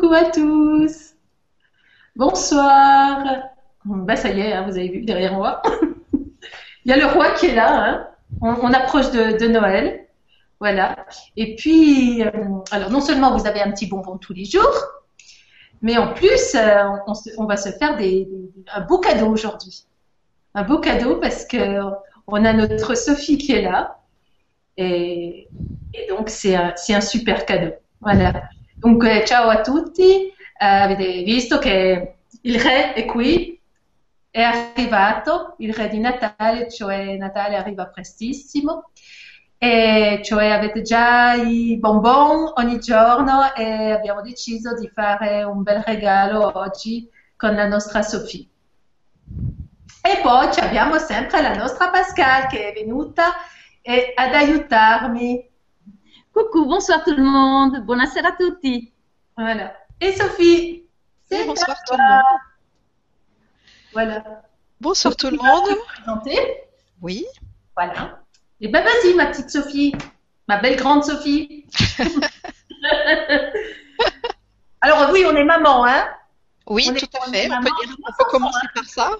Coucou à tous. Bonsoir. Bah ça y est, hein, vous avez vu derrière moi. Il y a le roi qui est là. Hein. On, approche de, Noël. Voilà. Et puis, euh, alors non seulement vous avez un petit bonbon tous les jours, mais en plus, euh, on, va se faire un beau cadeau aujourd'hui. Un beau cadeau parce que on a notre Sophie qui est là. Et, donc, c'est un super cadeau. Voilà. Dunque, ciao a tutti, uh, avete visto che il re è qui, è arrivato, il re di Natale, cioè Natale arriva prestissimo, e cioè avete già i bonbon ogni giorno e abbiamo deciso di fare un bel regalo oggi con la nostra Sophie. E poi abbiamo sempre la nostra Pascal che è venuta ad aiutarmi Coucou, bonsoir tout le monde. Buonasera a tutti. Voilà. Et Sophie c'est Bonsoir tout le monde. Voilà. Bonsoir tout le monde. Oui. Voilà. Et ben vas-y, ma petite Sophie. Ma belle grande Sophie. Alors oui, on est maman, hein Oui, tout à fait. On peut, dire, on peut commencer par ça.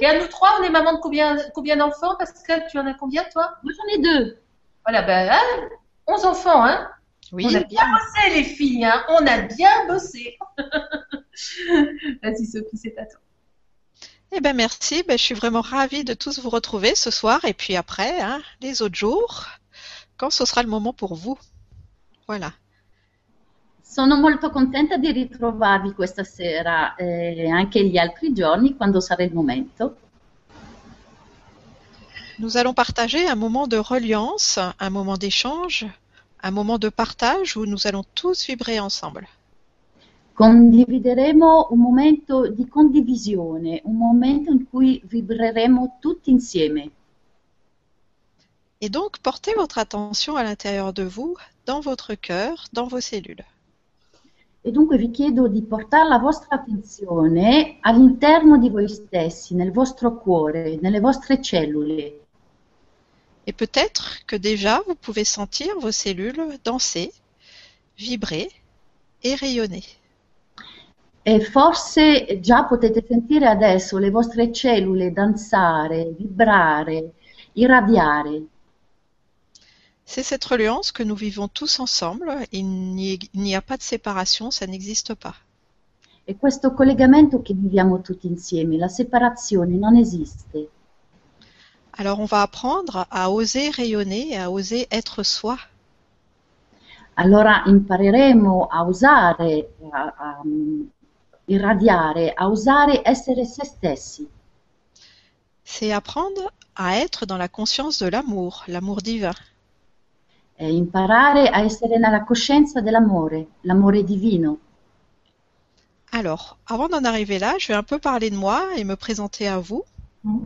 Et à nous trois, on est maman de combien, combien d'enfants? Pascal, tu en as combien, toi? Moi, j'en ai deux. Voilà, ben, hein 11 enfants, hein? Oui. On a bien bossé, les filles, hein? On a bien bossé. Vas-y, Sophie, c'est à toi. Eh bien, merci. Ben, je suis vraiment ravie de tous vous retrouver ce soir et puis après, hein, les autres jours, quand ce sera le moment pour vous. Voilà. Sono molto contenta di ritrovarvi questa sera e eh, anche gli altri giorni quando sarà il momento. Nous allons partager un moment de reliance, un moment d'échange, un moment de partage où nous allons tous vibrer ensemble. Condivideremo un momento di condivisione, un momento in cui vibreremo tutti insieme. Et donc, portez votre attention à l'intérieur de vous, dans votre cœur, dans vos cellules. E dunque vi chiedo di portare la vostra attenzione all'interno di voi stessi, nel vostro cuore, nelle vostre cellule. Et peut-être que déjà vous pouvez sentir vos cellules danser, vibrer et rayonner. E forse già potete sentire adesso le vostre cellule danzare, vibrare, irradiare. C'est cette reliance que nous vivons tous ensemble. Il n'y a pas de séparation, ça n'existe pas. E questo collegamento che viviamo tutti insieme, la separazione non esiste. Alors on va apprendre à oser rayonner, à oser être soi. Allora impareremo a usare, a, a irradiare, a usare essere se stessi. C'est apprendre à être dans la conscience de l'amour, l'amour divin. È imparare a essere nella coscienza dell'amore, l'amore divino. Alors, avant d'en arriver là, je vais un peu parler de moi et me présenter à vous. Mm.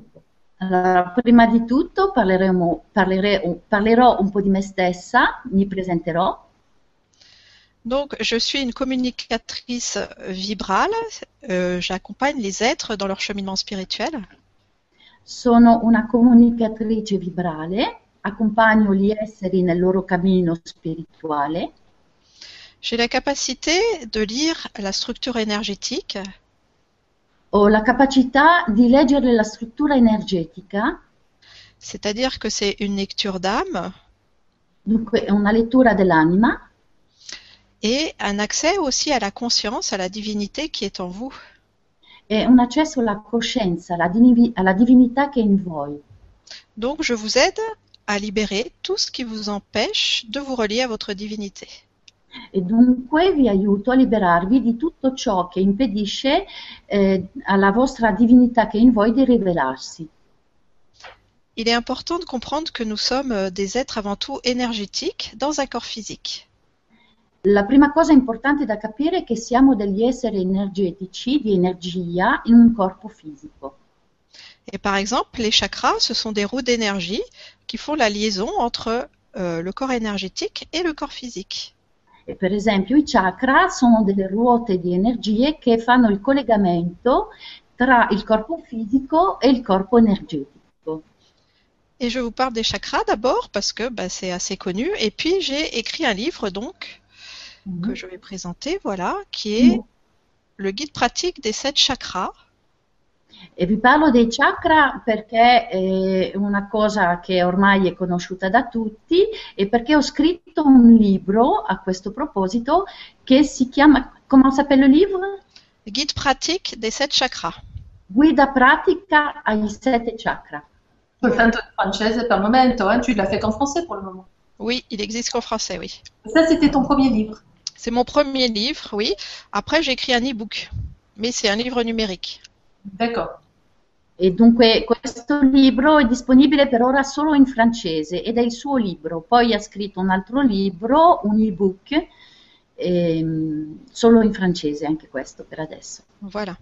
Allora, prima di tutto parleremo, parlerò, parlerò un po' di me stessa, mi presenterò. Donc, je suis une communicatrice vibrale. Euh, J'accompagne les êtres dans leur cheminement spirituel. Sono una comunicatrice vibrale, accompagno gli esseri nel loro cammino spirituale. J'ai la capacité de lire la structure énergétique ho la capacità di leggere la struttura energetica. C'est-à-dire que c'est une lecture d'âme. È una lettura dell'anima. Et un accès aussi à la conscience, à la divinité qui est en vous. Et un accesso alla coscienza, alla, divi alla divinità che è in voi. Donc je vous aide à libérer tout ce qui vous empêche de vous relier à votre divinité. E dunque vi aiuto a liberarvi di tutto ciò che impedisce eh, alla vostra divinità che è in voi di rivelarsi. Il est important de comprendre que nous sommes euh, des êtres avant tout énergétiques dans un corps physique. La prima cosa importante da capire è che siamo degli esseri energetici di energia in un corpo fisico. Et par exemple, les chakras, ce sont des roues d'énergie qui font la liaison entre euh, le corps énergétique et le corps physique. Per esempio i chakra sono delle ruote di energie che fanno il collegamento tra il corpo fisico e il corpo energetico. Et je vous parle des chakras d'abord parce que bah, c'est assez connu. Et puis j'ai écrit un livre donc que je vais présenter, voilà, qui est le guide pratique des sept chakras. E vi parlo dei chakra perché è una cosa che ormai è conosciuta da tutti e perché ho scritto un libro a questo proposito che si chiama, comment s'appelle le livre? Guide pratique des sept chakras. Guida pratica ai sette chakra. Soltanto in francese per il momento, hein, tu l'as fait qu'en français pour le moment. Oui, il existe qu'en français, oui. Ça, c'était ton premier livre. C'est mon premier livre, oui. Après, j'ai écrit un e-book, mais c'est un livre numérique. D'accord. E dunque questo libro è disponibile per ora solo in francese ed è il suo libro. Poi ha scritto un altro libro, un ebook, ehm, solo in francese anche questo per adesso. Voilà.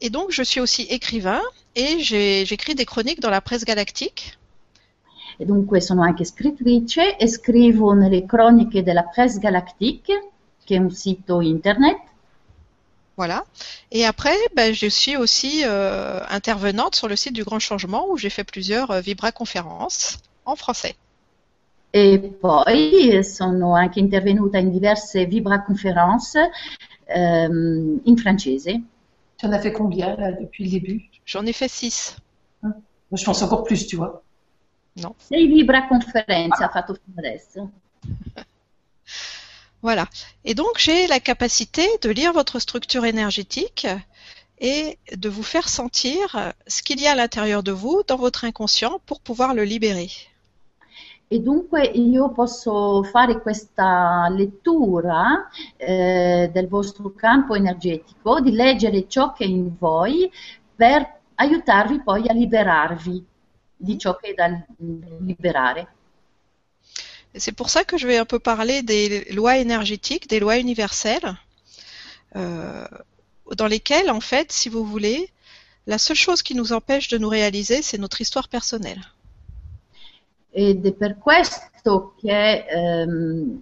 Et donc, je suis aussi écrivain et j'écris des chroniques dans la presse galactique. E dunque sono anche scrittrice e scrivo nelle croniche della Presse Galactique, che è un sito internet. Voilà. Et après, ben, je suis aussi euh, intervenante sur le site du Grand Changement où j'ai fait plusieurs euh, Vibra-conférences en français. E poi sono anche intervenuta in diverse Vibra-conferenze ehm, in francese. Tu en as fait combien là, depuis le début? J'en ai fait six. Moi, Je pense encore plus, tu vois. Sei Vibra-conferenze ha fatto fino adesso. Voilà. Et donc, j'ai la capacité de lire votre structure énergétique et de vous faire sentir ce qu'il y a à l'intérieur de vous, dans votre inconscient, pour pouvoir le libérer. E dunque io posso fare questa lettura eh, del vostro campo energetico, di leggere ciò che è in voi per aiutarvi poi a liberarvi di ciò che è da liberare. C'est pour ça que je vais un peu parler des lois énergétiques, des lois universelles, euh, dans lesquelles, en fait, si vous voulez, la seule chose qui nous empêche de nous réaliser, c'est notre histoire personnelle. Ed è per questo che ehm,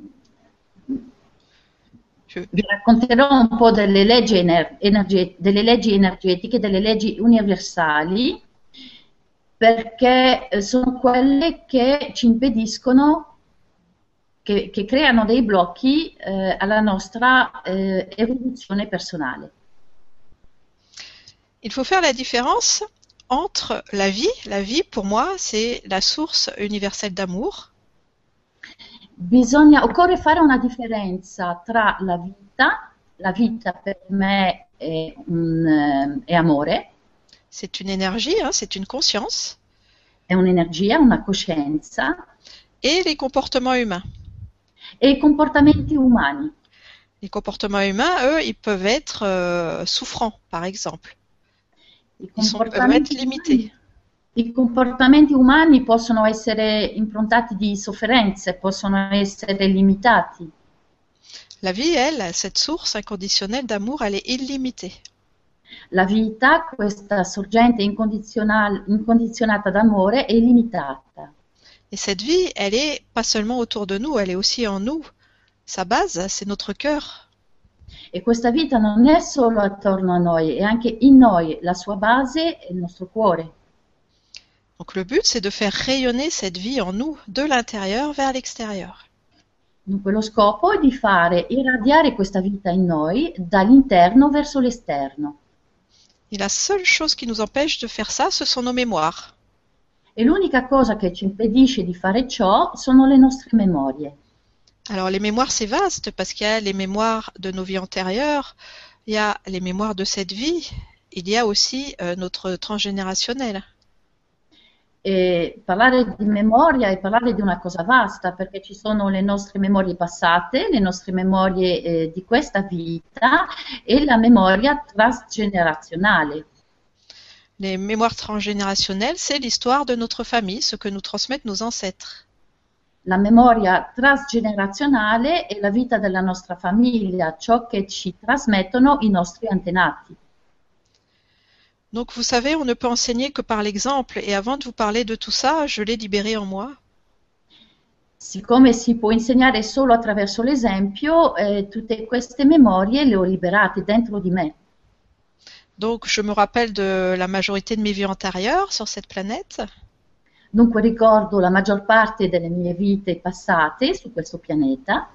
vi racconterò un po' delle leggi, ener- energe- delle leggi energetiche, delle leggi universali, perché eh, sono quelle che ci impediscono, che, che creano dei blocchi eh, alla nostra eh, evoluzione personale. Il faut faire la différence entre la vie. La vie, pour moi, c'est la source universelle d'amour. Bisogna, occorre fare una differenza tra la vita, la vita per me è, un, eh, è amore, C'est une énergie, hein, c'est une conscience. è un'energia, una coscienza, Et les comportements humains. E i comportamenti umani. Les comportements humains, eux, ils peuvent être euh, souffrants, par exemple. I Ils sont, peuvent être limités. I comportamenti umani possono essere improntati di sofferenze, possono essere limitati. La vie, elle, cette source inconditionnelle d'amour, elle est illimitée. La vita, questa sorgente incondizionata d'amore, è illimitata. Et cette vie, elle est pas seulement autour de nous, elle est aussi en nous. Sa base, c'est notre cœur. E questa vita non è solo attorno a noi, è anche in noi, la sua base è il nostro cuore. Donc le but, c'est de faire rayonner cette vie en nous, de l'intérieur vers l'extérieur. Dunque lo scopo è di fare irradiare questa vita in noi dall'interno verso l'esterno. Et la seule chose qui nous empêche de faire ça, ce sont nos mémoires. E l'unica cosa che ci impedisce di fare ciò sono le nostre memorie. Alors les mémoires, c'est vaste parce qu'il y a les mémoires de nos vies antérieures, il y a les mémoires de cette vie, il y a aussi euh, notre transgénérationnel. E parlare di memoria è parlare di una cosa vasta, perché ci sono le nostre memorie passate, le nostre memorie eh, di questa vita e la memoria transgenerazionale. Les mémoires transgénérationnelles, c'est l'histoire de notre famille, ce que nous transmettent nos ancêtres. La memoria transgenerazionale è la vita della nostra famiglia, ciò che ci trasmettono i nostri antenati. Donc vous savez, on ne peut enseigner que par l'exemple, et avant de vous parler de tout ça, je l'ai libéré en moi. Siccome si può insegnare solo attraverso l'esempio, eh, tutte queste memorie le ho liberate dentro di me. Donc je me rappelle de la majorité de mes vies antérieures sur cette planète. Dunque ricordo la maggior parte delle mie vite passate su questo pianeta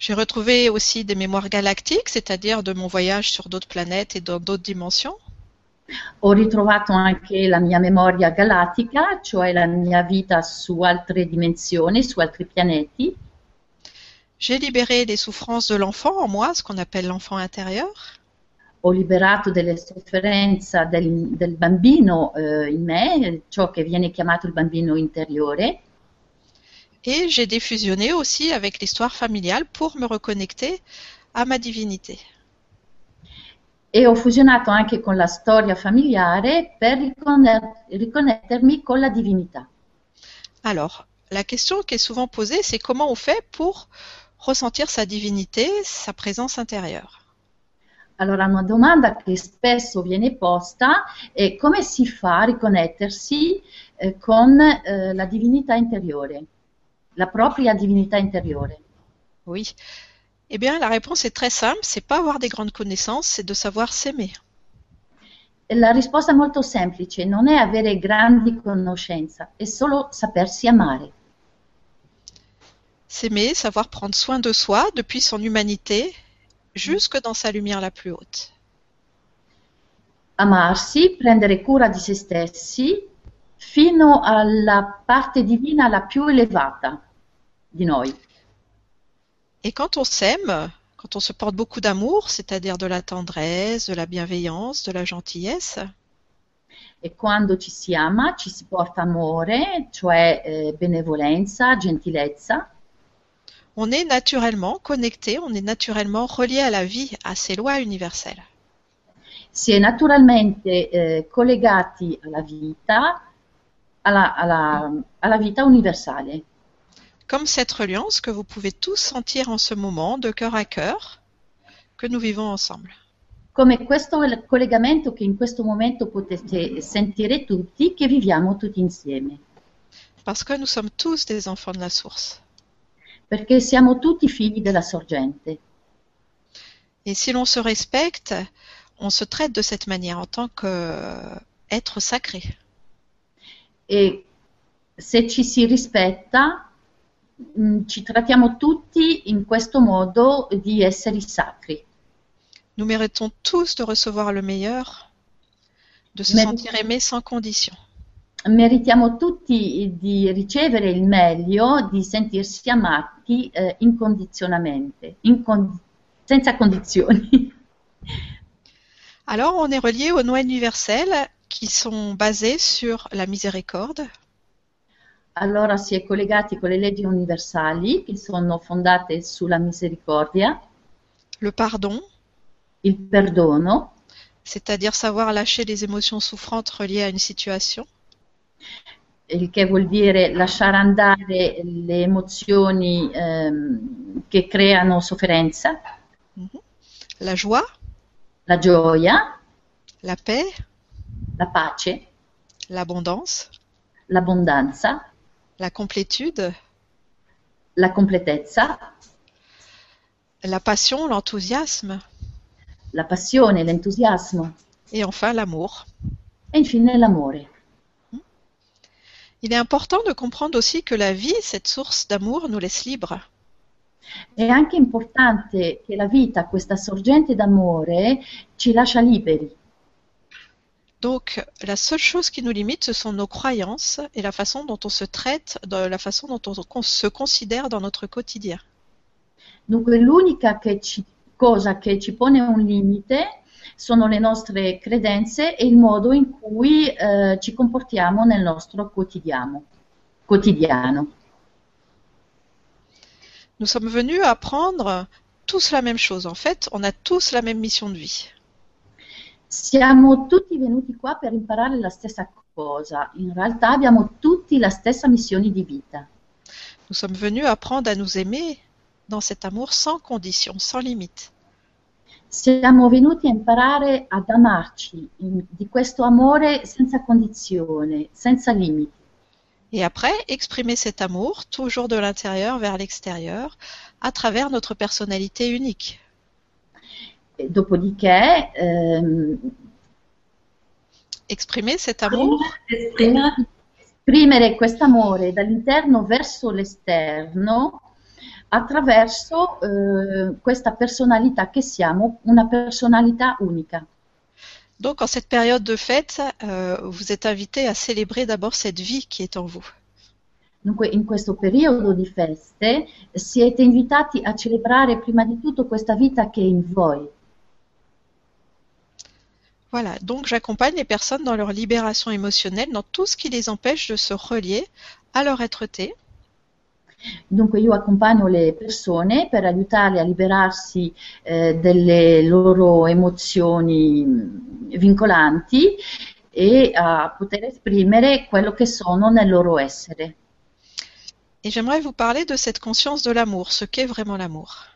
J'ai retrouvé aussi des mémoires galactiques, c'est-à-dire de mon voyage sur d'autres planètes et dans d'autres dimensions. Ho ritrovato anche la mia memoria galattica, cioè la mia vita su altre dimensioni, su altri pianeti. J'ai libéré les souffrances de l'enfant en moi, ce qu'on appelle l'enfant intérieur. Ho liberato delle sofferenze del, del bambino eh, in me, ciò che viene chiamato il bambino interiore. Et j'ai défusionné aussi avec l'histoire familiale pour me reconnecter à ma divinité. E ho fusionato anche con la storia familiare per riconne- riconnettermi con la divinità. Alors, la question qui est souvent posée, c'est comment on fait pour ressentir sa divinité, sa présence intérieure? Allora, una domanda che spesso viene posta è come si fa a riconnettersi eh, con eh, la divinità interiore, la propria divinità interiore? Oui. Eh bien, la réponse est très simple, c'est pas avoir des grandes connaissances, c'est de savoir s'aimer. E La risposta è molto semplice, non è avere grandi conoscenze, è solo sapersi amare. S'aimer, savoir prendre soin de soi depuis son humanité jusque dans sa lumière la plus haute. Amarsi, prendere cura di se stessi fino alla parte divina la più elevata di noi. Et quand on s'aime, quand on se porte beaucoup d'amour, c'est-à-dire de la tendresse, de la bienveillance, de la gentillesse, E quando ci si ama ci si porta amore, cioè eh, benevolenza, gentilezza, on est naturellement connecté, on est naturellement relié à la vie, à ces lois universelles. si è naturalmente eh, collegati alla vita, alla, alla- alla vita universale. Comme cette reliance que vous pouvez tous sentir en ce moment, de cœur à cœur, que nous vivons ensemble. Come questo è il collegamento che in questo momento potete sentire tutti, che viviamo tutti insieme, Parce que nous sommes tous des enfants de la source. Perché siamo tutti figli della sorgente. Et si l'on se respecte, on se traite de cette manière en tant qu'être sacré. E se ci si rispetta, mh, ci trattiamo tutti in questo modo di esseri sacri. Nous méritons tous de recevoir le meilleur, de se sentir aimé sans condition. Meritiamo tutti di ricevere il meglio, di sentirsi amati eh, incondizionamente, incon- senza condizioni. Alors, on est relié aux lois universelles qui sont basées sur la miséricorde, Allora si è collegati con le leggi universali che sono fondate sulla misericordia, le pardon, il perdono, c'est-à-dire savoir lâcher les émotions souffrantes reliées à une situation, il che vuol dire lasciare andare le emozioni ehm, che creano sofferenza, la joie, la gioia, la paix, la pace, l'abondance, l'abbondanza, la complétude, la completezza, la passion, l'enthousiasme. La passione, l'entusiasmo. Et enfin l'amour. e infine l'amore. Il est important de comprendre aussi que la vie, cette source d'amour, nous laisse libres. È anche importante che la vita, questa sorgente d'amore, ci lascia liberi. Donc, la seule chose qui nous limite, ce sont nos croyances et la façon dont on se traite, la façon dont on se considère dans notre quotidien. Dunque l'unica cosa che ci pone un limite sono le nostre credenze e il modo in cui eh, ci comportiamo nel nostro quotidiano. quotidiano. Nous sommes venus apprendre tous la même chose. En fait, on a tous la même mission de vie. Siamo tutti venuti qua per imparare la stessa cosa. In realtà abbiamo tutti la stessa missione di vita. Nous sommes venus apprendre à nous aimer dans cet amour sans condition, sans limite. Siamo venuti a imparare ad amarci in- di questo amore senza condizione, senza limiti. Et après, exprimer cet amour, toujours de l'intérieur vers l'extérieur, à travers notre personnalité unique. E dopodiché ehm, Exprimer cet amour Esprimere esprimere questo amore dall'interno verso l'esterno attraverso eh, questa personalità che siamo, una personalità unica. Donc en cette période de fête, euh, vous êtes invité à célébrer d'abord cette vie qui est en vous. Dunque, in questo periodo di feste siete invitati a celebrare prima di tutto questa vita che è in voi. Voilà, donc j'accompagne les personnes dans leur libération émotionnelle, dans tout ce qui les empêche de se relier à leur être-té. Dunque io accompagno le persone per aiutarle a liberarsi eh, delle loro emozioni vincolanti e a poter esprimere quello che sono nel loro essere. Et j'aimerais vous parler de cette conscience de l'amour, ce qu'est vraiment l'amour.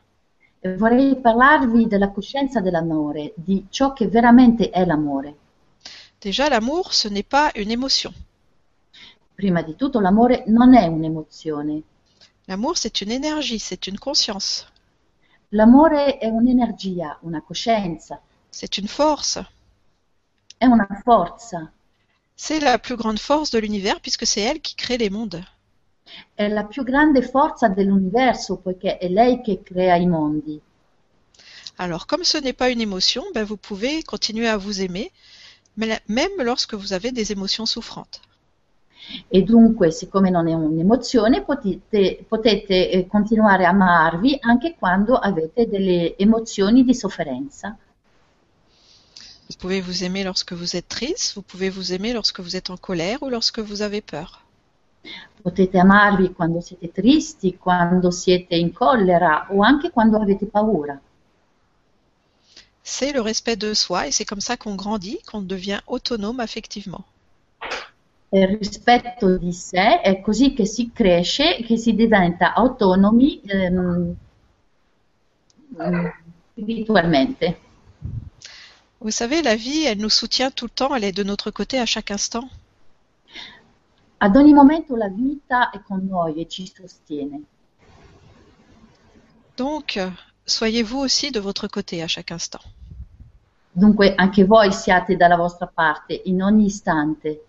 E Vorrei parlarvi della coscienza dell'amore, di ciò che veramente è l'amore. Déjà, l'amour, ce n'est pas une émotion. Prima di tutto l'amore non è un'emozione, L'amour, c'est une énergie, c'est une conscience, l'amore è un'energia, una coscienza, c'est une force. è una forza, C'est la plus grande force de l'univers puisque c'est elle qui crée les mondes. è la più grande forza dell'universo poiché è lei che crea i mondi. Alors, comme ce n'est pas une émotion, ben, vous pouvez continuer à vous aimer, même lorsque vous avez des émotions souffrantes. E dunque, siccome non è un'emozione, potete, potete eh, continuare a amarvi anche quando avete delle emozioni di sofferenza. Vous pouvez vous aimer lorsque vous êtes triste, vous pouvez vous aimer lorsque vous êtes en colère ou lorsque vous avez peur. Potete amarvi quando siete tristi, quando siete in collera o anche quando avete paura. C'est le respect de soi et c'est comme ça qu'on grandit, qu'on devient autonome affectivement. Il rispetto di sé è così che si cresce, che si diventa autonomi ehm, mm, spiritualmente. Vous savez, la vie, elle nous soutient tout le temps, elle est de notre côté à chaque instant. Ad ogni momento la vita è con noi e ci sostiene. Donc, euh, soyez vous aussi de votre côté à chaque instant. Dunque anche voi siate dalla vostra parte in ogni istante.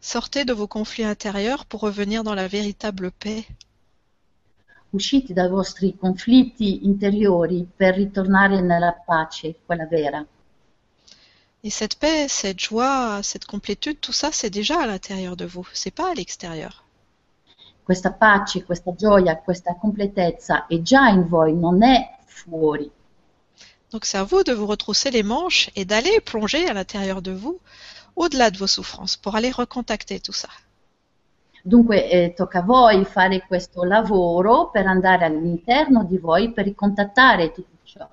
Sortez de vos conflits intérieurs pour revenir dans la véritable paix. Uscite dai vostri conflitti interiori per ritornare nella pace, quella vera. Et cette paix, cette joie, cette complétude, tout ça, c'est déjà à l'intérieur de vous, c'est pas à l'extérieur. Questa pace, questa gioia, questa completezza è già in voi, non è fuori. Donc c'est à vous de vous retrousser les manches et d'aller plonger à l'intérieur de vous, au-delà de vos souffrances, pour aller recontacter tout ça. Dunque eh, tocca a voi fare questo lavoro per andare all'interno di voi per ricontattare tutto ciò.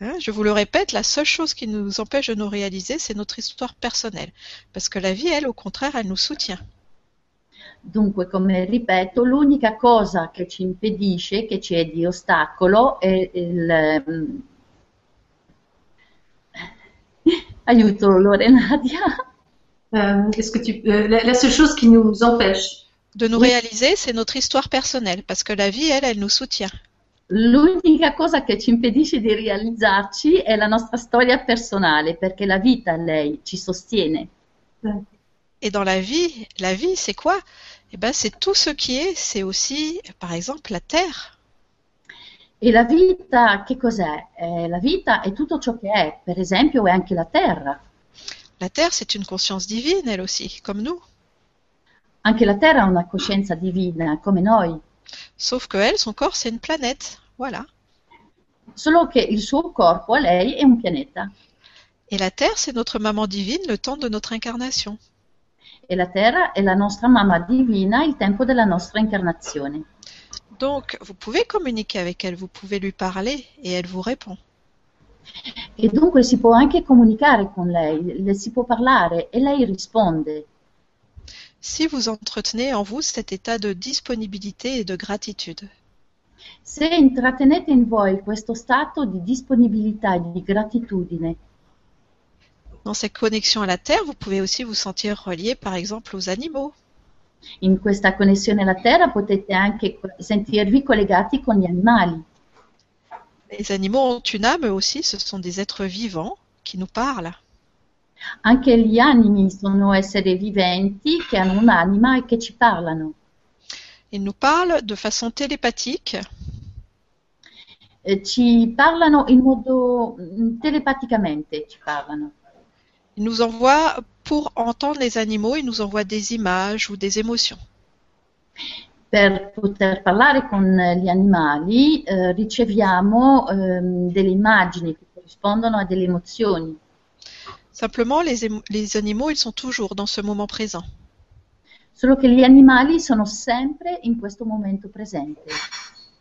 Hein, je vous le répète, la seule chose qui nous empêche de nous réaliser, c'est notre histoire personnelle. Parce que la vie, elle, au contraire, elle nous soutient. Dunque, come ripeto, l'unica cosa che ci impedisce, che c'è di ostacolo, è il... ehm, Aiuto Lorenadia. Euh, Est-ce que tu, euh, la, la seule chose qui nous empêche, De nous Oui. réaliser, c'est notre histoire personnelle. Parce que la vie, elle, elle nous soutient. L'unica cosa che ci impedisce di realizzarci è la nostra storia personale, perché la vita, lei, ci sostiene. Et dans la vie, la vie, c'est quoi? Eh ben, c'est tout ce qui est. C'est aussi, par exemple, la terre. E la vita, che cos'è? Eh, la vita è tutto ciò che è, per esempio è anche la terra. La terre, c'est une conscience divine, elle aussi, comme nous. Anche la terra ha una coscienza divina, come noi, Sauf que elle, son corps, c'est une planète. Voilà. solo che il suo corpo a lei è un pianeta Et la terre, c'est notre maman divine le temps de notre incarnation. e la terra è la nostra mamma divina il tempo della nostra incarnazione. Donc, vous pouvez communiquer avec elle, vous pouvez lui parler et elle vous répond. E dunque si può anche comunicare con lei, le si può parlare e lei risponde. Si vous entretenez en vous cet état de disponibilité et de gratitude. Se intrattenete in voi questo stato di disponibilità e di gratitudine, Dans cette connexion à la terre, vous pouvez aussi vous sentir relié, par exemple, aux animaux. In questa connessione alla terra potete anche sentirvi collegati con gli animali. Les animaux ont une âme eux aussi, ce sont des êtres vivants qui nous parlent. Anche gli animi sono esseri viventi che hanno un'anima e che ci parlano. Ils nous parlent de façon télépathique Eh, ci parlano in modo mm, telepaticamente, ci parlano. Ils nous envoient, pour entendre les animaux, ils nous envoient des images ou des émotions. Per poter parlare con gli animali eh, riceviamo ehm, delle immagini che corrispondono a delle emozioni. Simplement, les, les animaux, ils sont toujours dans ce moment présent. Solo che gli animali sono sempre in questo momento presente.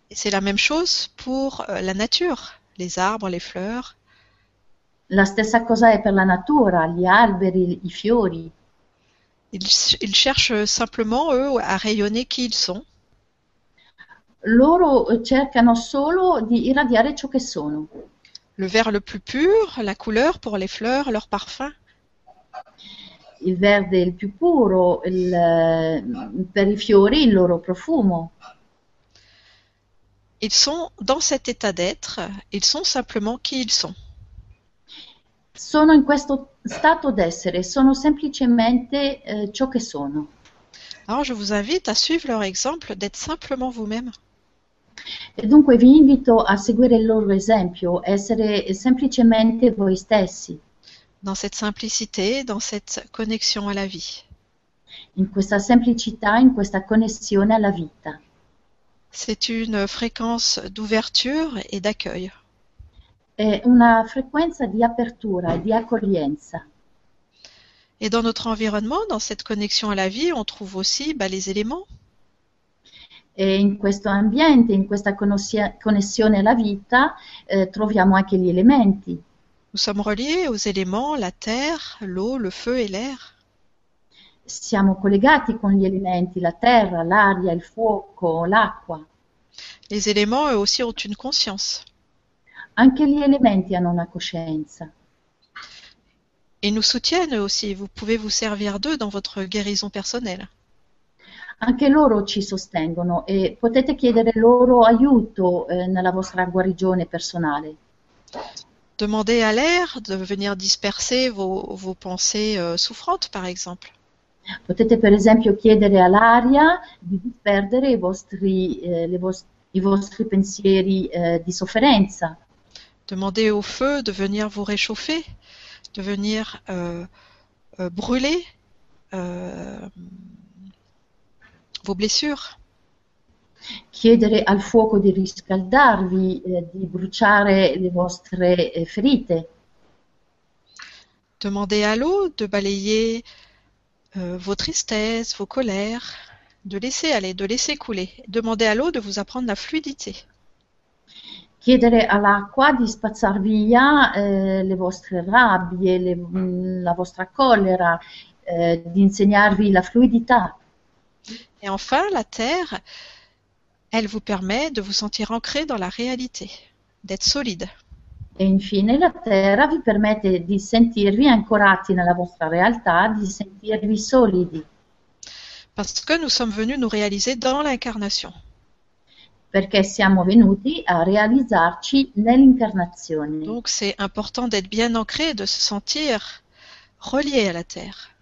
Et c'est la même chose pour euh, la nature, les arbres, les fleurs. La stessa cosa è per la natura, gli alberi, i fiori. Ils, ils cherchent simplement, eux, à rayonner qui ils sont. Loro eh, cercano solo di irradiare ciò che sono. Le vert le plus pur, la couleur pour les fleurs, leur parfum. Il verde il più puro, il, eh, per i fiori il loro profumo. Ils sont dans cet état d'être, ils sont simplement qui ils sont. Sono in questo stato d'essere, sono semplicemente eh, ciò che sono. Alors je vous invite à suivre leur exemple d'être simplement vous-même. E dunque vi invito a seguire il loro esempio, essere semplicemente voi stessi, dans cette simplicité, dans cette connexion à la vie. in questa semplicità, in questa connessione alla vita. C'est une fréquence d'ouverture et d'accueil. È una frequenza di apertura e di accoglienza. Et dans notre environnement, dans cette connexion à la vie, on trouve aussi bah, les éléments. E in questo ambiente, in questa connessione alla vita, eh, troviamo anche gli elementi. Nous sommes reliés aux éléments, la terre, l'eau, le feu et l'air. Siamo collegati con gli elementi, la terra, l'aria, il fuoco, l'acqua. Les éléments, eux aussi, ont une conscience. Anche gli elementi hanno una coscienza. Ils nous soutiennent aussi. Vous pouvez vous servir d'eux dans votre guérison personnelle. Anche loro ci sostengono e potete chiedere loro aiuto eh, nella vostra guarigione personale. Demandez à l'air de venir disperser vos, vos pensées euh, souffrantes, par exemple. Potete per esempio chiedere all'aria di disperdere i vostri, eh, le vos- i vostri pensieri eh, di sofferenza. Demandez au feu de venir vous réchauffer, de venir euh, euh, brûler euh, vos blessures. Chiedere al fuoco di riscaldarvi, eh, di bruciare le vostre eh, ferite. Demandez à l'eau de balayer vos tristesses, vos colères, de laisser aller, de laisser couler. Demandez à l'eau de vous apprendre la fluidité. Chiedere all'acqua di spazzar via eh, le vostre rabbie, le- la vostra collera, eh, di insegnarvi la fluidità. Et enfin, la terre, elle vous permet de vous sentir ancré dans la réalité, d'être solide. E infine la terra vi permette di sentirvi ancorati nella vostra realtà, di sentirvi solidi, Parce que nous sommes venus nous réaliser dans l'incarnation. Perché siamo venuti a realizzarci nell'incarnazione. Donc c'est important d'être bien ancré, de se sentir relié à la terre.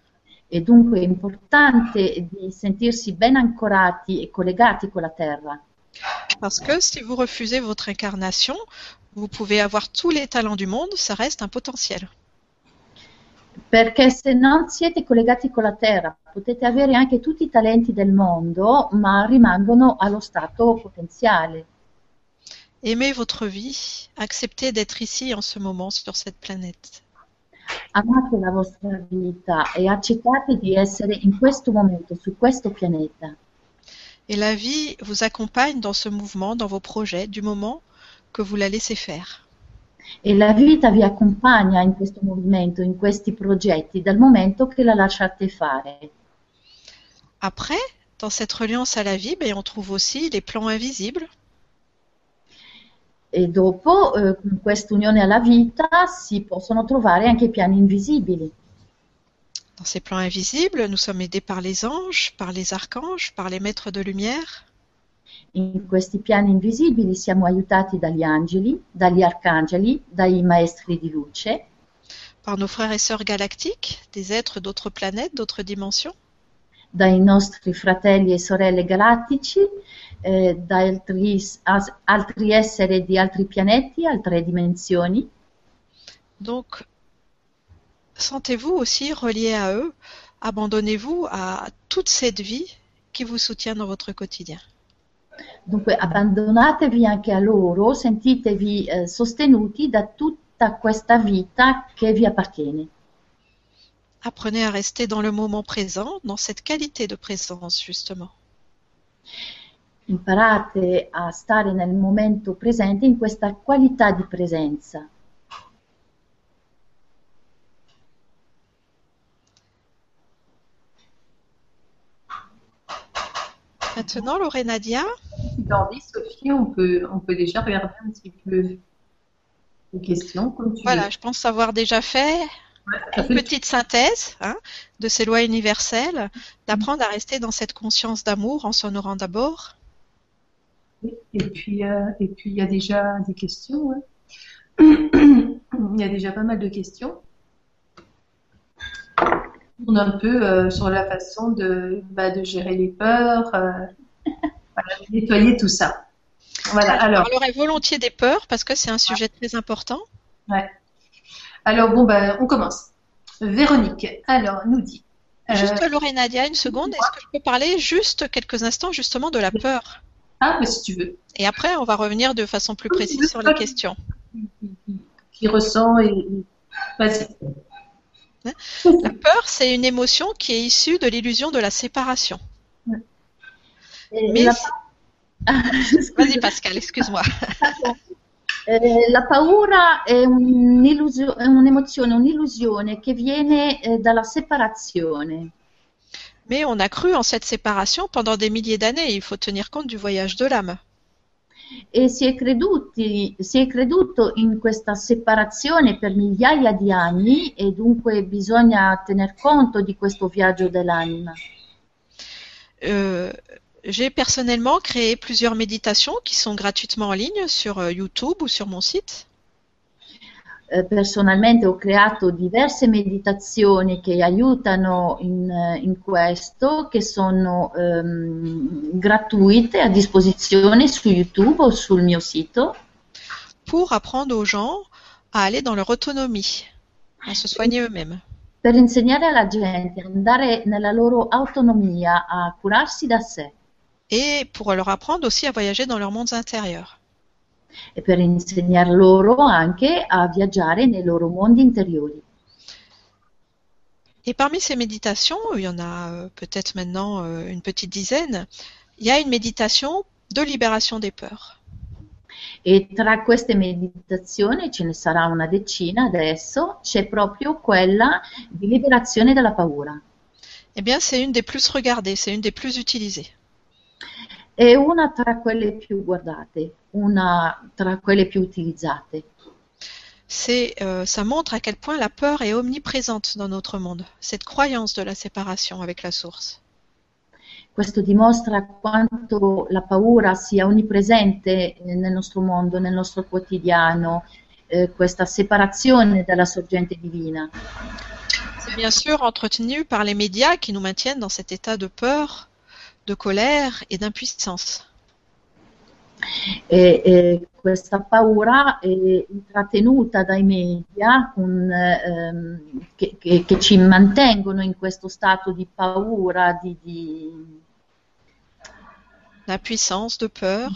E dunque è importante di sentirsi ben ancorati e collegati con la terra. Parce que si vous refusez votre incarnation, vous pouvez avoir tous les talents du monde, ça reste un potentiel. Perché se non siete collegati con la terra, potete avere anche tutti i talenti del mondo, ma rimangono allo stato potenziale. Aimez votre vie, acceptez d'être ici en ce moment sur cette planète. Amate la vostra vita e accettate di essere in questo momento, su questo pianeta. Et la vie vous accompagne dans ce mouvement, dans vos projets, du moment que vous la laissez faire. E la vita vi accompagna in questo movimento, in questi progetti, dal momento che la lasciate fare. Après, dans cette reliance à la vie, ben, on trouve aussi les plans invisibles. E dopo, eh, con quest'unione alla vita, si possono trovare anche i piani invisibili. Dans ces plans invisibles, nous sommes aidés par les anges, par les archanges, par les maîtres de lumière. In questi piani invisibili siamo aiutati dagli angeli, dagli arcangeli, dai maestri di luce, par nos frères et sœurs galactiques, des êtres d'autres planètes, d'autres dimensions. dai nostri fratelli e sorelle galattici, eh, da altri, as- altri esseri di altri pianeti, altre dimensioni. Donc, sentez-vous aussi relié à eux, abandonnez-vous à toute cette vie qui vous soutient dans votre quotidien? Dunque abbandonatevi anche a loro, sentitevi eh, sostenuti da tutta questa vita che vi appartiene. Apprenez à rester dans le moment présent, dans cette qualité de présence justement. Imparate a stare nel momento presente in questa qualità di presenza. Maintenant, Lorenadia, Si t'as envie, Sophie, on peut, on peut déjà regarder un petit peu les questions, comme tu voilà, veux. je pense avoir déjà fait Ouais, une petite synthèse hein, de ces lois universelles, d'apprendre à rester dans cette conscience d'amour en s'honorant d'abord. Et puis, euh, et puis, il y a déjà des questions. hein. Il y a déjà pas mal de questions. On a un peu euh, sur la façon de, bah, de gérer les peurs, euh, voilà, nettoyer tout ça. Voilà. Je Alors, parlerai volontiers des peurs parce que c'est un sujet très important. alors bon, bah, on commence. Véronique, alors, nous dit. euh, Juste Lorenadia, une seconde, est-ce que je peux parler juste quelques instants justement de la peur? Ah, mais si tu veux. Et après, on va revenir de façon plus précise sur les questions. Qui, qui- qui ressent et. et- Vas-y. La peur, c'est une émotion qui est issue de l'illusion de la séparation. Mais la, vas-y Pascal, excuse-moi. la paura è, un'emozione, un'illusione che viene eh, dalla separazione. Mais on a cru en cette séparation pendant des milliers d'années. Il faut tenir compte du voyage de l'âme. E si è, creduti, si è creduto in questa separazione per migliaia di anni e dunque bisogna tener conto di questo viaggio dell'anima. Euh, J'ai personnellement créé plusieurs méditations qui sont gratuitement en ligne sur euh, YouTube ou sur mon site. Eh, personalmente ho creato diverse meditazioni che aiutano in, in questo, che sono ehm, gratuite a disposizione su YouTube o sul mio sito. pour apprendre aux gens à aller dans leur autonomie, à se soigner eux-mêmes. per insegnare alla gente ad andare nella loro autonomia, a curarsi da sé Et pour leur apprendre aussi à voyager dans leurs mondes intérieurs. E per insegnar loro anche a viaggiare nei loro mondi interiori. Et parmi ces méditations, il y en a euh, peut-être maintenant euh, une petite dizaine, il y a une méditation de libération des peurs. E tra queste meditazioni, ce ne sarà una decina adesso, c'è proprio quella di liberazione dalla paura. Eh bien, c'est une des plus regardées, c'est une des plus utilisées. È una tra quelle più guardate, una tra quelle più utilizzate. C'est, euh, ça montre à quel point la peur est omniprésente dans notre monde, cette croyance de la séparation avec la source. Questo dimostra quanto la paura sia onnipresente nel nostro mondo, nel nostro quotidiano, eh, questa separazione dalla sorgente divina. C'est bien sûr entretenu par les médias qui nous maintiennent dans cet état de peur, de colère et d'impuissance. E, e questa paura è intrattenuta dai media con, ehm, che, che- che ci mantengono in questo stato di paura, di, di D'impuissance, de peur.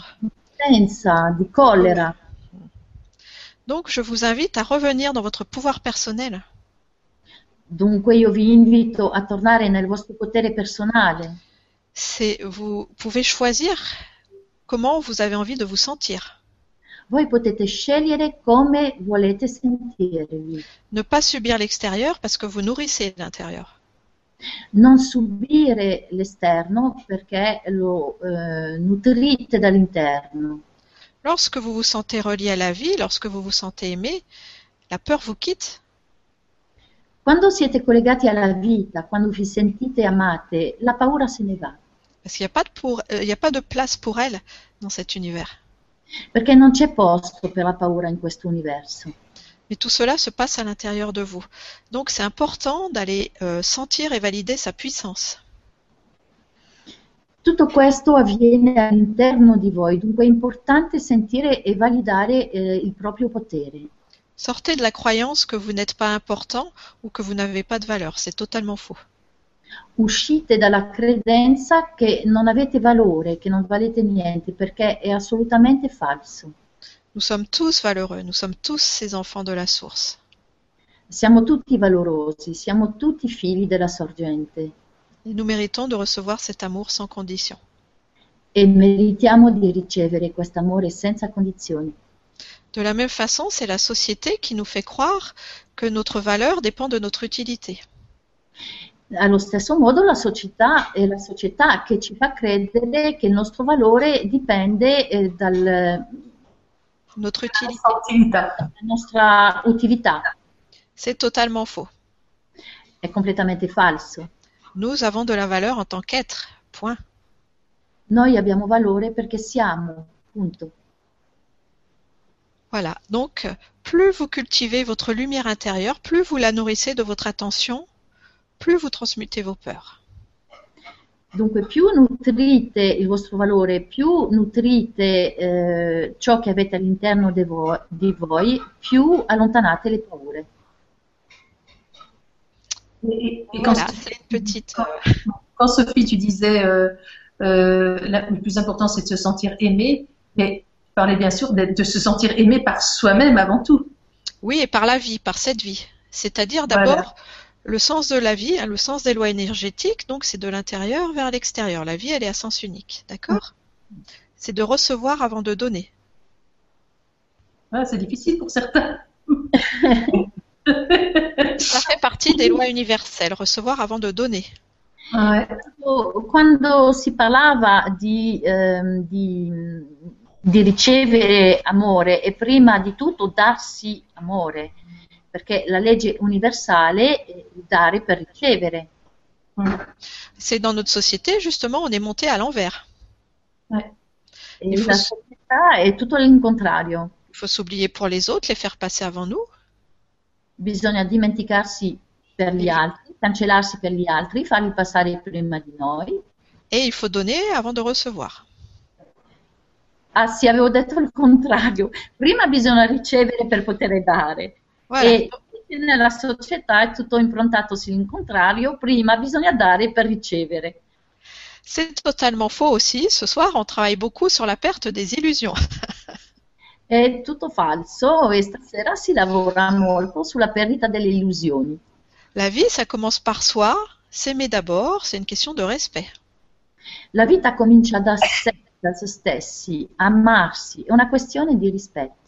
senza, di collera. Donc, je vous invite à revenir dans votre pouvoir personnel. Dunque io vi invito a tornare nel vostro potere personale. C'est, vous pouvez choisir comment vous avez envie de vous sentir. Voi potete scegliere come volete sentirvi, Ne pas subir l'extérieur parce que vous nourrissez l'intérieur. non subire l'esterno perché lo eh, nutrite dall'interno. Lorsque vous vous sentez relié à la vie, lorsque vous vous sentez aimé, la peur vous quitte. Quando siete collegati alla vita, quando vi sentite amate, la paura se ne va, Parce qu'il n'y a, pas de pour- euh, il a pas de place pour elle dans cet univers. perché non c'è posto per la paura in questo universo. Mais tout cela se passe à l'intérieur de vous. Donc c'est important d'aller euh, sentir et valider sa puissance. Tutto questo avviene all'interno di voi, dunque è importante sentire e validare eh, il proprio potere. Sortez de la croyance que vous n'êtes pas important ou que vous n'avez pas de valeur. C'est totalement faux. Uscite dalla credenza che non avete valore, che non valete niente, perché è assolutamente falso. Nous sommes tous valeureux, nous sommes tous ces enfants de la source. Siamo tutti valorosi, siamo tutti figli della sorgente Et nous méritons de recevoir cet amour sans condition. e meritiamo di ricevere questo amore senza condizioni. De la même façon, c'est la société qui nous fait croire que notre valeur dépend de notre utilité. Allo stesso modo la società è la società che ci fa credere che il nostro valore dipende eh, dal- Notre utilité. Utilità. dalla nostra utilità. C'est totalement faux. È completamente falso. Nous avons de la valeur en tant qu'être. Point. Noi abbiamo valore perché siamo, punto. Voilà. Donc, plus vous cultivez votre lumière intérieure, plus vous la nourrissez de votre attention, plus vous transmutez vos peurs. Dunque, più nutrite il vostro valore, più nutrite eh, ciò che avete all'interno di voi, di voi, più allontanate le paure. Et, et quand, Voilà, c'est une petite. euh, quand Sophie, tu disais euh, euh, la- le plus important, c'est de se sentir aimé, mais tu parlais bien sûr de se sentir aimé par soi-même avant tout. Oui, et par la vie, par cette vie. C'est-à-dire Voilà. Le sens de la vie, hein, le sens des lois énergétiques, donc c'est de l'intérieur vers l'extérieur. La vie, elle est à sens unique, d'accord? C'est de recevoir avant de donner. Ouais, c'est difficile pour certains. Ça fait partie des lois universelles, recevoir avant de donner. Ouais. Quando si parlava di, ehm, di, di ricevere amore e prima di tutto darsi amore, perché la legge universale è dare per ricevere. Mm. C'est dans notre société, justement, on est monté à l'envers. Ouais. E Il faut- la società è tutto l'incontrario. Il faut s'oublier pour les autres, les faire passer avant nous. Bisogna dimenticarsi per gli altri, cancellarsi per gli altri, farli passare prima di noi. Et il faut donner avant de recevoir. Ah sì, avevo detto il contrario. Prima bisogna ricevere per poter dare. Voilà. E nella società è tutto improntato sull'incontrario, prima bisogna dare per ricevere. C'est totalement faux aussi. Ce soir, on travaille beaucoup sur la perte des illusions. È tutto falso e stasera si lavora molto sulla perdita delle illusioni. La vie, ça commence par soi. S'aimer d'abord, c'est une question de respect. La vita comincia da sé, da se stessi, amarsi, è una questione di rispetto.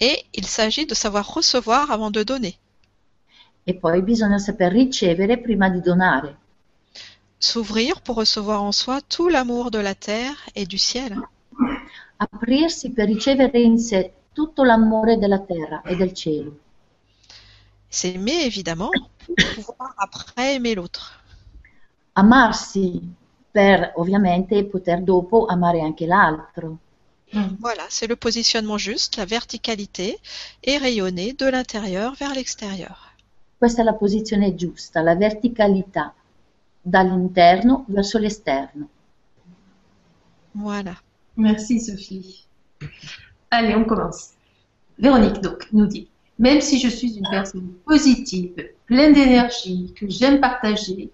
Et il s'agit de savoir recevoir avant de donner. E poi bisogna saper ricevere prima di donare. S'ouvrir pour recevoir en soi tout l'amour de la terre et du ciel. Aprirsi per ricevere in sé tutto l'amore della terra e del cielo. S'aimer, évidemment, pour pouvoir après aimer l'autre. Amarsi per ovviamente poter dopo amare anche l'altro. Voilà, c'est le positionnement juste, la verticalité, et rayonner de l'intérieur vers l'extérieur. Questa è la posizione giusta, la verticalità, dall'interno verso l'esterno. Voilà. Merci Sophie. Allez, on commence. Véronique donc nous dit Même si je suis une personne positive, pleine d'énergie, que j'aime partager,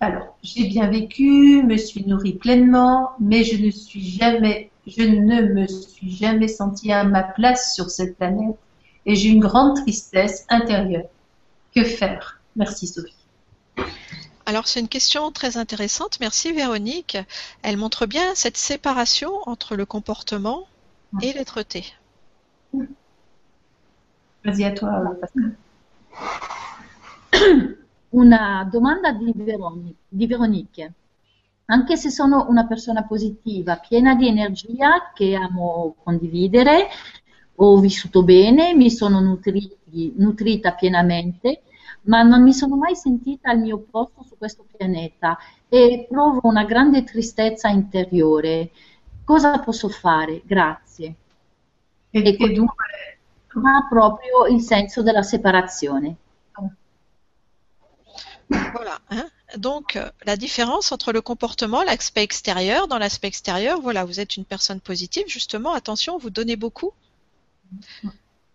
alors j'ai bien vécu, me suis nourrie pleinement, mais je ne suis jamais, je ne me suis jamais sentie à ma place sur cette planète et j'ai une grande tristesse intérieure. Que faire? Merci Sophie. Alors c'est une question très intéressante. Merci Véronique. Elle montre bien cette séparation entre le comportement et l'être-té. Vas-y à toi, Pascal. Una domanda di, Veronique. Anche se sono una persona positiva, piena di energia che amo condividere, ho vissuto bene, mi sono nutriti- nutrita pienamente, ma non mi sono mai sentita al mio posto su questo pianeta e provo una grande tristezza interiore. Cosa posso fare? Grazie. Et, Et et donc, Ma proprio il senso della separazione. Voilà. hein. Donc la différence entre le comportement, l'aspect extérieur. Dans l'aspect extérieur, voilà, vous êtes une personne positive, justement, attention, vous donnez beaucoup.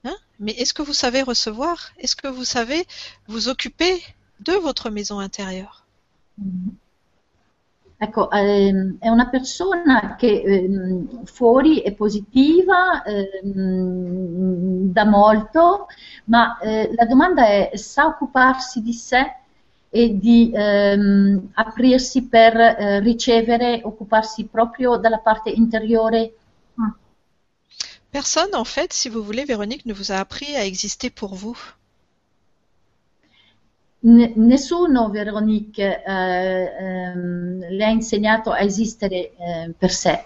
Hein? Mais est-ce que vous savez recevoir? Est-ce que vous savez vous occuper de votre maison intérieure? Ecco, ehm, è una persona che ehm, fuori è positiva, ehm, da molto, ma eh, la domanda è sa occuparsi di sé? E di ehm, aprirsi per eh, ricevere, occuparsi proprio parte interiore? Personne, en fait, si vous voulez, Véronique, ne vous a appris à exister pour vous. N- nessuno, Veronique, eh, ehm, le ha insegnato a esistere eh, per sé.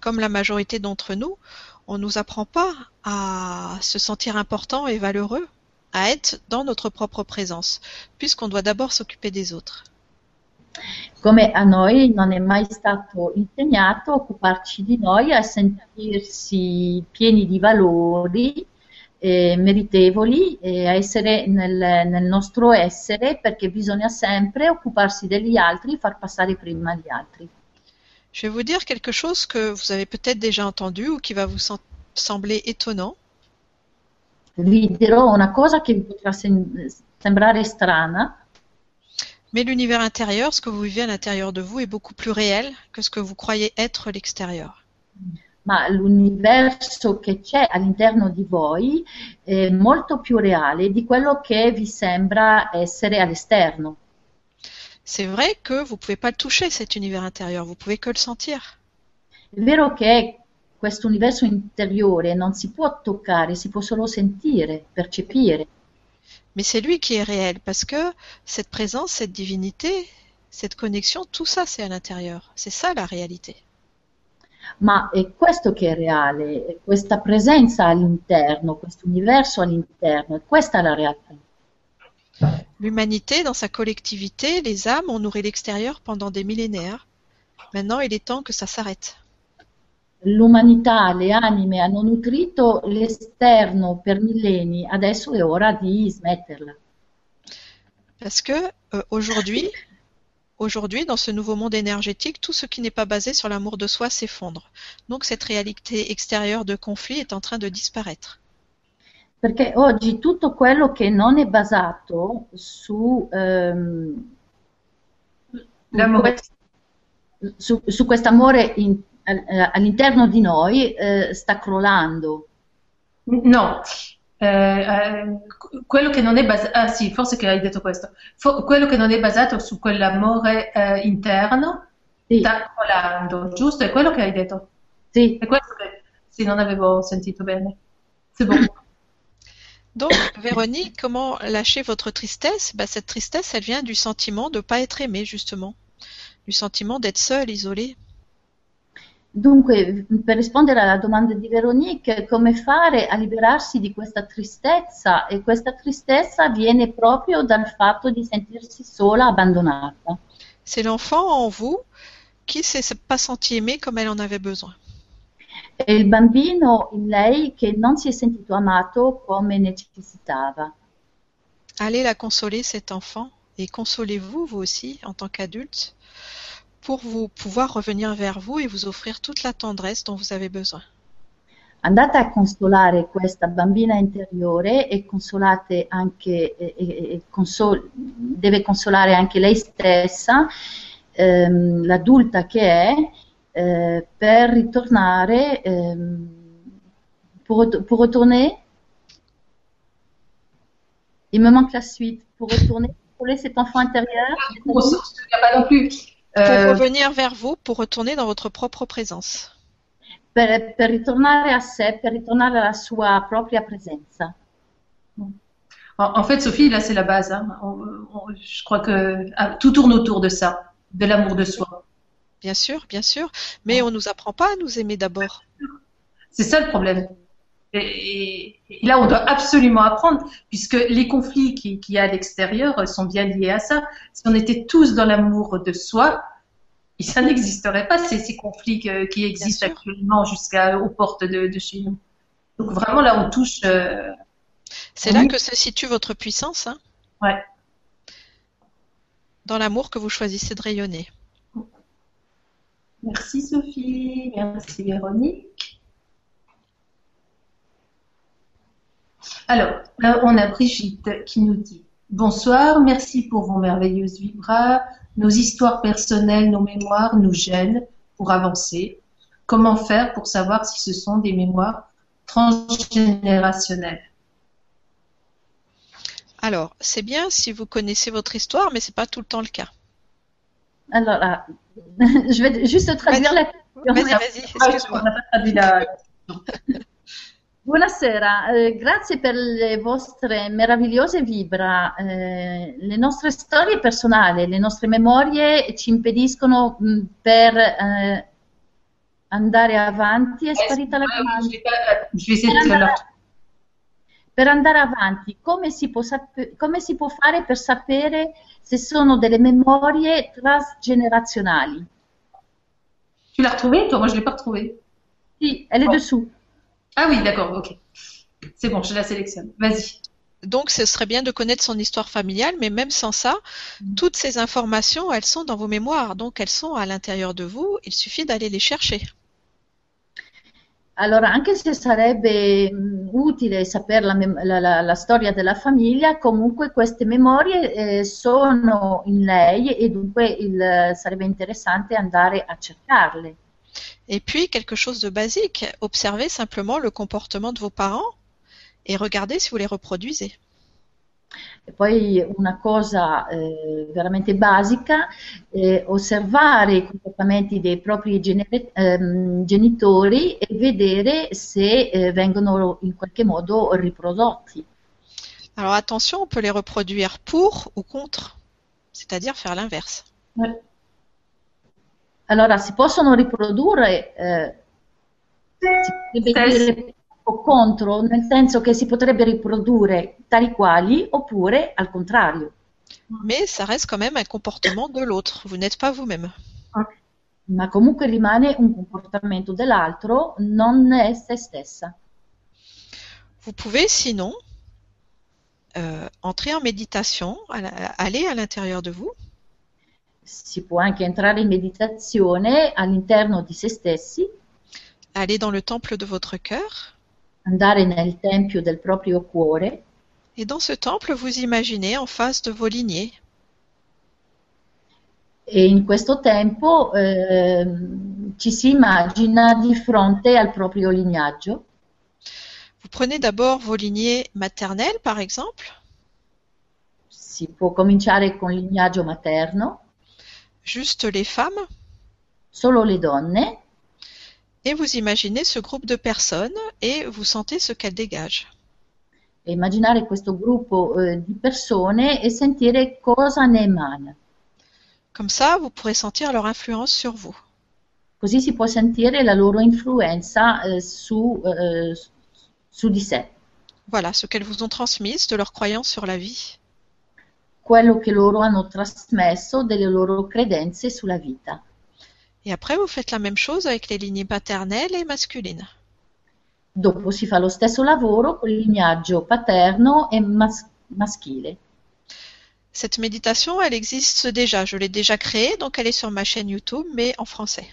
Comme la majorité d'entre nous, on ne nous apprend pas à se sentir important et valeureux, à être dans notre propre présence, puisqu'on doit d'abord s'occuper des autres. Come a noi non è mai stato insegnato a occuparci di noi, a sentirsi pieni di valori, eh, meritevoli, e a essere nel, nel nostro essere, perché bisogna sempre occuparsi degli altri, far passare prima gli altri. Je vais vous dire quelque chose que vous avez peut-être déjà entendu ou qui va vous sem- sembler étonnant. Vi dirò una cosa che vi potrà sem- sembrare strana, Mais l'univers intérieur, ce que vous vivez à l'intérieur de vous, est beaucoup plus réel que ce que vous croyez être l'extérieur. ma l'universo che c'è all'interno di voi è molto più reale di quello che vi sembra essere all'esterno. C'est vrai que vous ne pouvez pas le toucher, cet univers intérieur, vous pouvez que le sentir. È vero che questo universo interiore non si può toccare, si può solo sentire, percepire, Mais c'est lui qui est réel, parce que cette présence, cette divinité, cette connexion, tout ça, c'est à l'intérieur. C'est ça la réalité. ma è questo che è reale, è questa presenza all'interno, questo universo all'interno, e questa è la realtà. L'humanité, dans sa collectivité, les âmes ont nourri l'extérieur pendant des millénaires. Maintenant, il est temps que ça s'arrête. L'umanità, le anime hanno nutrito l'esterno per millenni, adesso è ora di smetterla. Parce que euh, aujourd'hui, aujourd'hui, dans ce nouveau monde énergétique, tout ce qui n'est pas basé sur l'amour de soi s'effondre. Donc cette réalité extérieure de conflit est en train de disparaître. Perché oggi tutto quello che non è basato su, ehm, su, su quest'amore all'interno di noi eh, sta crollando. No, Eh, eh, quello che non è basato, ah sì, forse che hai detto questo, Fo- quello che non è basato su quell'amore eh, interno Sì, sta colando, giusto? È quello che hai detto? sì, È questo che, sì, non avevo sentito bene. C'est bon. Donc, Véronique, comment lâcher votre tristesse? Bah, Cette tristesse, elle vient du sentiment de ne pas être aimé, justement. Du sentiment d'être seul, isolé. Dunque, per rispondere alla domanda di Veronique, come fare a liberarsi di questa tristezza? E questa tristezza viene proprio dal fatto di sentirsi sola, abbandonata. C'est l'enfant en vous qui ne s'est pas senti aimé comme elle en avait besoin. È il bambino in lei che non si è sentito amato come necessitava. Allez la consoler, cet enfant, et consolez-vous, vous aussi, en tant qu'adulte, pour vous pouvoir revenir vers vous et vous offrir toute la tendresse dont vous avez besoin. Andate a consolare questa bambina interiore e consolate anche, e- e- e consol- deve consolare anche lei stessa, ehm, l'adulta che è, eh, per ritornare, ehm, pour, pour retourner, il me manque la suite, pour retourner, consoler cet enfant intérieur, cet Pour adulte, se souvenir pas non plus. Pour Euh, revenir vers vous, pour retourner dans votre propre présence. per, per ritornare a sé, per ritornare alla sua propria presenza. En, en fait, Sophie, là, c'est la base. hein. On- on- je crois que ah, tout tourne autour de ça, de l'amour de soi. Bien sûr, bien sûr, mais on ne nous apprend pas à nous aimer d'abord. C'est ça le problème. Et, là, on doit absolument apprendre, puisque les conflits qui- qu'il y a à l'extérieur sont bien liés à ça. Si on était tous dans l'amour de soi, ça n'existerait pas ces, ces conflits que- qui existent actuellement jusqu'aux portes de, de chez nous. Donc vraiment, là, on touche. euh, C'est là que se situe votre puissance. hein. ouais. dans l'amour que vous choisissez de rayonner. Merci Sophie, merci Véronique. Alors, euh, on a Brigitte qui nous dit Bonsoir, merci pour vos merveilleuses vibras. Nos histoires personnelles, nos mémoires nous gênent pour avancer. Comment faire pour savoir si ce sont des mémoires transgénérationnelles? Alors, c'est bien si vous connaissez votre histoire, mais c'est pas tout le temps le cas. Alors, là, je vais juste traduire la question. Vas-y, vas-y, excuse-moi. Buonasera, eh, grazie per le vostre meravigliose vibra. Eh, le nostre storie personali, le nostre memorie ci impediscono mh, per eh, andare avanti. È sparita la domanda. Per andare, per andare avanti, come si, può come si può fare per sapere se sono delle memorie transgenerazionali? Tu l'as retrouvée Toi, moi, je ne l'ai pas retrouvée. Si, elle est oh. dessous. Ah oui, d'accord, ok. C'est bon, je la sélectionne. Vas-y. Donc, ce serait bien de connaître son histoire familiale, mais même sans ça, mm. toutes ces informations, elles sont dans vos mémoires, donc elles sont à l'intérieur de vous, il suffit d'aller les chercher. Allora, anche se sarebbe mm, utile sapere la, la, la, la, storia della famiglia, comunque queste memorie eh, sono in lei e dunque il, sarebbe interessante andare a cercarle. Et puis, quelque chose de basique, observez simplement le comportement de vos parents et regardez si vous les reproduisez. E poi una cosa eh, veramente basica è osservare i comportamenti dei propri ehm, genitori e vedere se eh, vengono in qualche modo riprodotti. Alors attention, on peut les reproduire pour ou contre, c'est-à-dire faire l'inverse. Ouais. Allora si possono riprodurre, eh, si potrebbe dire o contro, nel senso che si potrebbe riprodurre tali quali oppure al contrario. Mais ça reste quand même un comportement de l'autre, vous n'êtes pas vous-même. Ma comunque rimane un comportamento dell'altro, non è se stessa. Vous pouvez sinon euh, entrer en méditation, aller à l'intérieur de vous si può anche entrare in meditazione all'interno di se stessi. Aller dans le temple de votre cœur. Andare nel tempio del proprio cuore. Et dans ce temple, vous imaginez en face de vos lignées. E in questo tempo eh, ci si immagina di fronte al proprio lignaggio. Vous prenez d'abord vos lignées maternelles, par exemple. Si può cominciare con il lignaggio materno. Juste les femmes Solo le donne. Et vous imaginez ce groupe de personnes et vous sentez ce qu'elles dégagent. Immaginare questo gruppo eh, di persone e sentire cosa ne emana. Comme ça, vous pourrez sentir leur influence sur vous. Così si può sentire la loro influenza eh, su, eh, su di sé. Voilà, ce qu'elles vous ont transmis de leur croyance sur la vie quello che loro hanno trasmesso delle loro credenze sulla vita. Et après, vous faites la même chose avec les lignées paternelles et masculines. Dopo si fa lo stesso lavoro con il lignaggio paterno e mas- maschile. Cette méditation, elle existe déjà. Je l'ai déjà créée, donc elle est sur ma chaîne YouTube, mais en français.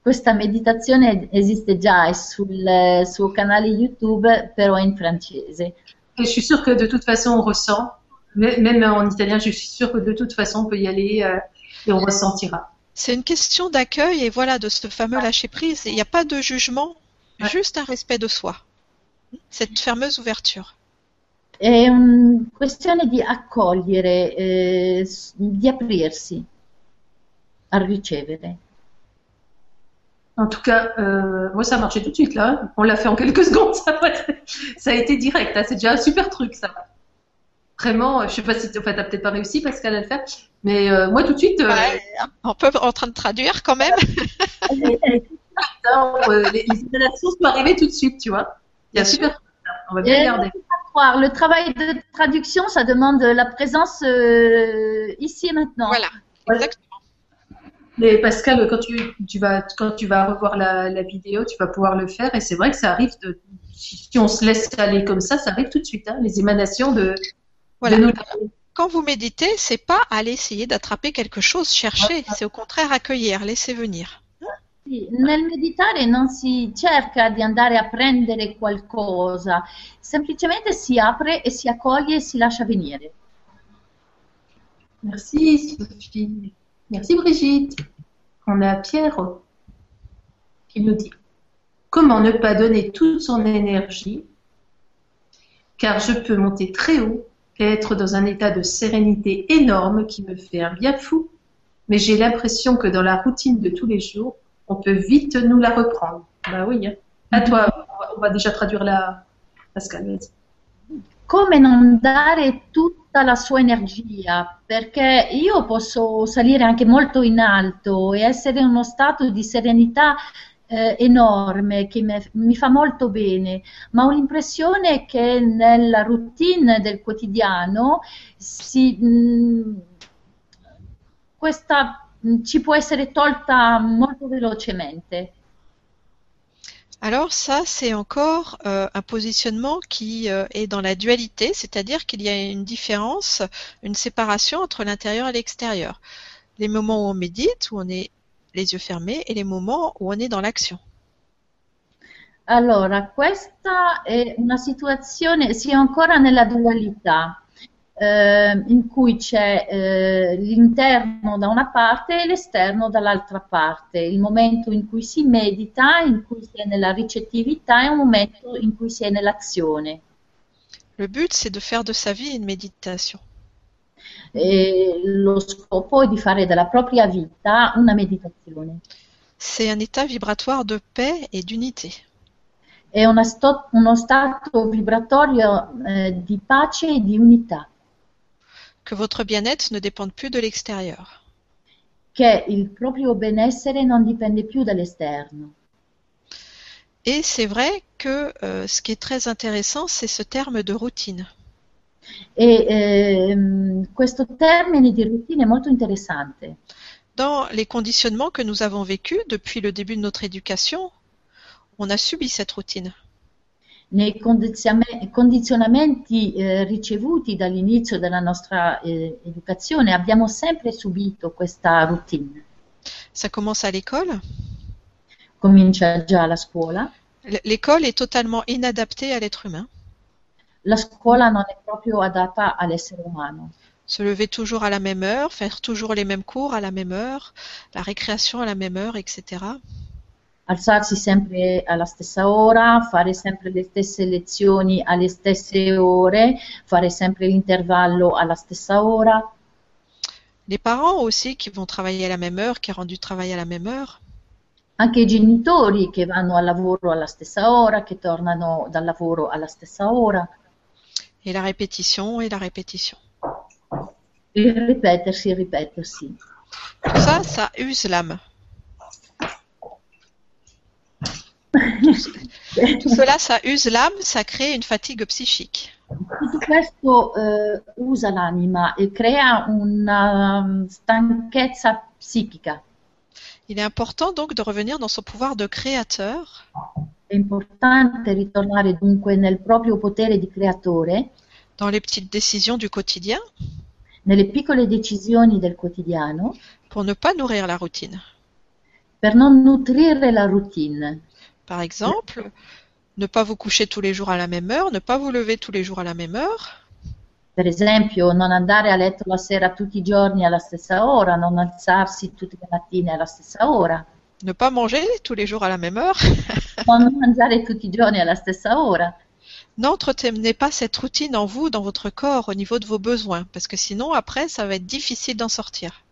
Questa meditazione esiste già, è sul suo canale YouTube, però in francese. Et je suis sûre que de toute façon on ressent même en italien, je suis sûre que de toute façon, on peut y aller euh, et on ressentira. C'est une question d'accueil et voilà, de ce fameux lâcher-prise. Il n'y a pas de jugement, juste un respect de soi. Cette fameuse ouverture. È una questione di accogliere, eh, di aprirsi a ricevere. En tout cas, euh, moi, ça a marché tout de suite là. On l'a fait en quelques secondes. Ça, ça a été direct. Hein. C'est déjà un super truc ça vraiment, je sais pas si, tu fait, peut-être pas réussi Pascal à le faire, mais euh, moi tout de suite. Euh, on peut en train de traduire quand même. Euh, les, installations sont arrivées tout de suite, tu vois. Il y a super. On va bien regarder. Le travail de traduction, ça demande la présence ici et maintenant. Voilà, exactement. Mais Pascal, quand tu, tu, vas, quand tu vas revoir la, la, vidéo, tu vas pouvoir le faire. Et c'est vrai que ça arrive de, si on se laisse aller comme ça, ça arrive tout de suite. Hein, les émanations de, voilà. quand vous méditez, c'est pas aller essayer d'attraper quelque chose, chercher, c'est au contraire accueillir, laisser venir. Nel meditare non si cerca di andare a prendere qualcosa, semplicemente si apre e si accoglie e si lascia venire. Merci Sophie. Merci Brigitte. On a Pierre qui nous dit Comment ne pas donner toute son énergie Car je peux monter très haut être dans un état de sérénité énorme qui me fait un bien fou. Mais j'ai l'impression que dans la routine de tous les jours, on peut vite nous la reprendre. Bah oui. hein. À toi, on va- déjà traduire la Pascal. Come non dare tutta la sua energia? Perché io posso salire anche molto in alto e essere in uno stato di serenità eh, enorme che me- mi fa molto bene, ma ho l'impressione che nella routine del quotidiano si, mh, questa mh, ci può essere tolta molto velocemente. Alors ça, c'est encore euh, un positionnement qui euh, est dans la dualité, c'est-à-dire qu'il y a une différence, une séparation entre l'intérieur et l'extérieur. Les moments où on médite, où on est les yeux fermés, et les moments où on est dans l'action. Allora, questa è una situazione, si è ancora nella dualità, eh, in cui c'è eh, l'interno da una parte e l'esterno dall'altra parte. Il momento in cui si medita, in cui si è nella ricettività, è un momento in cui si è nell'azione. Le but, c'est de faire de sa vie une méditation. E lo scopo è di fare della propria vita una meditazione. C'est un état vibratoire de paix et d'unité. È una sto- uno stato vibratorio eh, di pace e di unità. Que votre bien-être ne dépende plus de l'extérieur. che il proprio benessere non dipende più dall'esterno. Et c'est vrai que euh, ce qui est très intéressant, c'est ce terme de routine. E ehm, questo termine di routine è molto interessante. Dans les conditionnements que nous avons vécus depuis le début de notre éducation, on a subi cette routine. Nei condizionamenti eh, ricevuti dall'inizio della nostra eh, educazione abbiamo sempre subito questa routine. Ça commence à l'école. Comincia già la scuola. L'école est totalement inadaptée à l'être humain. La scuola non è proprio adatta all'essere umano. Se lever toujours à la même heure, faire toujours les mêmes cours à la même heure, la récréation à la même heure, etc. alzarsi sempre alla stessa ora, fare sempre le stesse lezioni alle stesse ore, fare sempre l'intervallo alla stessa ora. Les parents aussi qui vont travailler à la même heure, qui rendent du travail à la même heure. Anche i genitori che vanno al lavoro alla stessa ora, che tornano dal lavoro alla stessa ora. Et la répétition et la répétition. Il. Tout ça, ça use l'âme. Tout cela, ça use l'âme, ça crée une fatigue psychique. Tutto questo eh, usa l'anima e crea una um, stanchezza psichica. Il est important donc de revenir dans son pouvoir de créateur È importante ritornare dunque nel proprio potere di creatore, dans les petites décisions du quotidien. Nelle piccole decisioni del quotidiano, pour ne pas nourrir la routine. per non nutrire la routine. Par exemple, ne pas vous coucher tous les jours à la même heure, ne pas vous lever tous les jours à la même heure, Per esempio, non andare a letto la sera tutti i giorni alla stessa ora, non alzarsi tutte le mattine alla stessa ora, ne pas manger tous les jours à la même heure. non mangiare tutti i giorni alla stessa ora. N'entretenez pas cette routine en vous, dans votre corps, au niveau de vos besoins, parce que sinon, après, ça va être difficile d'en sortir.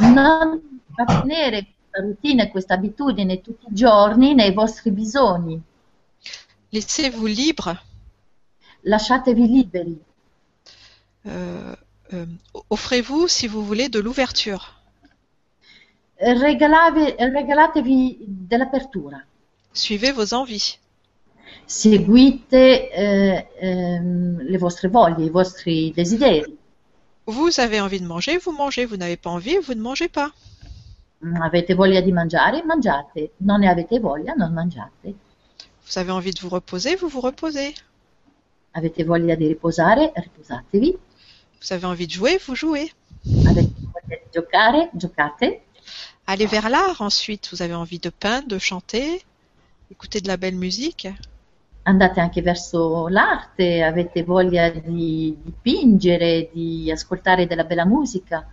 Non mantenere questa routine, questa abitudine tutti i giorni nei vostri bisogni. Laissez-vous libre. Lasciatevi liberi. Euh, euh, Offrez-vous, si vous voulez, de l'ouverture. Regalatevi dell'apertura. Suivez vos envies. Seguite eh, ehm, le vostre voglie, i vostri desideri. Vous avez envie de manger, vous mangez. Vous n'avez pas envie, vous ne mangez pas. Avete voglia di mangiare? Mangiate. Non ne avete voglia? Non mangiate. Vous avez envie de vous reposer, vous vous reposez. Avete voglia di riposare? Riposatevi. Vous avez envie de jouer, vous jouez. Avete voglia di giocare? Giocate. Allez vers l'art ensuite. Vous avez envie de peindre, de chanter, écouter de la belle musique. Andate anche verso l'arte, avete voglia di dipingere, di ascoltare della bella musica?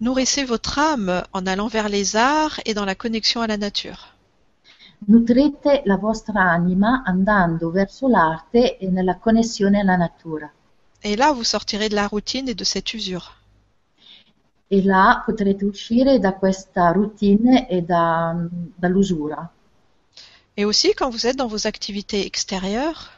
Nourrissez votre âme en allant vers les arts et dans la connexion à la nature. Nutrite la vostra anima andando verso l'arte e nella connessione alla natura. Et là, vous sortirez de la routine et de cette usure. E là potrete uscire da questa routine e da- dall'usura. Et aussi, quand vous êtes dans vos activités extérieures,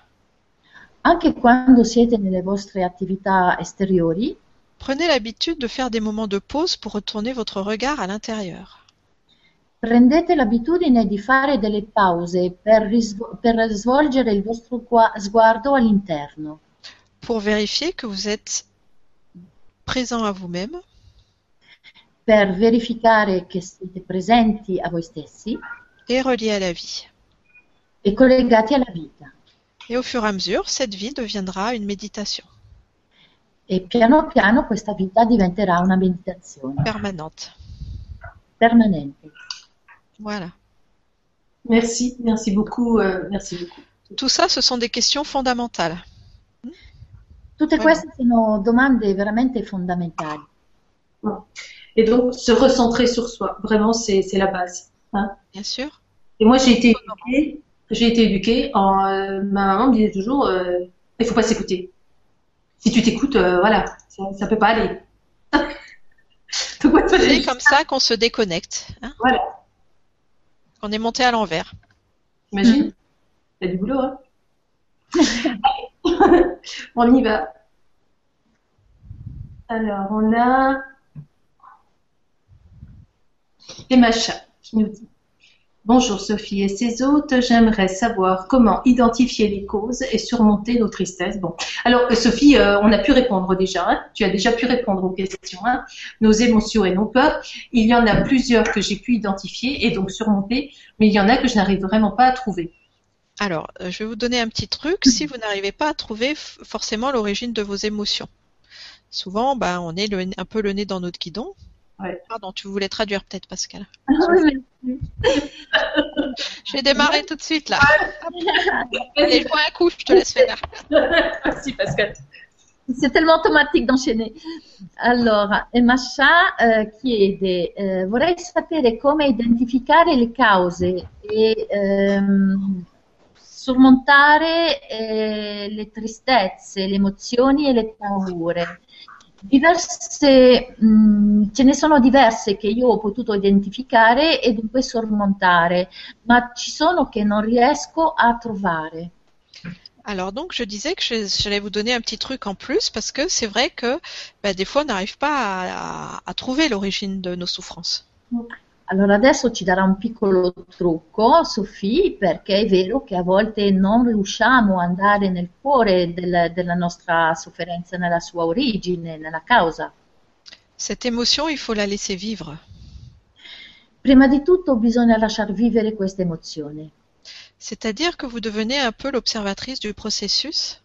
Anche quando siete nelle vostre attività esteriori, prenez l'habitude de faire des moments de pause pour retourner votre regard à l'intérieur. prendete l'abitudine di fare delle pause per, risvo- per svolgere il vostro sguardo all'interno, pour vérifier que vous êtes présent à vous-même per verificare che siete presenti a voi stessi et relié à la vie. e collegati alla vita. Et au fur et à mesure, cette vie deviendra une méditation E piano piano questa vita diventerà una meditazione permanente. permanente. Voilà. Merci, merci beaucoup, euh, merci beaucoup. Tout ça, ce sont des questions fondamentales. Tutte Voilà. queste sono domande veramente fondamentali. Et donc, se recentrer sur soi, vraiment, c'est la base. hein. Bien sûr. Et moi, j'ai été éduquée, j'ai été éduquée en, euh, ma maman me disait toujours, euh, il faut pas s'écouter. Si tu t'écoutes, euh, voilà, ça, ça peut pas aller. C'est comme ça qu'on se déconnecte. hein. Voilà. On est monté à l'envers. Imagine, il y a du boulot, hein. on y va. Alors, on a Emacha qui nous dit Bonjour Sophie et ses hôtes, j'aimerais savoir comment identifier les causes et surmonter nos tristesses. Bon, alors euh, Sophie, euh, on a pu répondre déjà, hein. tu as déjà pu répondre aux questions, hein. nos émotions et nos peurs. Il y en a plusieurs que j'ai pu identifier et donc surmonter, mais il y en a que je n'arrive vraiment pas à trouver. Alors, euh, je vais vous donner un petit truc. Si vous n'arrivez pas à trouver forcément l'origine de vos émotions, souvent, ben, on est un peu le nez dans notre guidon. Ouais. Pardon, tu voulais traduire peut-être, Pascal. Ah oui, merci. Je vais démarrer tout de suite là. Allez, je bois un coup, je te laisse faire. Merci Pascal. C'est tellement automatique d'enchaîner. Allora, Emasha eh, chiede, eh, vorrei sapere come identificare le cause e ehm, sormontare eh, le tristezze, le emozioni e le paure. Diverse, mh, ce ne sono diverse che io ho potuto identificare e dunque sormontare, ma ci sono che non riesco a trovare. Alors donc, je disais que je- j'allais vous donner un petit truc en plus parce que c'est vrai que ben, des fois, on n'arrive pas à, à- à trouver l'origine de nos souffrances. Allora adesso ci darà un piccolo trucco, Sofì, perché è vero che a volte non riusciamo ad andare nel cuore del- della nostra sofferenza, nella sua origine, nella causa. Cette émotion, il faut la laisser vivre. Prima di tutto bisogna lasciar vivere questa emozione C'est-à-dire que vous devenez un peu l'observatrice du processus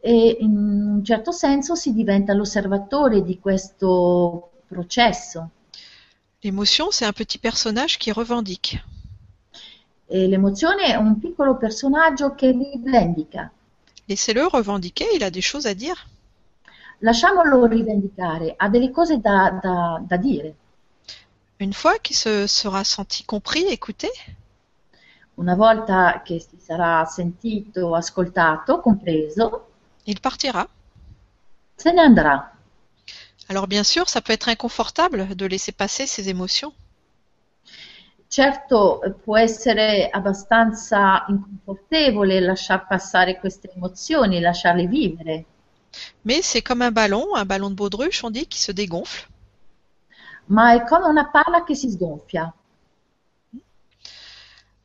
e in un certo senso si diventa l'osservatore di questo processo. L'émotion, c'est un petit personnage qui revendique. E l'emozione è un piccolo personaggio che rivendica. Laissez-le revendiquer, il a des choses à dire. Lasciamolo rivendicare, ha delle cose da, da- da dire. Une fois qu'il se sera senti compris, écouté, Una volta che si sarà sentito, ascoltato, compreso, il partira. se ne andrà. Alors bien sûr, ça peut être inconfortable de laisser passer ces émotions. Certo, può essere abbastanza inconfortevole lasciar passare queste emozioni, lasciarle vivere, Mais c'est comme un ballon, un ballon de baudruche, on dit, qui se dégonfle. ma è come una palla che si sgonfia.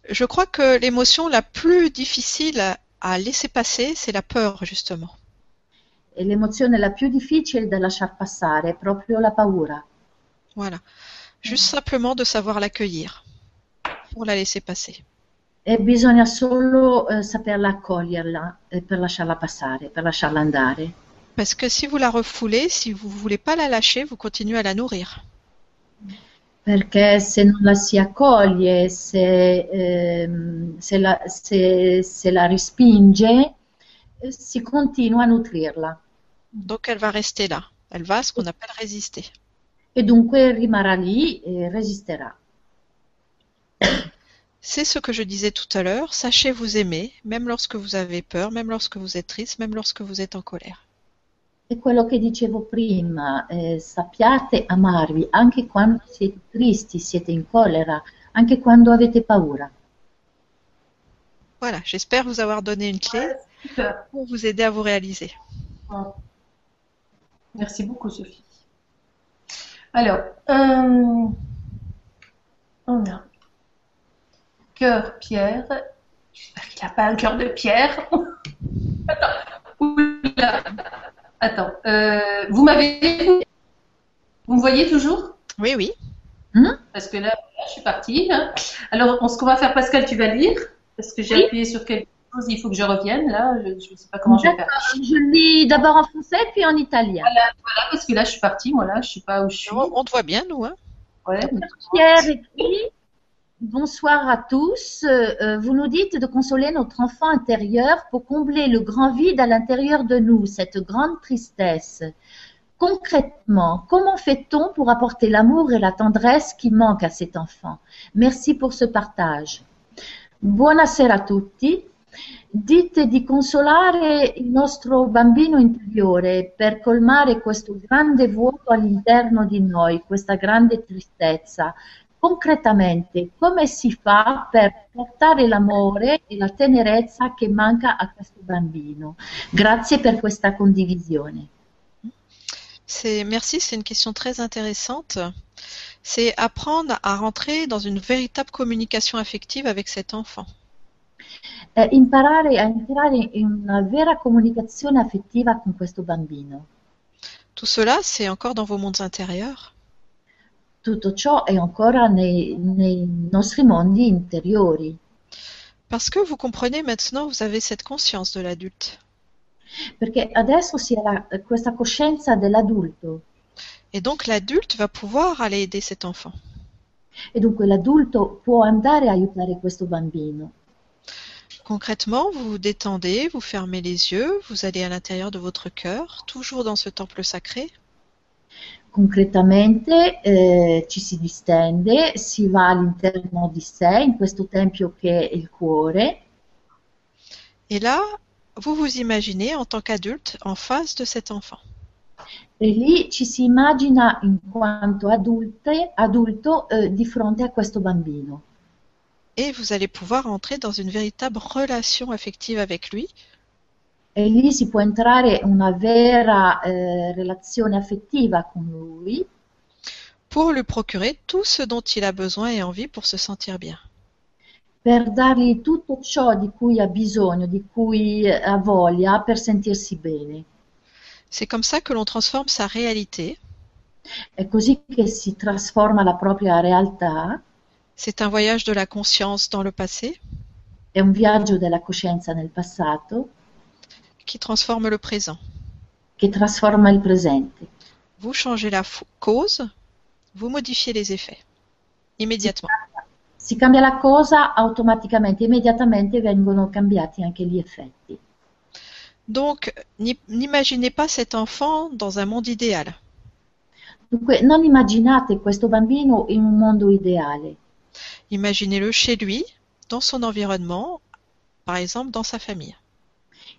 Je crois que l'émotion la plus difficile à laisser passer, c'est la peur, justement. E l'emozione la più difficile da lasciar passare è proprio la paura. Voilà. Juste simplement de savoir l'accueillir pour la laisser passer. E bisogna solo eh, saperla accoglierla eh, per lasciarla passare, per lasciarla andare. Parce que si vous la refoulez, si vous ne voulez pas la lâcher, vous continuez à la nourrir. Perché se non la si accoglie, se, ehm, se la, se- se la respinge, eh, si continua a nutrirla Donc elle va rester là. Elle va, ce qu'on appelle résister. e dunque rimarrà lì e resisterà. C'est ce que je disais tout à l'heure. Sachez vous aimer, même lorsque vous avez peur, même lorsque vous êtes triste, même lorsque vous êtes en colère. È quello che dicevo prima, eh, sappiate amarvi anche quando siete tristi, siete in collera, anche quando avete paura. Voilà, j'espère vous avoir donné une clé pour vous aider à vous réaliser. Merci beaucoup, Sophie. Alors, euh, on a cœur pierre. J'espère qu'il n'a pas un cœur de pierre. Attends. Oula. Attends. euh, vous m'avez. Vous me voyez toujours? Oui, oui. Parce que là, là, je suis partie. hein. Alors, on- ce qu'on va faire, Pascal, tu vas lire Parce que j'ai Oui. appuyé sur quelque chose, il faut que je revienne. Là, je ne sais pas comment je vais faire. Je lis d'abord en français puis en italien. Voilà, parce que là, je suis partie. Moi, là, je ne sais pas où je suis. On, on te voit bien, nous. Hein Ouais. Pierre écrit Bonsoir à tous. Euh, euh, vous nous dites de consoler notre enfant intérieur pour combler le grand vide à l'intérieur de nous, cette grande tristesse. Concrètement, comment fait-on pour apporter l'amour et la tendresse qui manquent à cet enfant? Merci pour ce partage. Buonasera a tutti. Dite di consolare il nostro bambino interiore per colmare questo grande vuoto all'interno di noi, questa grande tristezza. Concretamente, come si fa per portare l'amore e la tenerezza che manca a questo bambino? Grazie per questa condivisione. Merci, c'est une question très intéressante. C'est apprendre à rentrer dans une véritable communication affective avec cet enfant. Eh, imparare a entrare in una vera comunicazione affettiva con questo bambino. Tout cela, c'est encore dans vos mondes intérieurs. Tutto ciò è ancora nei, nei nostri mondi interiori, Parce que vous comprenez maintenant, vous avez cette conscience de l'adulte. perché adesso si ha questa coscienza dell'adulto Et donc l'adulte va pouvoir aller aider cet enfant. e dunque l'adulto può andare a aiutare questo bambino. Concrètement, vous vous détendez, vous fermez les yeux, vous allez à l'intérieur de votre cœur, toujours dans ce temple sacré, Concretamente eh, ci si distende, si va all'interno di sé, in questo tempio che è il cuore, et là, vous vous imaginez en tant qu'adulte en face de cet enfant. e lì ci si immagina in quanto adulte, adulto eh, di fronte a questo bambino. Et vous allez pouvoir entrer dans une véritable relation affective avec lui, E lì si può entrare una vera eh, relazione affettiva con lui pour lui procurer tout ce dont il a besoin et envie pour se sentir bien. per dargli tutto ciò di cui ha bisogno, di cui ha voglia per sentirsi bene. C'est comme ça que l'on transforme sa réalité. È così che si trasforma la propria realtà, C'est un voyage de la conscience dans le passé è un viaggio della coscienza nel passato qui transforme le présent. che trasforma il presente. Vous changez la cause, vous modifiez les effets immédiatement. Si cambia la cosa, automaticamente, immediatamente vengono cambiati anche gli effetti. Donc, n'i- n'imaginez pas cet enfant dans un monde idéal. Dunque, non immaginate questo bambino in un mondo ideale, Imaginez-le chez lui, dans son environnement, par exemple dans sa famille.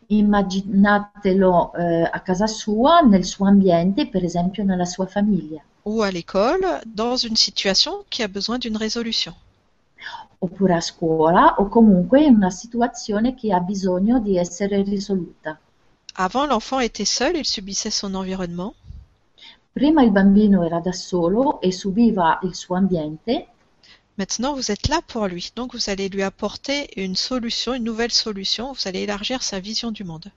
immaginatelo eh, a casa sua, nel suo ambiente, per esempio nella sua famiglia, ou à l'école dans une situation qui a besoin d'une résolution. oppure a scuola o comunque in una situazione che ha bisogno di essere risoluta. Avant, l'enfant était seul, il subissait son environnement. Prima il bambino era da solo e subiva il suo ambiente, Maintenant, vous êtes là pour lui. Donc, vous allez lui apporter une solution, une nouvelle solution. Vous allez élargir sa vision du monde.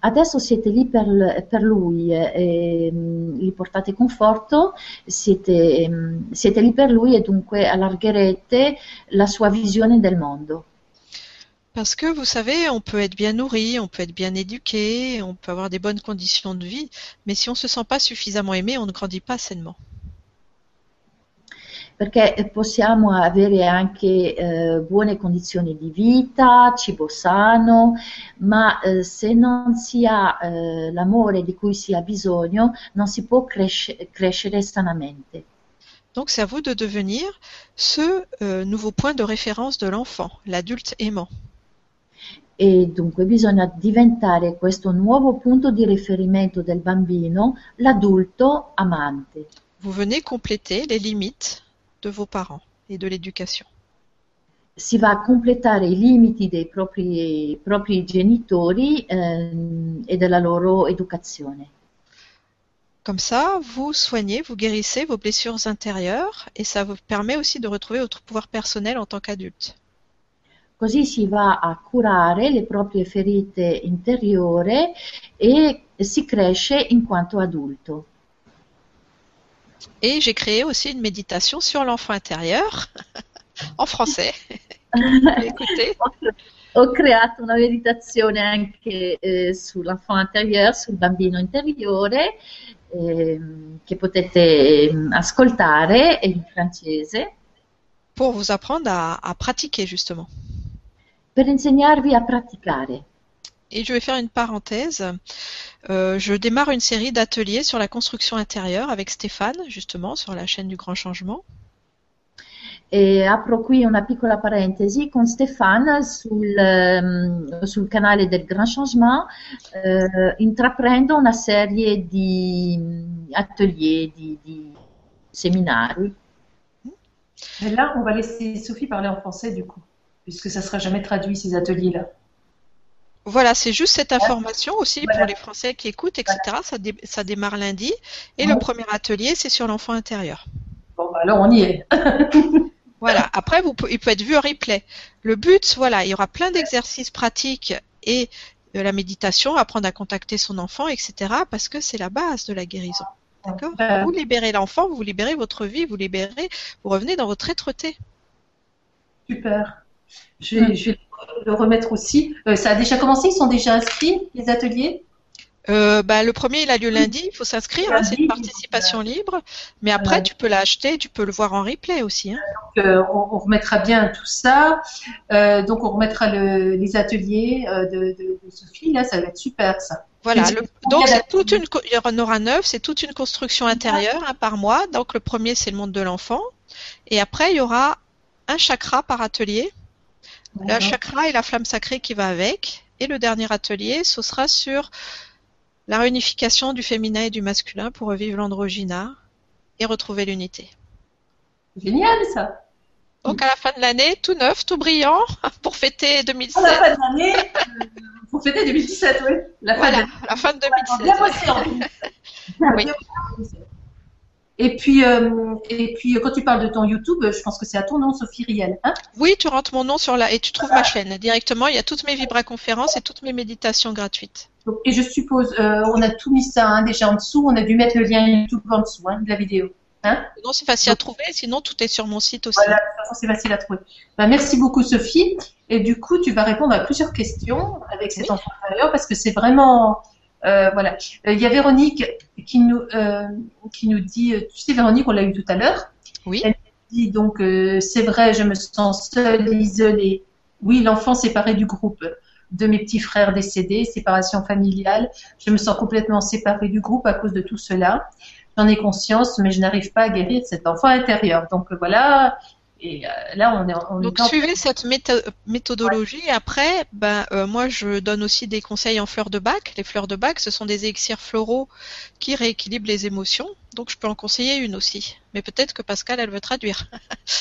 adesso siete lì per, per lui, eh, e, mm, gli portate conforto, siete, mm, siete lì per lui e dunque allargherete la sua visione del mondo. Parce que vous savez, on peut être bien nourri, on peut être bien éduqué, on peut avoir des bonnes conditions de vie, mais si on ne se sent pas suffisamment aimé, on ne grandit pas sainement. Perché possiamo avere anche eh, buone condizioni di vita, cibo sano, ma eh, se non si ha eh, l'amore di cui si ha bisogno non si può cresce- crescere sanamente. Donc c'est à vous de devenir ce euh, nouveau point de référence de l'enfant, l'adulte aimant. E dunque bisogna diventare questo nuovo punto di riferimento del bambino, l'adulto amante. Vous venez compléter les limites de vos parents et de l'éducation. si va a completare i limiti dei propri, propri genitori ehm, e della loro educazione. Comme ça, vous soignez, vous guérissez vos blessures intérieures et ça vous permet aussi de retrouver votre pouvoir personnel en tant qu'adulte. Così si va a curare le proprie ferite interiore e si cresce in quanto adulto. Et j'ai créé aussi une méditation sur l'enfant intérieur en français. Écoutez, Ho creato una meditazione anche eh, sull'enfant intérieur, sul bambino interiore, ehm, che potete ehm, ascoltare è in francese, pour vous apprendre à, à pratiquer justement. per insegnarvi a praticare. Et je vais faire une parenthèse. Euh, je démarre une série d'ateliers sur la construction intérieure avec Stéphane, justement, sur la chaîne du Grand Changement. E apro qui una piccola parentesi con Stéphane sul, ehm, sul canale del Grand Changement, eh, intraprendo una serie di atelier, di, di seminari. Mais là, on va laisser Sophie parler en français du coup, puisque ça sera jamais traduit ces ateliers-là. Voilà, c'est juste cette information aussi pour les Français qui écoutent, etc. Ça, dé- ça démarre lundi. Et le premier atelier, c'est sur l'enfant intérieur. Bon, bah, alors on y est. Voilà. Après, vous, il peut être vu en replay. Le but, voilà, il y aura plein d'exercices pratiques et de la méditation, apprendre à contacter son enfant, etc. Parce que c'est la base de la guérison. D'accord? Vous libérez l'enfant, vous libérez votre vie, vous libérez, vous revenez dans votre être-té. super. Je vais le remettre aussi. Euh, ça a déjà commencé Ils sont déjà inscrits, les ateliers? Euh, bah, le premier, il a lieu lundi, il faut s'inscrire, hein, c'est une participation libre. Mais après, Ouais. tu peux l'acheter, tu peux le voir en replay aussi. hein. Donc, euh, on, on remettra bien tout ça. Euh, donc, on remettra le- les ateliers de, de- de Sophie. Là, ça va être super, ça. Voilà. Le- donc, c'est toute une, il y en aura neuf, c'est toute une construction intérieure hein, par mois. Donc, le premier, c'est le monde de l'enfant. Et après, il y aura un chakra par atelier. Le chakra et la flamme sacrée qui va avec. Et le dernier atelier, ce sera sur la réunification du féminin et du masculin pour revivre l'androgyna et retrouver l'unité. Génial, ça. Donc à la fin de l'année, tout neuf, tout brillant, pour fêter À 2016. la fin de l'année, euh, pour fêter 2017, oui. La fin Voilà, de la fin de Bien 2016. bossé, en plus. Bien Oui. Et puis, euh, et puis, quand tu parles de ton YouTube, je pense que c'est à ton nom, Sophie Riel. Hein? Oui, tu rentres mon nom sur la et tu trouves ma chaîne directement. Il y a toutes mes vibraconférences et toutes mes méditations gratuites. Donc, et je suppose, euh, on a tout mis ça hein, déjà en dessous. On a dû mettre le lien YouTube en dessous hein, de la vidéo. Hein? Sinon, c'est facile à trouver. Sinon, tout est sur mon site aussi. Voilà, c'est facile à trouver. Bah, merci beaucoup, Sophie. Et du coup, tu vas répondre à plusieurs questions avec cet Oui. enfant intérieur parce que c'est vraiment. Euh, voilà. Euh, Il y a Véronique qui nous, euh, qui nous dit Tu sais, Véronique, on l'a eu tout à l'heure. Oui. Elle dit donc C'est vrai, je me sens seule, isolée. Oui, l'enfant séparé du groupe de mes petits frères décédés, séparation familiale. Je me sens complètement séparée du groupe à cause de tout cela. J'en ai conscience, mais je n'arrive pas à guérir cet enfant intérieur. Donc voilà. Et euh, là, on est, on Donc est en- suivez cette métho- méthodologie. Après, ben, euh, moi, je donne aussi des conseils en fleurs de bac. Les fleurs de bac, ce sont des élixirs floraux qui rééquilibrent les émotions. Donc, je peux en conseiller une aussi. Mais peut-être que Pascal, elle veut traduire.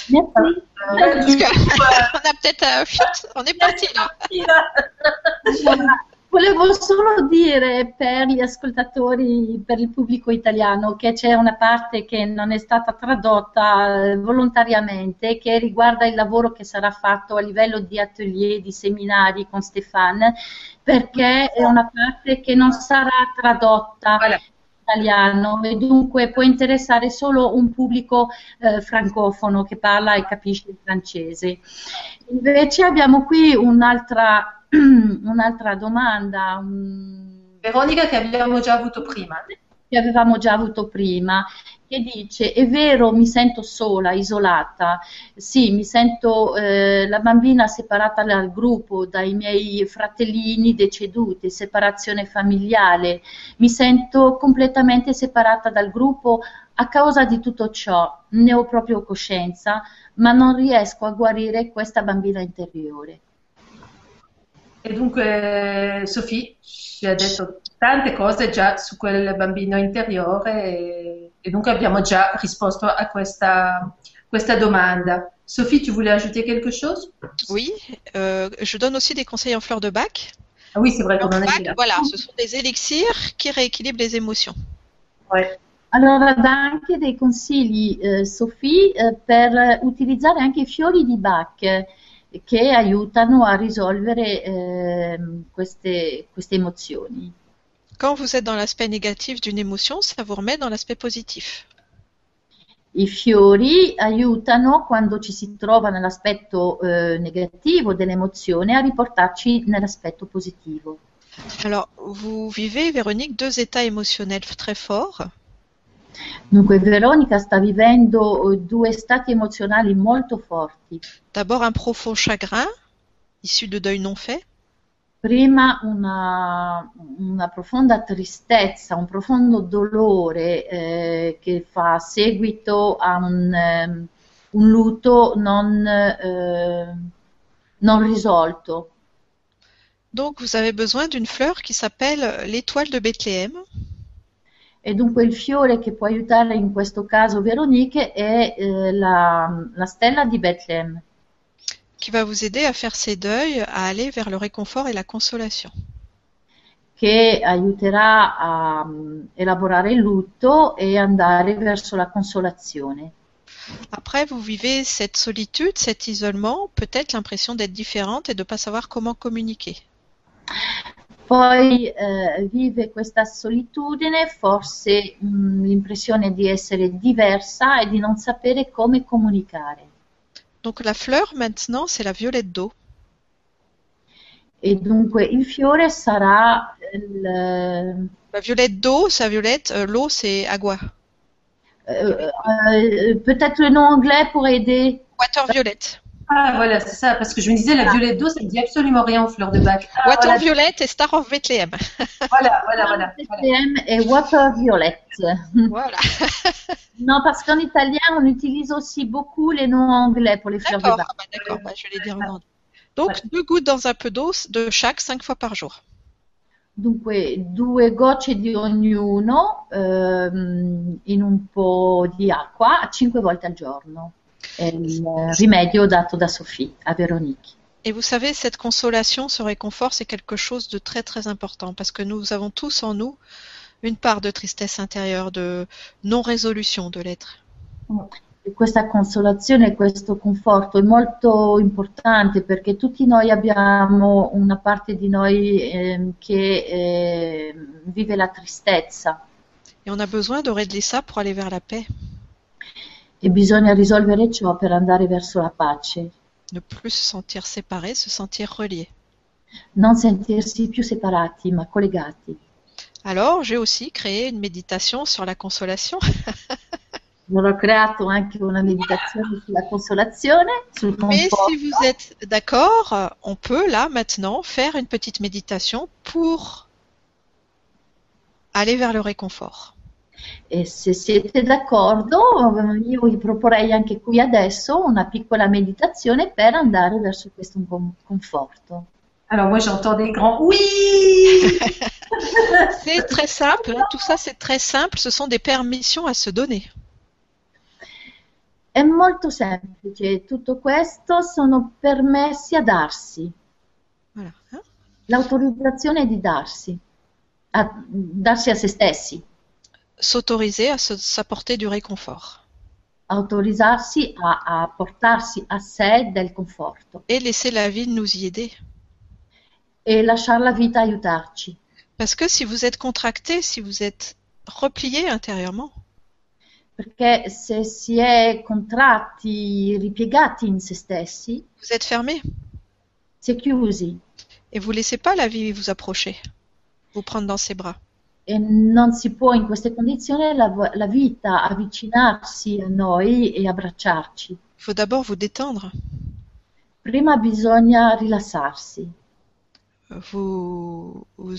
Merci. Parce que on a peut-être fit. On est parti là. Volevo solo dire per gli ascoltatori, per il pubblico italiano, che c'è una parte che non è stata tradotta eh, volontariamente, che riguarda il lavoro che sarà fatto a livello di atelier, di seminari con Stefan, perché è una parte che non sarà tradotta. Voilà. italiano e dunque può interessare solo un pubblico eh, francofono che parla e capisce il francese. Invece abbiamo qui un'altra, un'altra domanda. Veronica che abbiamo già avuto prima. Che avevamo già avuto prima che dice è vero mi sento sola, isolata, sì mi sento eh, la bambina separata dal gruppo, dai miei fratellini deceduti, separazione familiare, mi sento completamente separata dal gruppo a causa di tutto ciò, ne ho proprio coscienza, ma non riesco a guarire questa bambina interiore. E dunque Sofì ci ha detto tante cose già su quel bambino interiore e, e dunque abbiamo già risposto a questa, questa domanda. Sophie, tu voulais ajouter quelque chose Oui, euh, je donne aussi des conseils en fleurs de bac. Ah oui, c'est vrai qu'on en a là. Voilà, ce sont des élixirs qui rééquilibrent les émotions. Ouais. Allora dà anche dei consigli, eh, Sophie, eh, per utilizzare anche i fiori di Bach che aiutano a risolvere eh, queste, queste émotions. Quand vous êtes dans l'aspect négatif d'une émotion, ça vous remet dans l'aspect positif. I fiori aiutano quando ci si trova nell'aspetto eh, negativo dell'emozione a riportarci nell'aspetto positivo. Alors, vous vivez, Véronique, deux états émotionnels très forts. Dunque Veronica sta vivendo eh, due stati emozionali molto forti. D'abord un profond chagrin, issu de deuil non fait. Prima una, una profonda tristezza, un profondo dolore eh, che fa seguito a un, um, un lutto non, eh, non risolto. Donc vous avez besoin d'une fleur qui s'appelle l'étoile de Bethléem. E dunque il fiore che può aiutare in questo caso Veronique è eh, la, la, stella di Bethlehem. Qui va vous aider à faire ces deuils, à aller vers le réconfort et la consolation. Che aiuterà a um, elaborare il lutto e andare verso la consolazione. Après, vous vivez cette solitude, cet isolement, peut-être l'impression d'être différente et de ne pas savoir comment communiquer. Poi eh, vive questa solitudine, forse mh, l'impressione di essere diversa e di non sapere come comunicare. Donc la fleur maintenant c'est la violette d'eau. E dunque il fiore sarà il... La violette d'eau, c'est violette, euh, l'eau c'est agua. Euh, euh, Peut-être le nom anglais pour aider? Water violette. Ah voilà, c'est ça, parce que je me disais, la violette d'eau, ça ne dit absolument rien aux fleurs de bac. Ah, Water voilà. Violette et Star of Bethlehem. Voilà, voilà, voilà. Bethlehem et Water Violette. Voilà. non, parce qu'en italien, on utilise aussi beaucoup les noms anglais pour les fleurs de bac. Ah bah, D'accord, bah, je vais les dire en Donc, ouais. deux gouttes dans un peu d'eau de chaque, cinq fois par jour. Dunque, due gocce di ognuno ehm, in un po' di acqua cinque volte al giorno. Il rimedio dato da Sophie à Véronique. Et vous savez, cette consolation, ce réconfort, c'est quelque chose de très très important parce que nous avons tous en nous une part de tristesse intérieure, de non-résolution de l'être. E questa consolazione, questo conforto è molto importante perché tutti noi abbiamo una parte di noi eh, che eh, vive la tristezza. Et on a besoin de régler ça pour aller vers la paix. E bisogna risolvere ciò per andare verso la pace. Ne plus se sentir séparé, se sentir relié. Non sentirsi più separati, ma collegati. Alors, j'ai aussi créé une méditation sur la consolation. Ho creato anche una meditazione sulla consolazione, sul Mais si vous êtes d'accord, on peut là maintenant faire une petite méditation pour aller vers le réconfort. E se siete d'accordo, io vi proporrei anche qui adesso una piccola meditazione per andare verso questo conforto. Alors moi j'entends des grands oui C'est très simple, hein. tout ça c'est très simple, ce sont des permissions à se donner. È molto semplice, tutto questo sono permessi a darsi. Voilà. L'autorizzazione di darsi, a darsi a se stessi. S'autoriser à s'apporter du réconfort. Autorizzarsi a, a, portarsi a sé del conforto. Et laisser la vie nous y aider. E lasciare la vita aiutarci. Parce que si vous êtes contracté, si vous êtes replié intérieurement. perché se si è contratti, ripiegati in se stessi, Vous êtes fermé è chiusi et vous laissez pas la vie vous approcher, vous prendre dans ses bras. E non si può in queste condizioni la, la vita avvicinarsi a noi e abbracciarci. Faut d'abord vous détendre, Prima bisogna rilassarsi, vous, vous,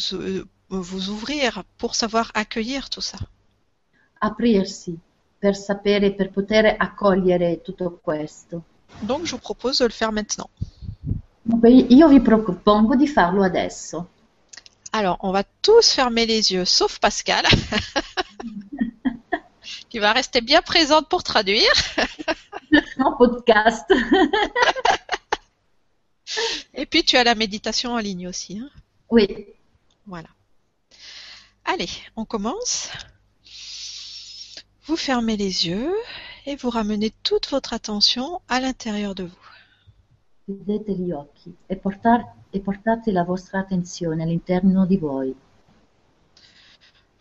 vous ouvrir pour savoir accueillir tout ça. aprirsi per sapere, per poter accogliere tutto questo. Donc je vous propose de le faire maintenant. Io vi propongo di farlo adesso. Alors, on va tous fermer les yeux, sauf Pascal, qui va rester bien présente pour traduire. No podcast. Et puis, tu as la méditation en ligne aussi. hein. Oui, Voilà. Allez, on commence. Vous fermez les yeux et vous ramenez toute votre attention à l'intérieur de vous. Chiudete gli occhi e, portar- e portate la vostra attenzione all'interno di voi.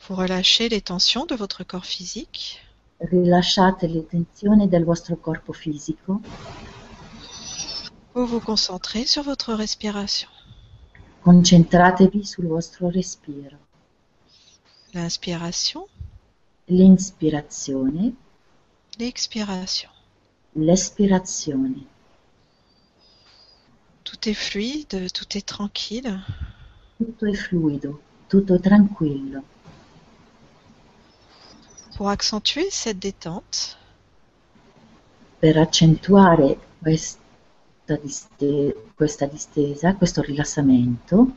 Vous relâchez les tensions de votre corps physique. Rilasciate le tensioni del vostro corpo fisico, Vous vous concentrez sur votre respiration. concentratevi sul vostro respiro. L'inspiration, L'inspirazione, l'expiration. l'espirazione. Tout est fluide, tout est tranquille. Tutto è fluido, tutto tranquillo. Pour accentuer cette détente, Per accentuare questa, diste- questa distesa, questo rilassamento,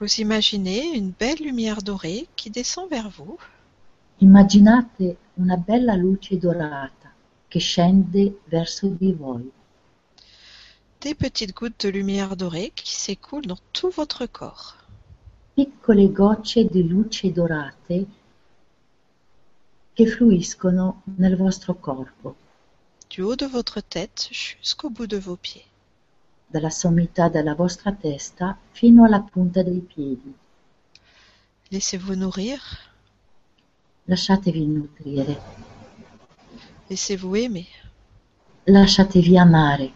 vous imaginez une belle lumière dorée qui descend vers vous immaginate una bella luce dorata che scende verso di voi. Des petites gouttes de lumière dorée qui s'écoulent dans tout votre corps. piccole gocce di luce dorate che fluiscono nel vostro corpo, du haut de votre tête jusqu'au bout de vos pieds. dalla sommità della vostra testa fino alla punta dei piedi. Laissez-vous nourrir, Lasciatevi nutrire, laissez-vous aimer, lasciatevi amare,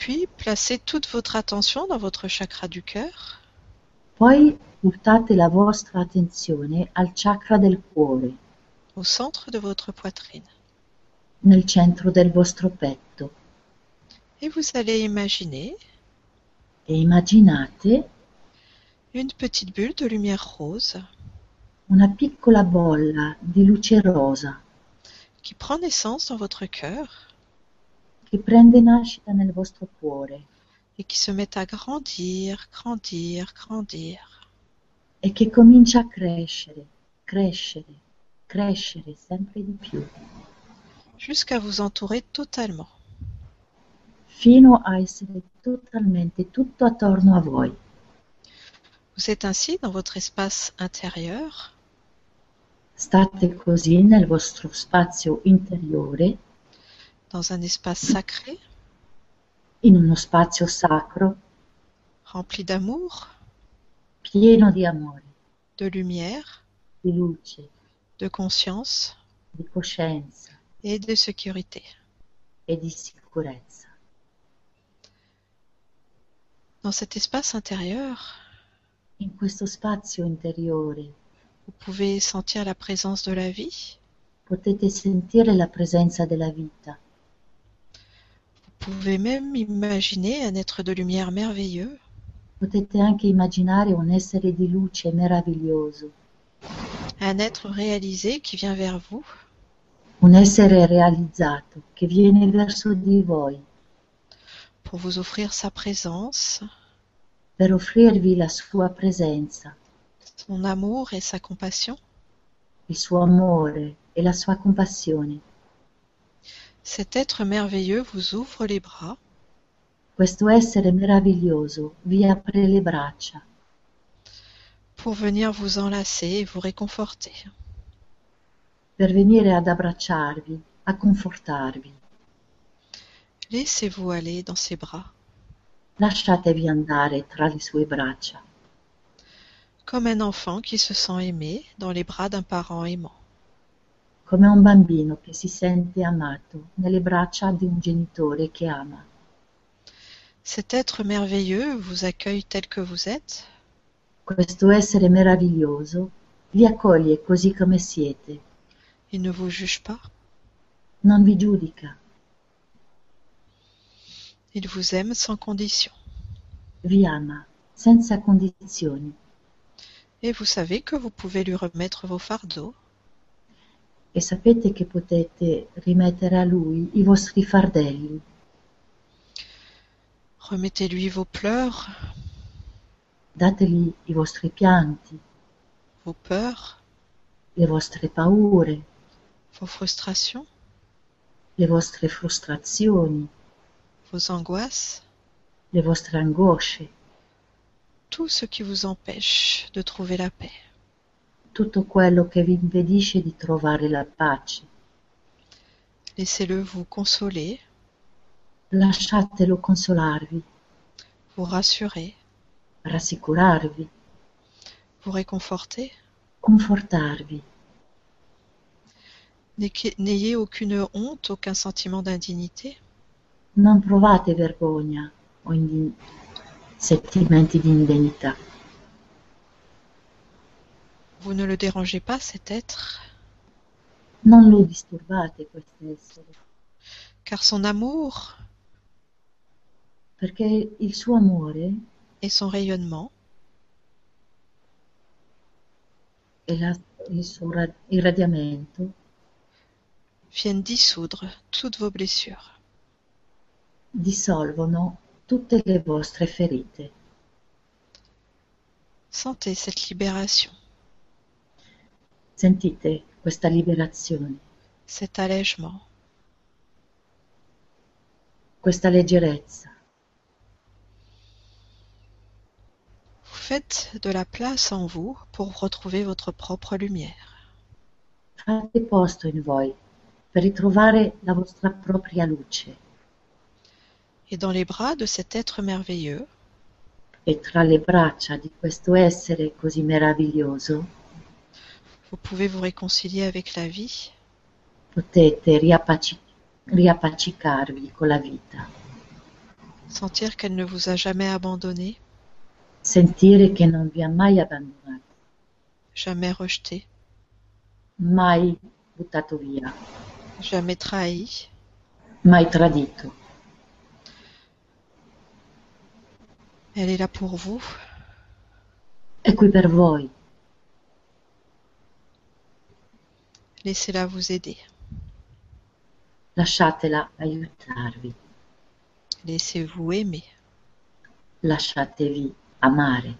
puis placez toute votre attention dans votre chakra du cœur. Poi portate la vostra attenzione al chakra del cuore, au centre de votre poitrine. nel centro del vostro petto, Et vous allez imaginer e immaginate une petite bulle de lumière rose una piccola bolla di luce rosa qui prend naissance dans votre cœur che prende nascita nel vostro cuore et qui se met à grandir, grandir, grandir. e che comincia a crescere, crescere, crescere sempre di più, jusqu'à vous entourer totalement. fino a essere totalmente tutto attorno a voi. Vous êtes ainsi dans votre espace intérieur, State così nel vostro spazio interiore, dans un espace sacré, in uno spazio sacro, rempli d'amour, pieno di amore, de lumière, di luce, de conscience di coscienza et de sécurité. e di sicurezza. Dans cet espace intérieur, In questo spazio interiore vous pouvez sentir la présence de la vie, potete sentire la presenza della vita, vous pouvez même imaginer un être de lumière merveilleux. Potete anche immaginare un essere di luce meraviglioso, un être réalisé qui vient vers vous. Un essere realizzato che viene verso di voi. Pour vous offrir sa présence, per offrirvi la sua presenza, son amour et sa compassion. il suo amore e la sua compassione. Cet être merveilleux vous ouvre les bras Questo essere meraviglioso vi apre le braccia pour venir vous enlacer et vous réconforter. per venire ad abbracciarvi, a confortarvi. Laissez-vous aller dans ses bras, Lasciatevi andare tra le sue braccia, comme un enfant qui se sent aimé dans les bras d'un parent aimant. Come un bambino che si sente amato nelle braccia di un genitore che ama. Cet être merveilleux vous accueille tel que vous êtes? Questo essere meraviglioso vi accoglie così come siete, Il ne vous juge pas? Non vi giudica, Il vous aime sans condition? vi ama senza condizioni. Et vous savez que vous pouvez lui remettre vos fardeaux? E sapete che potete rimettere a lui i vostri fardelli, Remettez-lui vos pleurs, dategli i vostri pianti, vos peurs, le vostre paure, vos frustrations, le vostre frustrazioni, vos angoisses, le vostre angosce, tout ce qui vous empêche de trouver la paix. Tutto quello che vi impedisce di trovare la pace. Laissez-le vous consoler, Lasciatelo consolarvi, vous rassurer, rassicurarvi, vous réconforter. confortarvi. N'ayez- aucune honte, aucun sentiment d'indignité. Non provate vergogna o sentimenti di indegnità. Vous ne le dérangez pas, cet être, Non lo disturbate quest'essere, car son amour perché il suo amore et son rayonnement e la- il suo ra- irradiamento viennent dissoudre toutes vos blessures. dissolvono tutte le vostre ferite. Sentez cette libération, Sentite questa liberazione, cet allègement. questa leggerezza? Vous faites de la place en vous pour retrouver votre propre lumière. Fate posto in voi per ritrovare la vostra propria luce Et dans les bras de cet être merveilleux, e tra le braccia di questo essere così meraviglioso vous pouvez vous réconcilier avec la vie, potete riappaci- riappacicarvi con la vita, sentir qu'elle ne vous a jamais abandonné, sentire che non vi ha mai abbandonato, jamais rejeté, mai buttato via, jamais trahi, mai tradito. Elle est là pour vous. È qui per voi, Laissez-la vous aider. lasciatela aiutarvi, Laissez-vous aimer. lasciatevi amare.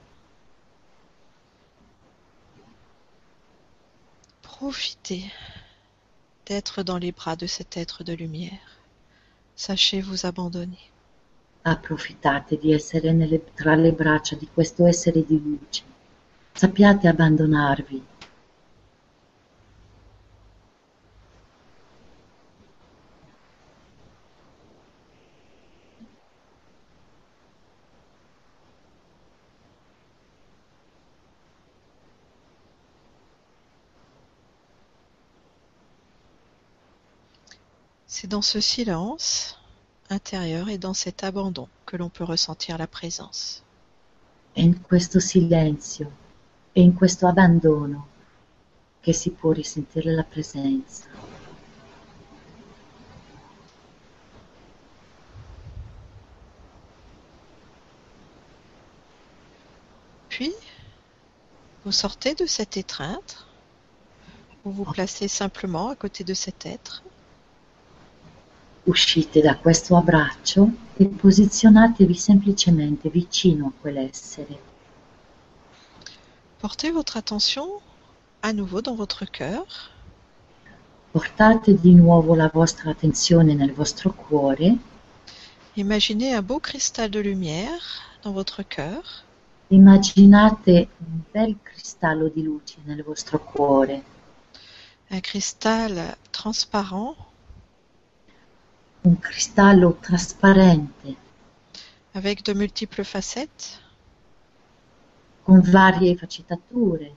Profitez d'être dans les bras de cet être de lumière. Sachez vous abandonner. Approfittate di essere nelle- tra le braccia di questo essere di luce. Sappiate abbandonarvi. Dans ce silence intérieur et dans cet abandon que l'on peut ressentir la présence. È in questo silenzio e in questo abbandono che si può risentire la presenza. Puis, vous sortez de cette étreinte, vous vous placez simplement à côté de cet être, Uscite da questo abbraccio e posizionatevi semplicemente vicino a quell'essere. portez votre attention à nouveau dans votre cœur. Portate di nuovo la vostra attenzione nel vostro cuore, Imaginez un beau cristal de lumière dans votre cœur. Immaginate un bel cristallo di luce nel vostro cuore, un cristal transparent un cristallo trasparente avec de multiples facettes. con varie faccettature.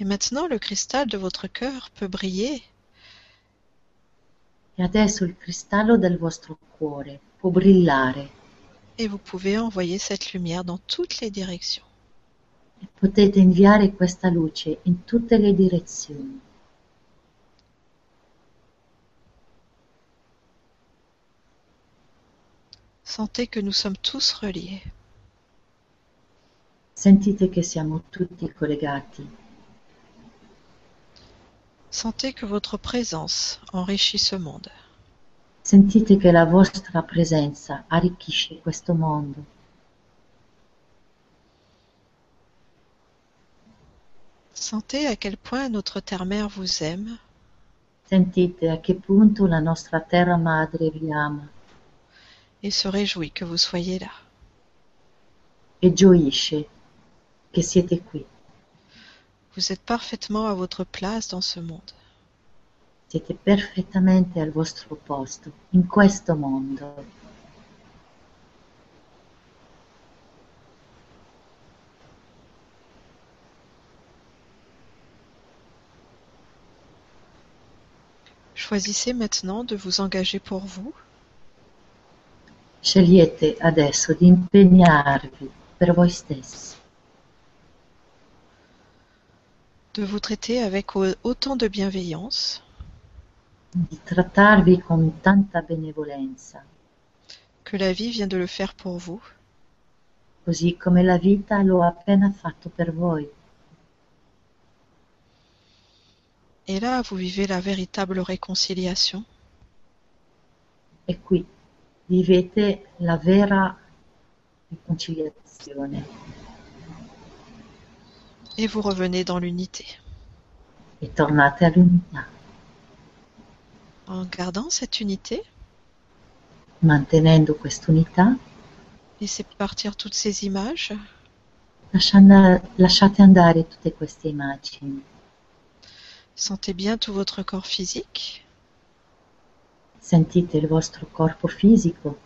Et maintenant, le cristal de votre cœur peut briller E adesso il cristallo del vostro cuore può brillare et vous pouvez envoyer cette lumière dans toutes les directions. e potete inviare questa luce in tutte le direzioni. Sentez que nous sommes tous reliés. Sentite che siamo tutti collegati. Sentez que votre présence enrichit ce monde. Sentite che la vostra presenza arricchisce questo mondo. Sentez à quel point notre terre-mère vous aime Sentite a che punto la nostra terra madre vi ama et se réjouit que vous soyez là. e gioisce che siete qui. Vous êtes parfaitement à votre place dans ce monde. Siete perfettamente al vostro posto in questo mondo. Choisissez maintenant de vous engager pour vous Scegliete adesso di impegnarvi per voi stessi, de vous traiter avec au- autant de bienveillance. Di trattarvi con tanta benevolenza, que la vie vient de le faire pour vous, così come la vita lo ha appena fatto per voi. et là vous vivez la véritable réconciliation. E qui vivete la vera riconciliazione et vous revenez dans l'unité. E tornate all'unità, en gardant cette unité. mantenendo quest'unità, Laissez partir toutes ces images. Lasciando- lasciate andare tutte queste immagini. Sentez bien tout votre corps physique, Sentite il vostro corpo fisico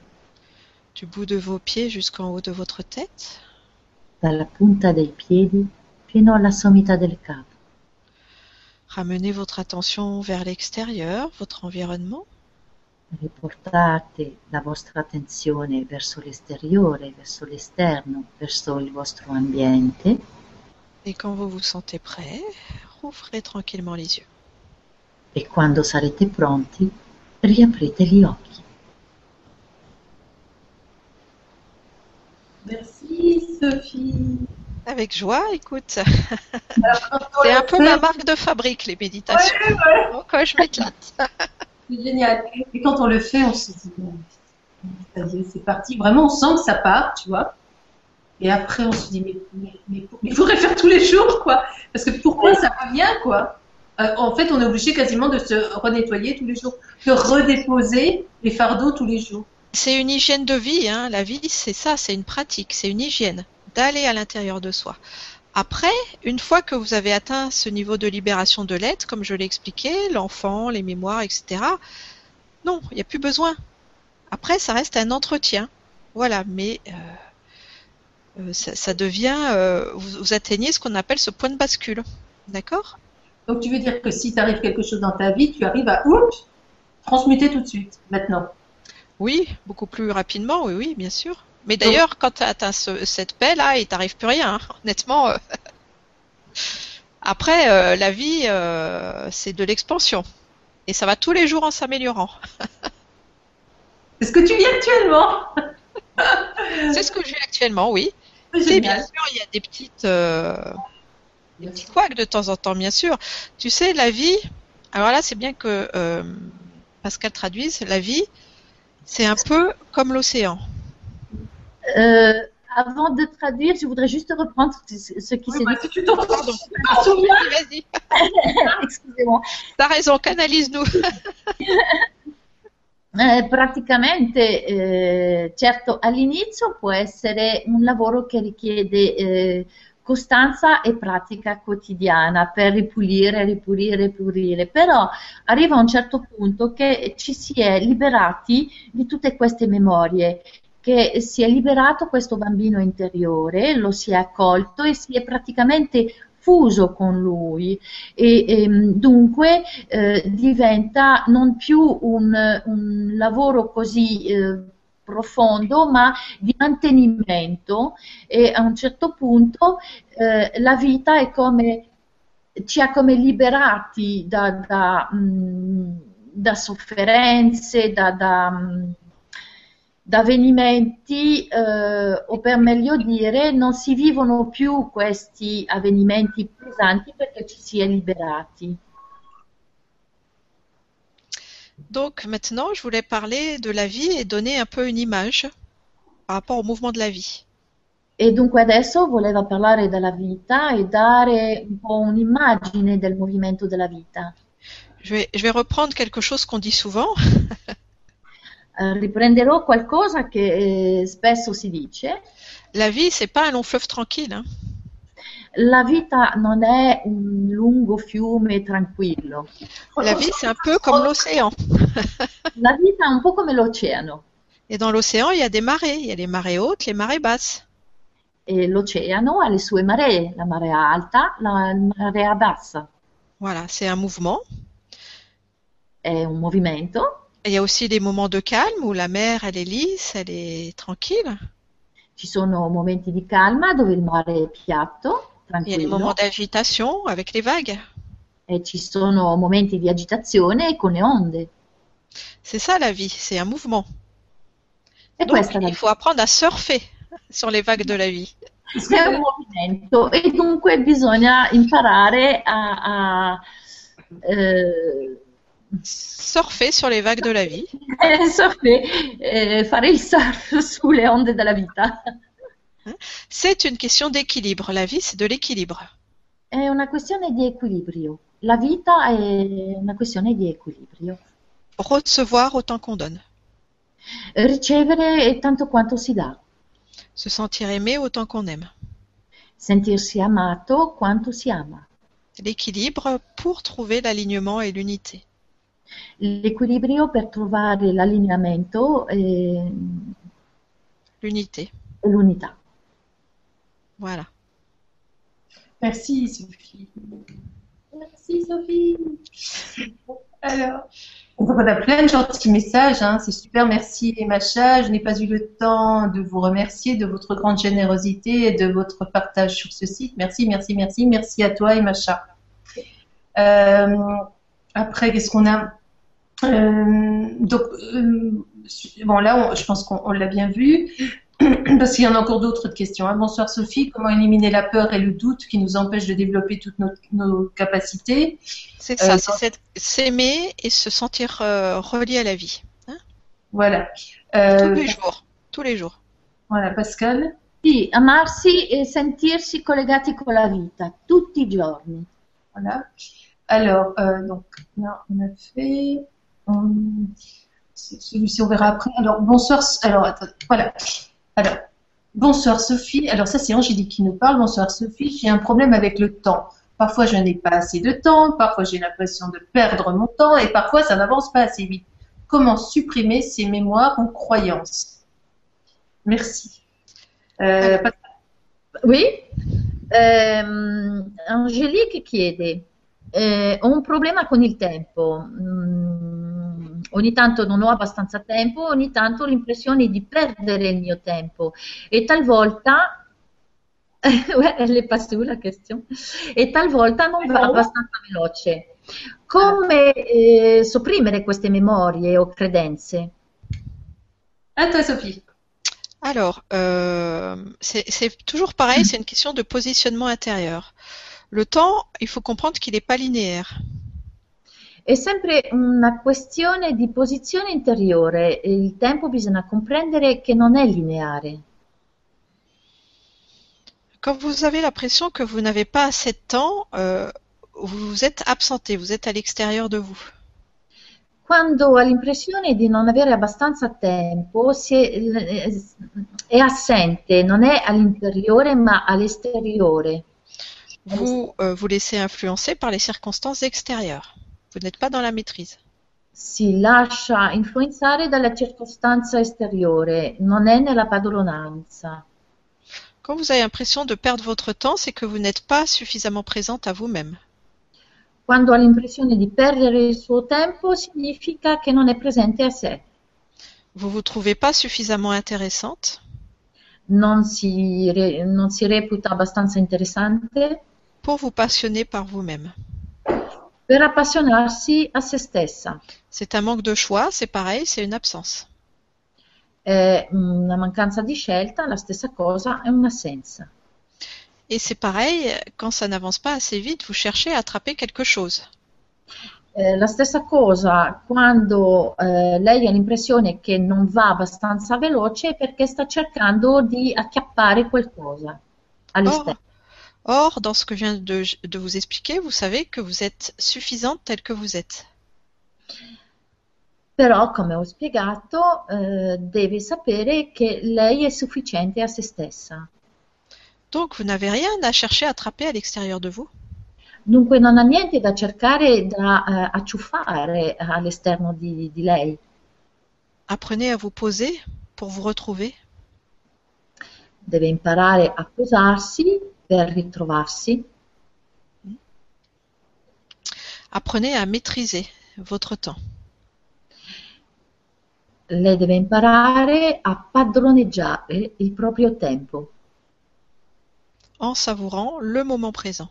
du bout de vos pieds jusqu'en haut de votre tête. dalla punta dei piedi fino alla sommità del capo. Ramenez votre attention vers l'extérieur, votre environnement, Riportate la vostra attenzione verso l'esteriore, verso l'esterno, verso il vostro ambiente et quand vous vous sentez prêt, rouvrez tranquillement les yeux. e quando sarete pronti riaprite gli occhi. Merci Sophie. Avec joie, écoute. C'est un peu ma marque de fabrique, les méditations. Ouais, ouais, Donc, euh, je m'éclate. c'est génial. Et quand on le fait, on se dit, c'est parti. Vraiment, on sent que ça part, tu vois. Et après, on se dit, mais, mais, mais, mais il faudrait faire tous les jours, quoi. Parce que pourquoi ça revient, quoi? Euh, En fait, on est obligé quasiment de se renettoyer tous les jours, de redéposer les fardeaux tous les jours. C'est une hygiène de vie. Hein. La vie, c'est ça, c'est une pratique, c'est une hygiène d'aller à l'intérieur de soi. Après, une fois que vous avez atteint ce niveau de libération de l'être, comme je l'ai expliqué, l'enfant, les mémoires, etc., non, il n'y a plus besoin. Après, ça reste un entretien. Voilà, mais euh, euh, ça, devient, vous atteignez ce qu'on appelle ce point de bascule. D'accord? Donc, tu veux dire que si t'arrive quelque chose dans ta vie, tu arrives à oups, transmuter tout de suite, maintenant. Oui, beaucoup plus rapidement, oui, oui, bien sûr. Mais d'ailleurs, quand tu atteins ce- cette paix-là, il t'arrive plus rien, hein. honnêtement. euh. Après, euh, la vie, euh, c'est de l'expansion. Et ça va tous les jours en s'améliorant. C'est ce que tu vis actuellement. C'est ce que j'ai actuellement, oui. C'est Et bien sûr, il y a des petites, des petits couacs de temps en temps, bien sûr. Tu sais, la vie, alors là, c'est bien que euh, Pascal traduise, la vie, c'est un peu comme l'océan. Euh, avant de traduire, je voudrais juste reprendre ce qui Oui, s'est bah, dit. si. Vas-y, Excusez-moi. t'as raison, canalise-nous. Eh, praticamente, eh, certo, all'inizio può essere un lavoro che richiede eh, costanza e pratica quotidiana per ripulire, ripulire, ripulire, però arriva a un certo punto che ci si è liberati di tutte queste memorie che si è liberato questo bambino interiore, lo si è accolto e si è praticamente fuso con lui. E, e dunque eh, diventa non più un, un lavoro così eh, profondo ma di mantenimento e a un certo punto eh, la vita è come ci ha come liberati da, da, mh, da sofferenze, da, da mh, da avvenimenti, eh, o per meglio dire, non si vivono più questi avvenimenti pesanti perché ci si è liberati. Donc maintenant, je voulais parler de la vie et donner un peu une image par rapport au mouvement de la vie. E dunque adesso volevo parlare della vita e dare un po' un'immagine del movimento della vita. Je vais, je vais reprendre quelque chose qu'on dit souvent. Eh, riprenderò qualcosa che eh, spesso si dice. La vie, c'est pas un long fleuve tranquille. hein. La vita non è un lungo fiume tranquillo. La vie, c'est un peu comme l'océan. La vita è un po' come l'oceano. Et dans l'océan, il y a des marées. Il y a les marées hautes, les marées basses. E l'oceano ha le sue maree, la marea alta, la marea bassa. Voilà, c'est un mouvement. È un movimento. Et il y a aussi des moments de calme où la mer, elle est lisse, elle est tranquille. Ci sono momenti di calma dove il mare è piatto, Il y a des moments d'agitation avec les vagues. e ci sono momenti di agitazione con le onde. C'est ça la vie, c'est un mouvement. E Donc, questa la il faut apprendre à surfer sur les vagues de la vie. È un movimento e dunque bisogna imparare a, a, eh, Surfer sur les vagues de la vie. eh, surfe- eh, fare il surf sulle onde della vita. C'est une question d'équilibre. La vie, c'est de l'équilibre. È una questione di equilibrio. La vita è una questione di equilibrio. Recevoir autant qu'on donne. Ricevere tanto quanto si dà, Se sentir aimé autant qu'on aime. sentirsi amato quanto si ama. L'équilibre pour trouver l'alignement et l'unité. L'equilibrio per trovare l'allineamento e, L'unité. l'unità. Voilà. Merci Sophie. Merci Sophie. Alors, donc on a plein de gentils messages, hein, c'est super, merci Macha. Je n'ai pas eu le temps de vous remercier de votre grande générosité et de votre partage sur ce site. Merci, merci, merci, merci à toi et Macha. Euh, après, qu'est-ce qu'on a? Euh, Donc, euh, bon là, on- je pense qu'on on l'a bien vu. Parce qu'il y en a encore d'autres questions. hein. Bonsoir Sophie, comment éliminer la peur et le doute qui nous empêchent de développer toutes nos, nos capacités? C'est Euh, ça, quand- c'est s'aimer et se sentir euh, relié à la vie. Voilà. Tous Euh, les jours. Tous les jours. voilà, Pascal. Sì, amarsi e sentirsi collegati con la vita tutti i giorni. Voilà. Alors, euh, donc, là, on a fait. hum, Celui-ci, on verra après. Alors, bonsoir. Alors, attends, voilà. Alors, bonsoir Sophie. Alors, ça, c'est Angélique qui nous parle. Bonsoir Sophie. J'ai un problème avec le temps. Parfois, je n'ai pas assez de temps. Parfois, j'ai l'impression de perdre mon temps. Et parfois, ça n'avance pas assez vite. Comment supprimer ces mémoires ou croyances? Merci. Euh, Oui? Ehm, Angelique chiede, eh, ho un problema con il tempo, Mm, ogni tanto non ho abbastanza tempo, ogni tanto ho l'impressione di perdere il mio tempo e talvolta, Ouais, elle est pas sous la question, e talvolta non va abbastanza veloce. Come eh, sopprimere queste memorie o credenze? à toi, Sophie. Alors, euh, c'est c'est toujours pareil, c'est une question de positionnement intérieur. Le temps, il faut comprendre qu'il n'est pas linéaire. È sempre una questione di posizione interiore il tempo bisogna comprendere che non è lineare. Quand vous avez l'impression que vous n'avez pas assez de temps, euh, vous êtes absenté, vous êtes à l'extérieur de vous. Quando ha l'impressione di non avere abbastanza tempo, è, è assente, non è all'interiore ma all'esteriore. Vous euh, vous laissez influencer par les circonstances extérieures. Vous n'êtes pas dans la maîtrise. si lascia influenzare dalla circostanza esteriore, non è nella padronanza. Quand vous avez l'impression de perdre votre temps, c'est que vous n'êtes pas suffisamment présente à vous-même. Quando ha l'impressione di perdere il suo tempo, significa che non è presente a sé, Vous vous trouvez pas suffisamment intéressante, non si, re- non si reputa abbastanza interessante? Pour vous passionner par vous-même. Per appassionarsi a se stessa. C'est un manque de choix, c'est pareil, c'est une absence. È una mancanza di scelta, la stessa cosa è un'assenza. Et c'est pareil, quand ça n'avance pas assez vite, vous cherchez à attraper quelque chose. Eh, la stessa cosa quando eh, lei ha l'impressione che non va abbastanza veloce è perché sta cercando di acchiappare qualcosa all'esterno. Or, dans ce que je viens de, de vous expliquer, vous savez que vous êtes suffisante telle que vous êtes. Però, come ho spiegato, eh, deve sapere che lei è sufficiente a se stessa. Donc, vous n'avez rien à chercher à attraper à l'extérieur de vous. Dunque non ha niente da cercare da eh, acciuffare all'esterno di, di lei. Apprenez à vous poser pour vous retrouver. Deve imparare a posarsi per ritrovarsi. Apprenez à maîtriser votre temps. Lei deve imparare a padroneggiare il proprio tempo, en savourant le moment présent.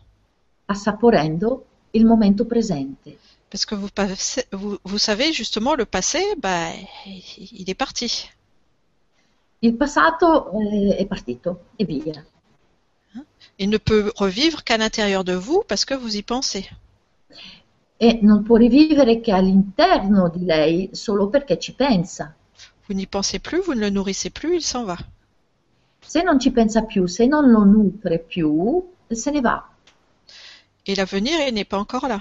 assaporendo il momento presente. Parce que vous, passez- vous, vous savez justement, le passé, bah, il est parti. Il passato eh, è partito e via. Il ne peut revivre qu'à l'intérieur de vous parce que vous y pensez. E non può rivivere che all'interno di lei solo perché ci pensa. Vous n'y pensez plus, vous ne le nourrissez plus, il s'en va. Se non ci pensa più, se non lo nutre più, se ne va. Et l'avenir, il n'est pas encore là.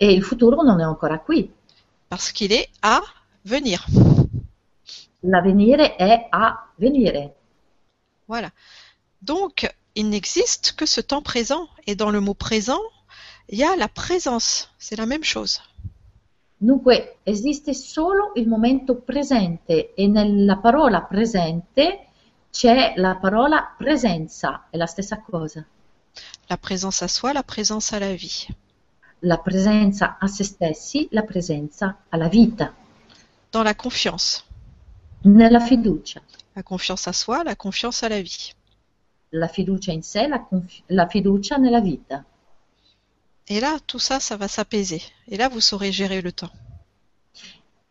E il futuro non è ancora qui. Parce qu'il est à venir. L'avvenire è a venire. Voilà. Donc, il n'existe que ce temps présent. Et dans le mot présent, il y a la présence. C'est la même chose. Dunque esiste solo il momento presente e nella parola presente c'è la parola presenza, è la stessa cosa. La présence à soi, la présence à la vie. La presenza a se stessi, la presenza alla vita, Dans la confiance. nella fiducia. La confiance à soi, la confiance à la vie. La fiducia in sé, la, la fiducia nella vita. Et là, tout ça, ça va s'apaiser. Et là, vous saurez gérer le temps.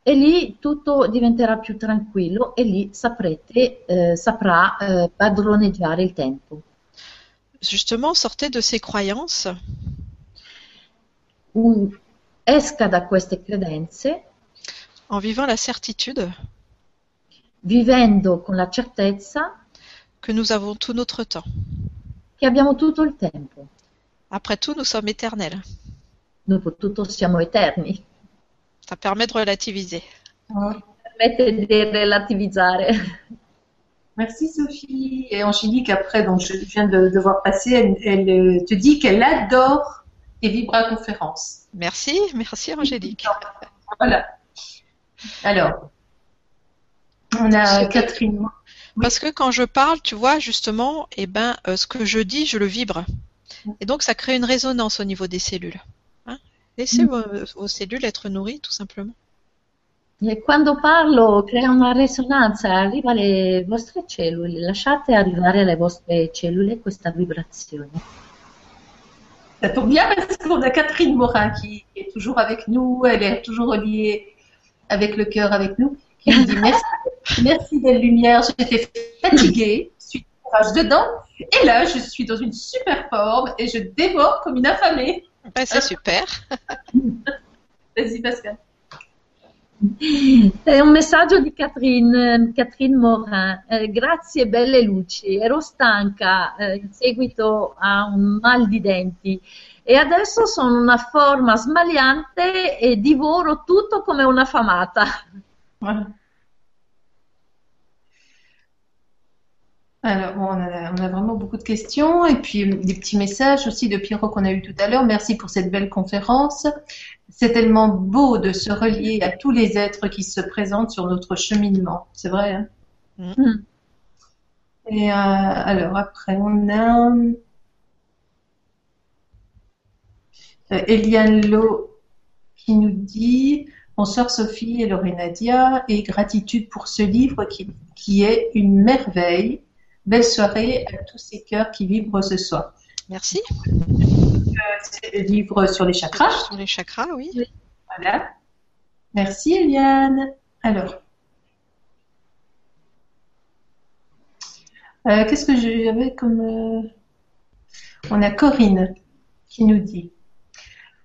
E lì tutto diventerà più tranquillo e lì saprete, eh, saprà eh, padroneggiare il tempo. Justement, sortez de ces croyances U- esca da queste credenze en vivant la certitude vivendo con la certezza que nous avons tout notre temps. che abbiamo tutto il tempo. Après tout, nous sommes éternels. Dopotutto siamo eterni. Ça permet de relativiser. Permette di relativizzare. Merci Sophie. Et Angélique, après, donc je viens de, de voir passer, elle, elle, euh, te dit qu'elle adore tes vibra-conférences. Merci, merci Angélique. Voilà. Alors, on a Catherine. Parce que quand je parle, tu vois, justement, eh ben, euh, ce que je dis, je le vibre. Et donc, ça crée une résonance au niveau des cellules. Hein Laissez Mm. vos, vos cellules être nourries, tout simplement. E quando parlo crea una risonanza, arriva alle vostre cellule, lasciate arrivare alle vostre cellule questa vibrazione. Ça tombe bien parce qu'on a Catherine Morin qui est toujours avec nous, elle est toujours reliée avec le cœur avec nous, qui nous dit merci, merci belle lumière, j'étais fatiguée, je suis courage dedans, et là je suis dans une super forme et je dévore comme une affamée. Ben, c'est super. Vas-y Pascal. È un messaggio di Catherine, Catherine Morin. Eh, grazie belle luci, ero stanca eh, in seguito a un mal di denti e adesso sono una forma smaliante e divoro tutto come una famata. Alors, bon, on, a, on a vraiment beaucoup de questions et puis euh, des petits messages aussi de Pierrot qu'on a eu tout à l'heure. Merci pour cette belle conférence. C'est tellement beau de se relier à tous les êtres qui se présentent sur notre cheminement. C'est vrai. Hein? Mm. et euh, alors après, on a euh, Eliane Lo qui nous dit Bonsoir Sophie et Laurie Nadia et gratitude pour ce livre qui, qui est une merveille. Belle soirée à tous ces cœurs qui vibrent ce soir. Merci. C'est le livre sur les chakras. Sur les chakras, oui. Voilà. Merci Eliane. Alors. Euh, Qu'est-ce que j'avais comme. euh, On a Corinne qui nous dit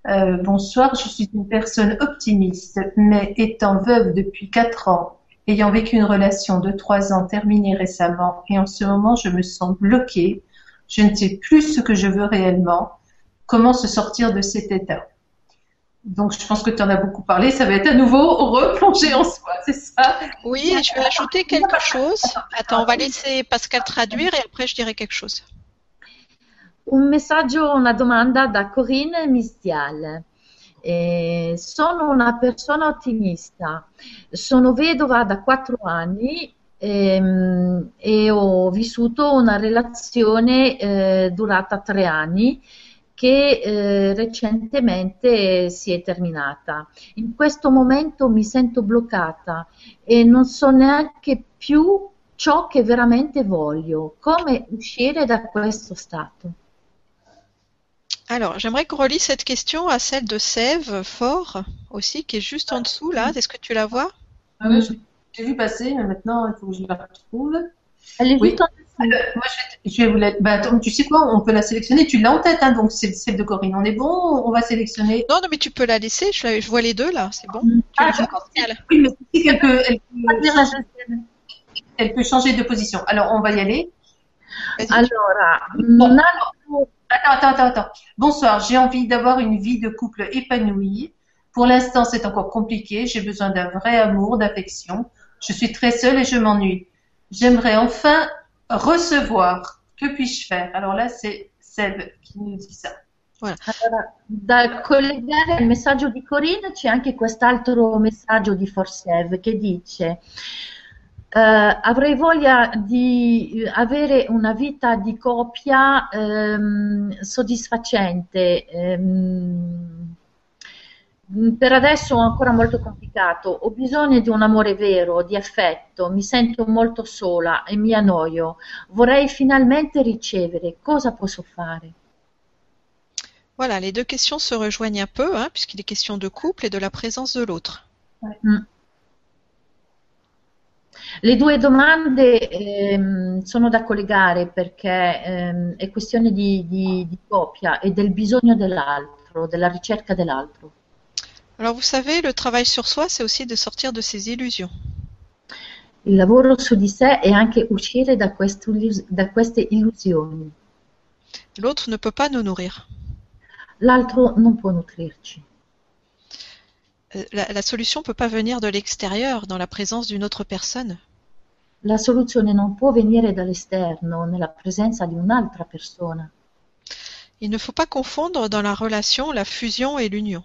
euh, Bonsoir, je suis une personne optimiste, mais étant veuve depuis 4 ans, ayant vécu une relation de 3 ans terminée récemment, et en ce moment je me sens bloquée, je ne sais plus ce que je veux réellement, comment se sortir de cet état? Donc je pense que tu en as beaucoup parlé, ça va être à nouveau replonger en soi, c'est ça? Oui, je vais ajouter quelque chose. Attends, on va laisser Pascal traduire et après je dirai quelque chose. Un messaggio, una domanda da Corinne Mistial. Eh, sono una persona ottimista, sono vedova da quattro anni ehm, e ho vissuto una relazione eh, durata tre anni che eh, recentemente si è terminata. In questo momento mi sento bloccata e non so neanche più ciò che veramente voglio, come uscire da questo stato. Alors, j'aimerais qu'on relie cette question à celle de Sève Fort aussi, qui est juste en dessous là. Est-ce que tu la vois? Ah ouais, j'ai- vu passer, mais maintenant il faut que je la retrouve. Elle est Oui. juste en dessous. Alors, moi, je vais, je vais vous la... bah, attends, tu sais quoi, on peut la sélectionner. Tu l'as en tête, hein, donc c'est celle de Corinne. On est bon, on va sélectionner. Non, non, mais tu peux la laisser. Je, la- je vois les deux là, c'est bon. Ah, Tu-. Pascal. Oui, mais tu sais qu'elle peut, elle peut, elle changer de position. Alors, on va y aller. Vas-y. Altro Attends, attends, attends, attends. Bonsoir, j'ai envie d'avoir une vie de couple épanouie. Pour l'instant, c'est encore compliqué. J'ai besoin d'un vrai amour, d'affection. Je suis très seule et je m'ennuie. J'aimerais enfin recevoir. Que puis-je faire? Alors là, c'est Seb qui nous dit ça. Allora, da collegare al messaggio di Corinne c'è anche quest'altro messaggio di Forsev che dice? Eh, avrei voglia di avere una vita di coppia ehm, soddisfacente. ehm, per adesso è ancora molto complicato. Ho bisogno di un amore vero, di affetto, mi sento molto sola e mi annoio. Vorrei finalmente ricevere. Cosa posso fare? Voilà, les deux questions se rejoignent un peu, hein, puisqu'il est question de couple et de la présence de l'autre. Mm. Le due domande ehm, sono da collegare perché ehm, è questione di, di- di coppia e del bisogno dell'altro, della ricerca dell'altro. Alors, vous savez, le travail sur soi, c'est aussi de sortir de ses illusions. Il lavoro su di sé è anche uscire da, da queste illusioni. L'autre ne peut pas nous nourrir. L'altro non può nutrirci. La, la solution ne peut pas venir de l'extérieur, dans la présence d'une autre personne. La soluzione non può venire dall'esterno, nella presenza di un'altra persona. Il ne faut pas confondre dans la relation la fusion et l'union.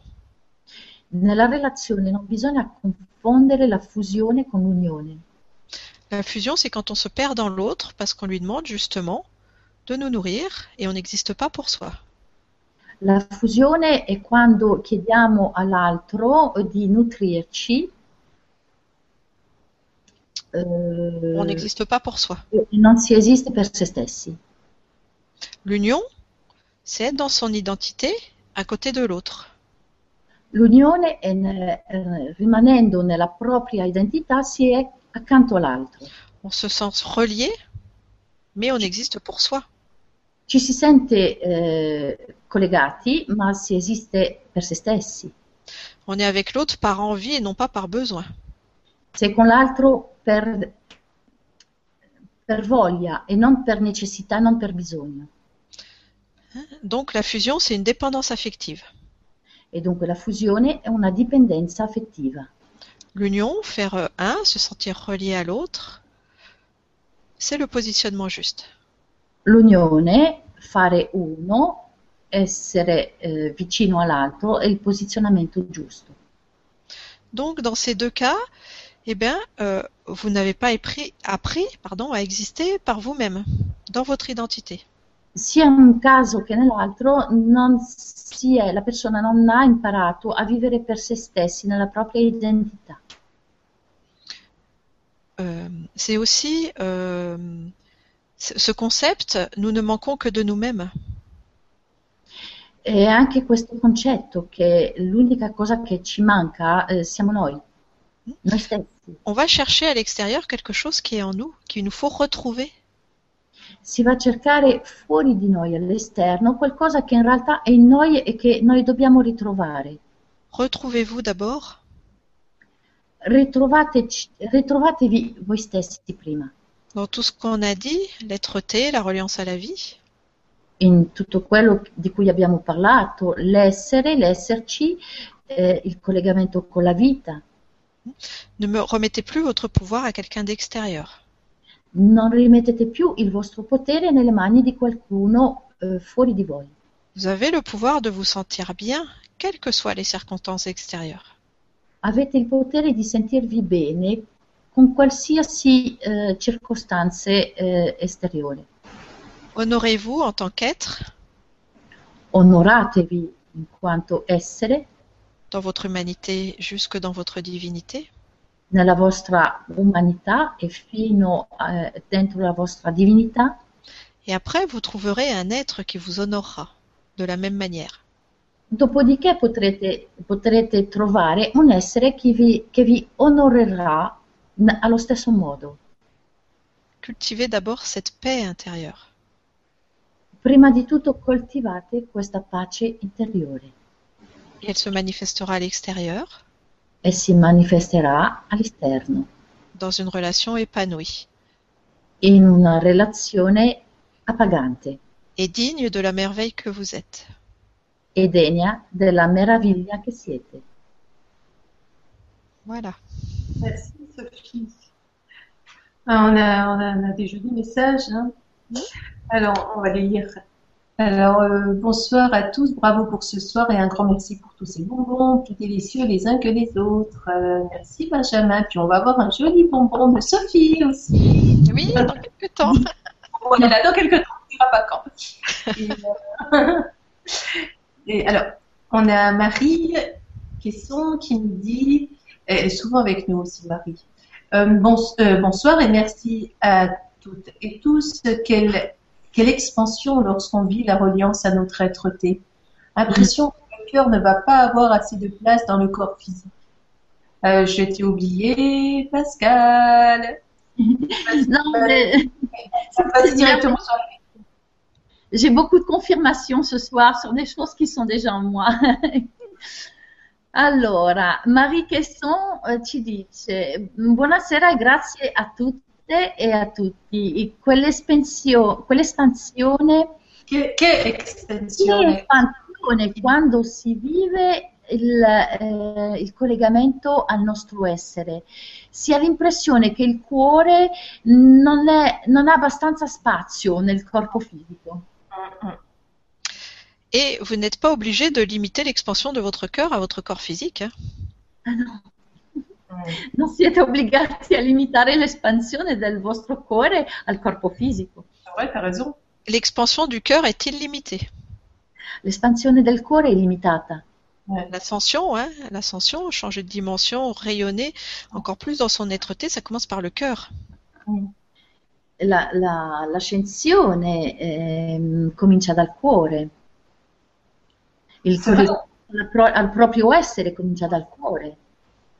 Nella relazione non bisogna confondere la fusione con l'unione. La fusion, c'est quand on se perd dans l'autre parce qu'on lui demande justement de nous nourrir et on n'existe pas pour soi. La fusione è quando chiediamo all'altro di nutrirci eh, On n'existe pas pour soi. e non si esiste per se stessi. L'union, c'est être dans son identité à côté de l'autre. L'unione è ne- eh, rimanendo nella propria identità si è accanto all'altro. On se sent relié, mais on existe pour soi. Ci si sente eh, collegati, ma si esiste per se stessi. On est avec l'autre par envie et non pas par besoin. Sei con l'altro per, per voglia e non per necessità, non per bisogno. Donc la fusion, c'est une dépendance affective. E dunque la fusione è una dipendenza affettiva. L'union, faire un, se sentir relié à l'autre, C'est le positionnement juste. L'unione, fare uno, essere eh, vicino all'altro, è il posizionamento giusto. Donc, dans ces deux cas, eh bien, euh, vous n'avez pas appris, appris pardon, à exister par vous-même, dans votre identité. Sia in un caso che nell'altro, non si è, la persona non ha imparato a vivere per se stessi nella propria identità. Euh, c'est aussi euh, ce ce concept, nous ne manquons que de nous-mêmes. E anche questo concetto che l'unica cosa che ci manca eh, siamo noi, noi stessi. On va chercher à l'extérieur quelque chose qui est en nous, qu'il nous faut retrouver. Si va a cercare fuori di noi, all'esterno, qualcosa che in realtà è in noi e che noi dobbiamo ritrovare. Retrouvez-vous d'abord ritrovatevi voi stessi prima. Dans tout ce qu'on a dit, l'être-té, la reliance à la vie. in tutto quello di cui abbiamo parlato, l'essere, l'esserci, eh, il collegamento con la vita. Ne me remettez plus votre pouvoir à quelqu'un d'extérieur. Non rimettete più il vostro potere nelle mani di qualcuno eh, fuori di voi. Vous avez le pouvoir de vous sentir bien, quelles que soient les circonstances extérieures. Avete il potere di sentirvi bene con qualsiasi eh, circostanze eh, esteriori. Honorez-vous en tant qu'être Onoratevi in quanto essere dans votre humanité jusque dans votre divinité. nella vostra umanità e fino eh, dentro la vostra divinità Et après, vous trouverez un être qui vous honorera de la même manière. Dopodiché potrete, potrete trovare un essere che vi, che vi onorerà allo stesso modo. Cultivez d'abord cette paix intérieure. Prima di tutto coltivate questa pace interiore Et elle se manifestera à l'extérieur e si manifesterà all'esterno, dans une relation épanouie in una relazione appagante et digne de la merveille que vous êtes. e degna della meraviglia che siete. Voilà. Merci Sophie. On, a, on, a, on a des jolis messages. hein. Alors, on va les lire. Alors, euh, bonsoir à tous, bravo pour ce soir et un grand merci pour tous ces bonbons, plus délicieux les uns que les autres. Euh, merci Benjamin. Puis on va avoir un joli bonbon de Sophie aussi. Oui, dans quelques temps. On est là dans quelques temps, on ne dira pas quand. Et, euh, et alors, on a Marie Quesson qui nous dit, elle est souvent avec nous aussi, Marie. Euh, euh, bonsoir et merci à toutes et tous. Quelle, quelle expansion lorsqu'on vit la reliance à notre être-té. Impression que le cœur ne va pas avoir assez de place dans le corps physique. Euh, je t'ai oublié, Pascal. Non, mais Ça passe directement sur la j'ai beaucoup de confirmations ce soir sur des choses qui sont déjà en moi. Allora, Marie Chesson eh, ci dice buonasera e grazie a tutte e a tutti. Quell'espansione Che, che espansione quando si vive il, eh, il collegamento al nostro essere. Si ha l'impressione che il cuore non, è- non ha abbastanza spazio nel corpo fisico. Et vous n'êtes pas obligé de limiter l'expansion de votre cœur à votre corps physique. hein. Ah no, non siete obbligati a limitare l'espansione del vostro cuore al corpo fisico. C'est vrai, t'as raison. L'expansion du cœur est illimitée. L'espansione del cuore è limitata. Ouais. L'ascension, hein, l'ascension, changer de dimension, rayonner encore plus dans son être-té, ça commence par le cœur. La- la- l'ascensione ehm, comincia dal cuore. Il pro- al proprio essere comincia dal cuore.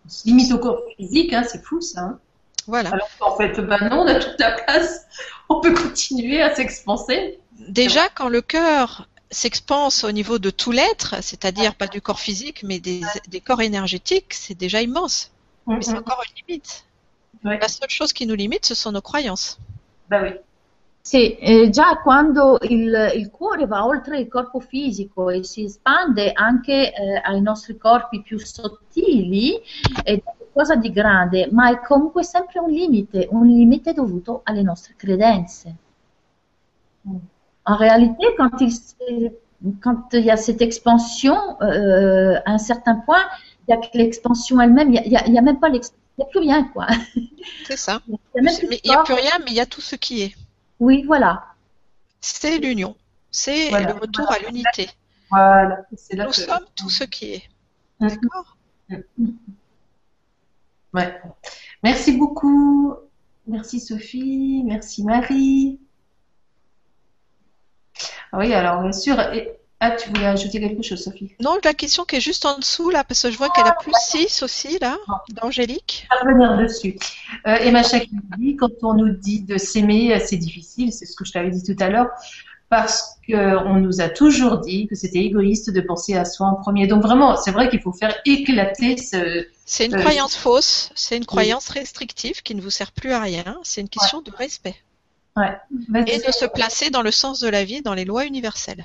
On se limite au corps physique, hein, c'est fou ça. hein. Voilà. Alors qu'en fait, ben non, on a toute la place. On peut continuer à s'expanser. Déjà, quand le cœur s'expanse au niveau de tout l'être, c'est-à-dire pas du corps physique, mais des, des corps énergétiques, c'est déjà immense. Mais c'est encore une limite. Ouais. La seule chose qui nous limite, ce sont nos croyances. Bah oui. Sì, eh, già quando il, il cuore va oltre il corpo fisico e si espande anche eh, ai nostri corpi più sottili, è qualcosa di grande, ma è comunque sempre un limite, un limite dovuto alle nostre credenze. En réalité, quand il, quand il y a cette expansion, euh, à un certain point, il n'y a que l'expansion elle-même, il n'y a, y a même pas l'expansion. Il n'y a plus rien, quoi. C'est ça. Il a n'y a corps. plus rien, mais il y a tout ce qui est. Oui, voilà. C'est l'union. C'est Voilà. le retour à l'unité. Voilà, là Nous que- sommes tout ce qui est. Mhm. D'accord Ouais. Merci beaucoup. Merci Sophie. Merci Marie. Ah oui, alors bien sûr. et- Ah, tu voulais ajouter quelque chose, Sophie? Non, la question qui est juste en dessous, là, parce que je vois qu'elle a plus 6 aussi, là, d'Angélique. On va revenir dessus. Euh, Emma Chak nous dit, quand on nous dit de s'aimer, c'est difficile, c'est ce que je t'avais dit tout à l'heure, parce qu'on nous a toujours dit que c'était égoïste de penser à soi en premier. Donc vraiment, c'est vrai qu'il faut faire éclater ce... C'est une Euh, croyance fausse, c'est une croyance restrictive qui ne vous sert plus à rien, c'est une question de respect. Vas-y. Et de se placer dans le sens de la vie, dans les lois universelles.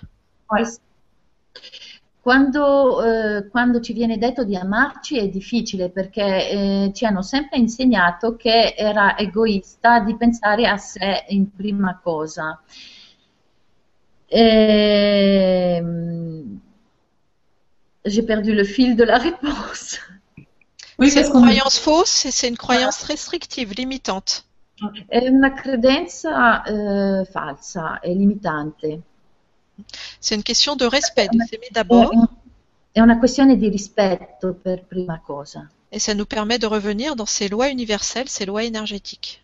Quando, eh, quando ci viene detto di amarci è difficile perché eh, ci hanno sempre insegnato che era egoista di pensare a sé in prima cosa. Ehm, J'ai perdu le fil de la réponse. Oui, C'est une croyance fausse et c'est une croyance restrictive, limitante. È una credenza eh, falsa e limitante. C'est une question de respect, de s'aimer È, d'abord, è una questione di rispetto per prima cosa et ça nous permet de revenir dans ces lois universelles, ces lois énergétiques.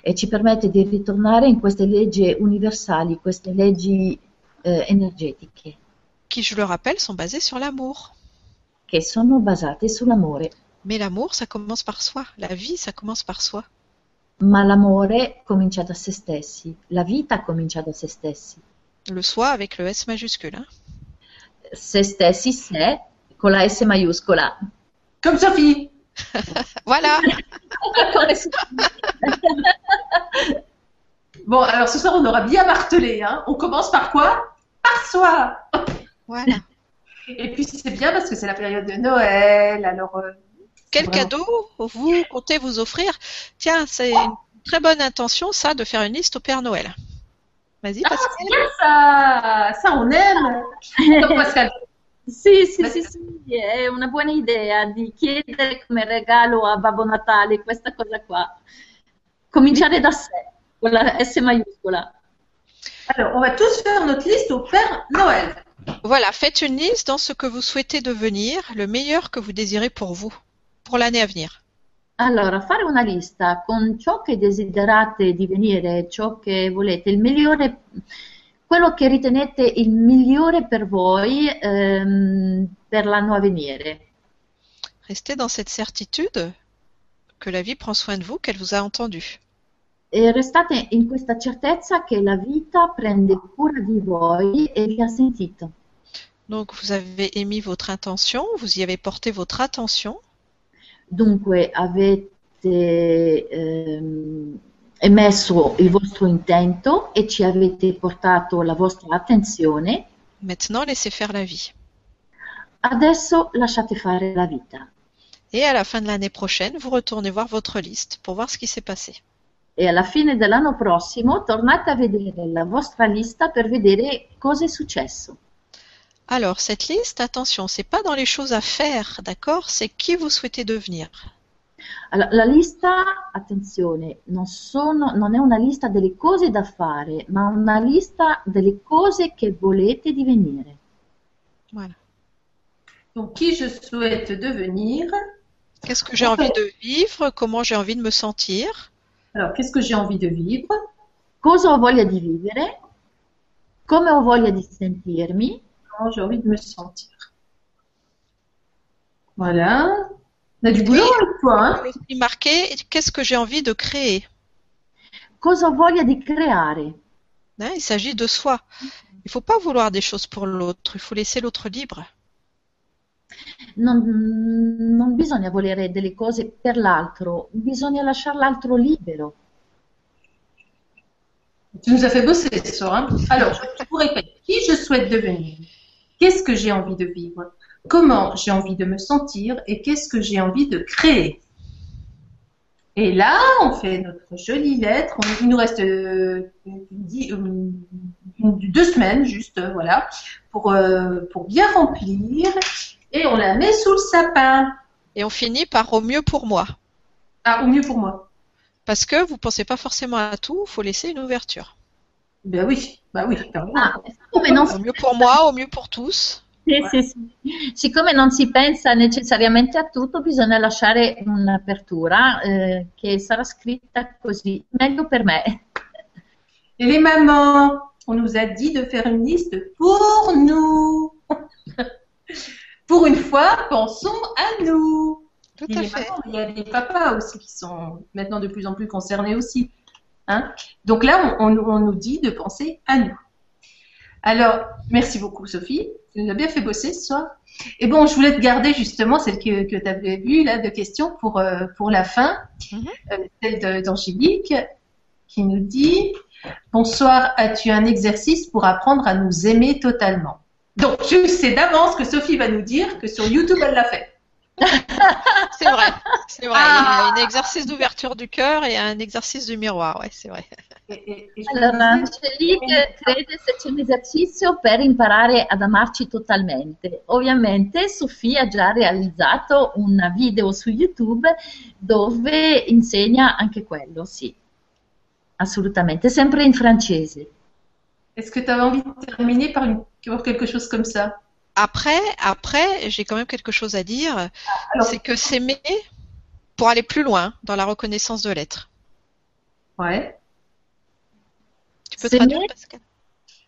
e ci permette di ritornare in queste leggi universali, queste leggi eh, energetiche qui, je le rappelle, sont basées sur l'amour. che sono basate sull'amore. Mais l'amour, ça commence par soi. La vie, ça commence par soi. Ma l'amore comincia da se stessi, la vita comincia da se stessi. Le soi avec le S majuscule. hein. Se stessi, se, con la S maiuscola. Comme Sophie. Voilà. Bon, alors ce soir, on aura bien martelé. Hein. On commence par quoi? Par soi. voilà. Et puis c'est bien parce que c'est la période de Noël. Alors, euh, Quel Vraiment. cadeau vous comptez vous offrir? Tiens, c'est une très bonne intention, ça, de faire une liste au Père Noël. Vas-y, Pascal. ça, ça on aime. Donc, Pascal, Sì, sì, sì, sì, è una buona idea di chiedere come regalo a Babbo Natale questa cosa qua. Cominciare da sé, con la S maiuscola. alors on va tous faire notre liste au Père Noël. Voilà, faites une liste dans ce que vous souhaitez devenir, le meilleur que vous désirez pour vous, pour l'année à venir. Allora, fare una lista con ciò che desiderate divenire, ciò che volete, il migliore, quello che ritenete il migliore per voi ehm, per l'anno a venire. Restez dans cette certitude que la vie prend soin de vous, qu'elle vous a entendu. E restate in questa certezza che la vita prende cura di voi e vi ha sentito. Donc, vous avez émis votre intention, vous y avez porté votre attention, Dunque avete ehm, emesso il vostro intento e ci avete portato la vostra attenzione. maintenant laissez faire la vie. Adesso lasciate fare la vita. Et à la fin de l'année prochaine, vous retournez voir votre liste pour voir ce qui s'est passé. E alla fine dell'anno prossimo tornate a vedere la vostra lista per vedere cosa è successo. Alors, cette liste, attention, c'est pas dans les choses à faire, d'accord? C'est qui vous souhaitez devenir. Allora, la lista, attenzione, non, sono- non è una lista delle cose da fare, ma una lista delle cose che volete divenire. Voilà. Donc qui je souhaite devenir? Qu'est-ce que j'ai envie de vivre? Comment j'ai envie de me sentir? Alors qu'est-ce que j'ai envie de vivre? Cosa ho voglia di vivere? Come ho voglia di sentirmi? Comment j'ai envie de me sentir Voilà. On a du boulot avec toi, hein Et marqué, qu'est-ce que j'ai envie de créer? Cosa voglia di creare? Hein, Il s'agit de soi. Il ne faut pas vouloir des choses pour l'autre, il faut laisser l'autre libre. Non, non bisogna volere delle cose per l'altro, bisogna lasciare l'altro libero. Tu nous as fait bosser ce soir. Hein Alors, je vous répète, qui je souhaite devenir? Qu'est-ce que j'ai envie de vivre? Comment j'ai envie de me sentir? Et qu'est-ce que j'ai envie de créer? Et là, on fait notre jolie lettre. On- il nous reste euh, dix- euh, deux semaines, juste, euh, voilà, pour, pour bien remplir. Et on la met sous le sapin. Et on finit par au mieux pour moi. Ah, au mieux pour moi. Parce que vous pensez pas forcément à tout, il faut laisser une ouverture. Ben oui, bah oui. Ah, non, Au mieux pour moi, au mieux pour tous. sì, sì, sì. Siccome non si pensa necessariamente a tutto, bisogna lasciare un'apertura eh, che sarà scritta così, meglio per me. Et les mamans, on nous a dit de faire une liste pour nous. pour une fois, pensons à nous. Tout à fait. mamans, il y a des papas aussi qui sont maintenant de plus en plus concernés aussi. Hein Donc là, on, on- on nous dit de penser à nous. Alors, merci beaucoup Sophie, tu nous as bien fait bosser ce soir. Et bon, je voulais te garder justement celle que, que tu avais vue là de questions pour, euh, pour la fin, Mhm. Euh, celle d'Angélique qui nous dit Bonsoir, as-tu un exercice pour apprendre à nous aimer totalement? Donc, je sais d'avance que Sophie va nous dire que sur YouTube, elle l'a fait. C'est vrai. C'est vrai. Ah. Il y a un exercice d'ouverture du cœur et un exercice du miroir. Ouais, c'est vrai. Et- et- et je Allora, me disais- Angelique crede se c'è un esercizio per imparare ad amarci totalmente. Ovviamente Sofia ha già realizzato un video su YouTube dove insegna anche quello, sì. Assolutamente, sempre in francese. Est-ce que tu avais envie de terminer par, une- par quelque chose comme ça Après, après, j'ai quand même quelque chose à dire. C'est que s'aimer pour aller plus loin dans la reconnaissance de l'être. Ouais. Tu peux traduire, Pascal?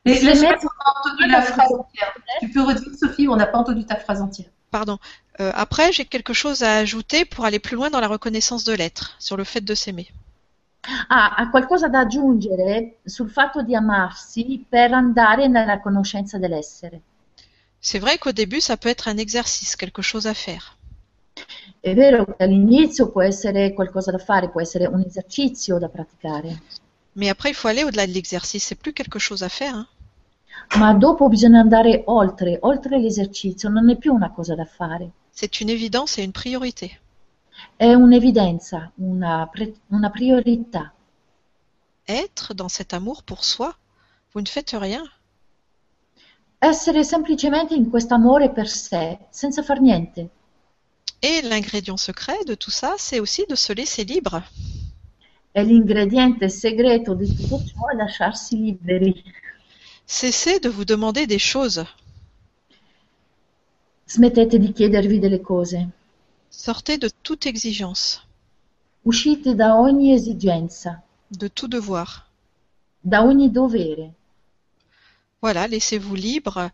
Mais je sais pas mettre- si on a entendu la phrase entière. Tu peux redire, Sophie, on n'a pas entendu ta phrase entière. Pardon. Euh, après, j'ai quelque chose à ajouter pour aller plus loin dans la reconnaissance de l'être, sur le fait de s'aimer. Ah, ha qualcosa da aggiungere sul fatto di amarsi per andare nella conoscenza dell'essere. C'est vrai qu'au début, ça peut être un exercice, quelque chose à faire. È vero che all'inizio può essere qualcosa da fare, può essere un esercizio da praticare, Mais après, il faut aller au-delà de l'exercice. C'est plus quelque chose à faire. hein. ma dopo bisogna andare oltre, oltre l'esercizio, non è più una cosa da fare, C'est une évidence et une priorité. è un'evidenza, una, pre- una priorità. Être dans cet amour pour soi, vous ne faites rien. Essere semplicemente in questo amore per sé, senza far niente. Et l'ingrédient secret de tout ça, c'est aussi de se laisser libre. E l'ingrediente segreto di tutto ciò è lasciarsi liberi. Cessez de vous demander des choses. Smettete di chiedervi delle cose. Sortez de toute exigence, Uscite da ogni esigenza, de tout devoir. da ogni dovere. Voilà, laissez-vous libre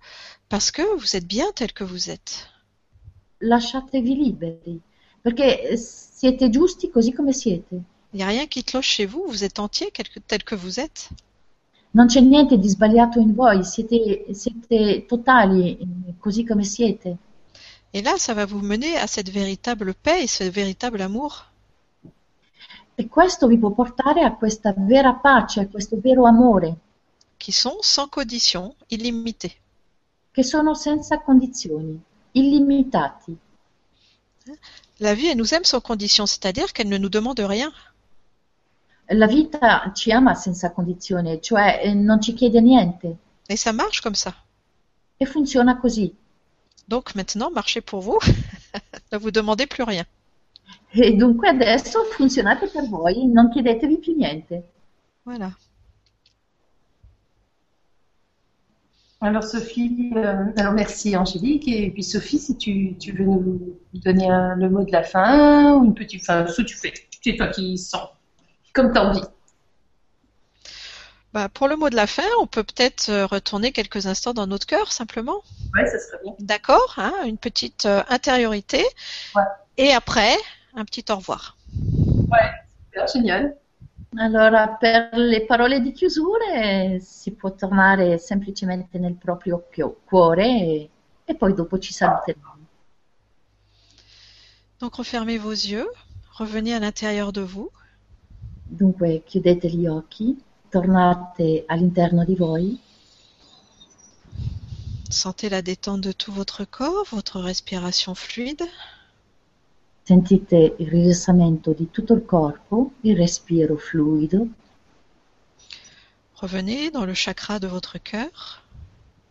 parce que vous êtes bien tel que vous êtes. Lasciatevi liberi, perché siete giusti così come siete. Il n'y a rien qui cloche chez vous, vous êtes entier tel que vous êtes. Non c'è niente di sbagliato in voi, siete, siete totali così come siete. Et là, ça va vous mener à cette véritable paix et ce véritable amour. E questo vi può portare a questa vera pace, a questo vero amore, qui sont sans condition, illimités. che sono senza condizioni, illimitati. La vie, elle nous aime sans condition, c'est-à-dire qu'elle ne nous demande rien. La vita ci ama senza condizione, cioè eh, non ci chiede niente Et ça marche comme ça. e funziona così. Donc maintenant, marchez pour vous. ne vous demandez plus rien. E dunque adesso funzionate per voi, non chiedetevi più niente. Voilà. Alors Sophie, euh, alors merci Angélique et puis Sophie, si tu, tu veux nous donner un- le mot de la fin ou une petite fin, ce que tu fais, c'est toi qui sens, comme t'as envie. Bah, pour le mot de la fin, on peut peut-être euh, retourner quelques instants dans notre cœur, simplement. Ouais, ça serait bien. D'accord hein, Une petite euh, intériorité. Ouais. Et après, un petit au revoir. Super, génial. Allora, per le parole di chiusura si può tornare semplicemente nel proprio cuore e, e poi dopo ci saluteremo. Donc refermez vos yeux, revenez à l'intérieur de vous. Dunque chiudete gli occhi, tornate all'interno di voi, Sentez la détente de tout votre corps, votre respiration fluide. Sentite il rilassamento di tutto il corpo, il respiro fluido, Revenez dans le chakra de votre cœur,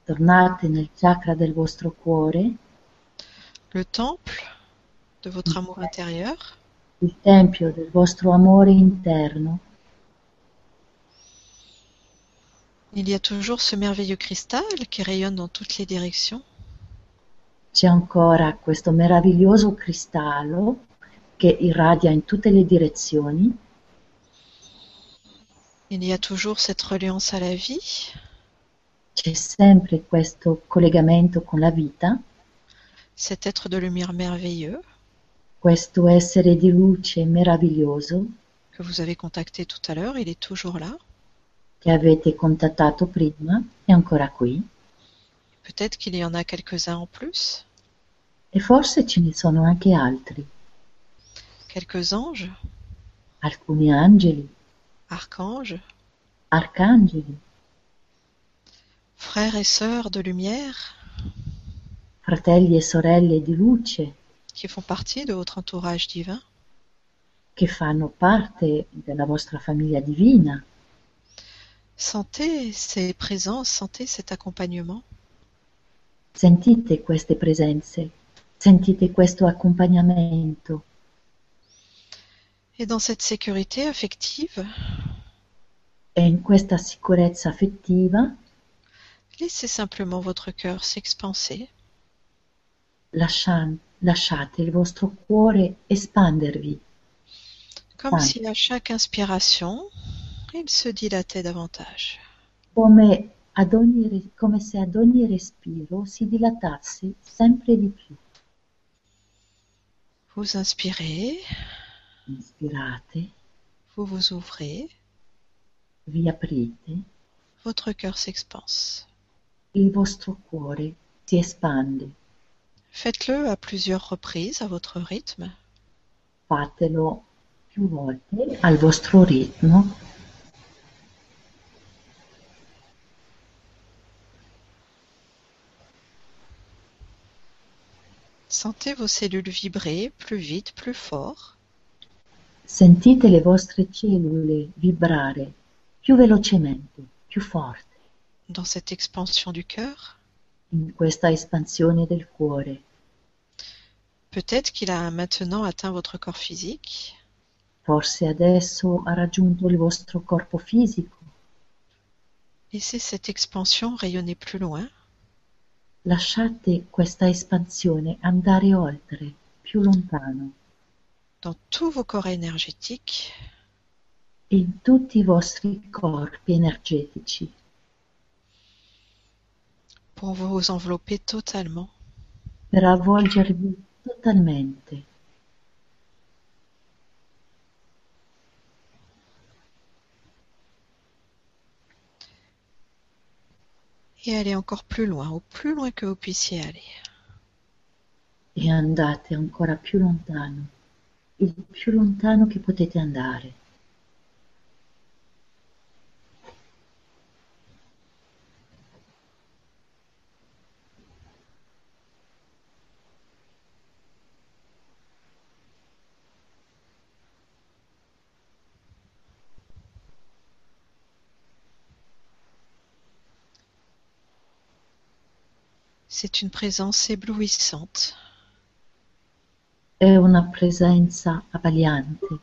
tornate nel chakra del vostro cuore, le temple de votre amour intérieur. il tempio del vostro amore interno. Il y a toujours ce merveilleux cristal qui rayonne dans toutes les directions. C'è ancora questo meraviglioso cristallo che irradia in tutte le direzioni. Il y a toujours cette reliance à la vie. C'è sempre questo collegamento con la vita, cet être de lumière merveilleux questo essere di luce meraviglioso que vous avez contacté tout à l'heure, il est toujours là. che avete contattato prima è ancora qui Peut-être qu'il y en a quelques-uns en plus, e forse ce ne sono anche altri, quelques anges, alcuni angeli, archanges, arcangeli, frères et sœurs de lumière. Fratelli e sorelle di luce. Qui font partie de votre entourage divin. che fanno parte della vostra famiglia divina. Sentez ces présences, sentez cet accompagnement. Sentite queste presenze, sentite questo accompagnamento. Et dans cette sécurité affective, e in questa sicurezza affettiva laissez simplement votre cœur s'expanser. lascia- lasciate il vostro cuore espandervi, comme si à chaque inspiration, il se dilatait davantage. come, ad ogni re- come se ad ogni respiro si dilatasse sempre di più. Vous inspirez, Inspirate, vous vous ouvrez, vi aprite, votre cœur s'expanse. il vostro cuore si espande. Faites-le à plusieurs reprises à votre rythme. Fatelo più volte al vostro ritmo. Sentez vos cellules vibrer plus vite, plus fort. Sentite le vostre cellule vibrare più velocemente, più forte, dans cette expansion du cœur. in questa espansione del cuore. Peut-être qu'il a maintenant atteint votre corps physique. Forse adesso ha raggiunto il vostro corpo fisico. Laissez cette expansion rayonner plus loin. Lasciate questa espansione andare oltre, più lontano, dans tous vos corps énergétiques, in tutti i vostri corpi energetici, pour vous envelopper totalement. per avvolgervi totalmente. Et aller encore plus loin, au plus loin que vous puissiez aller. E andate ancora più lontano, il più lontano che potete andare. C'est une présence éblouissante. È una presenza abbagliante.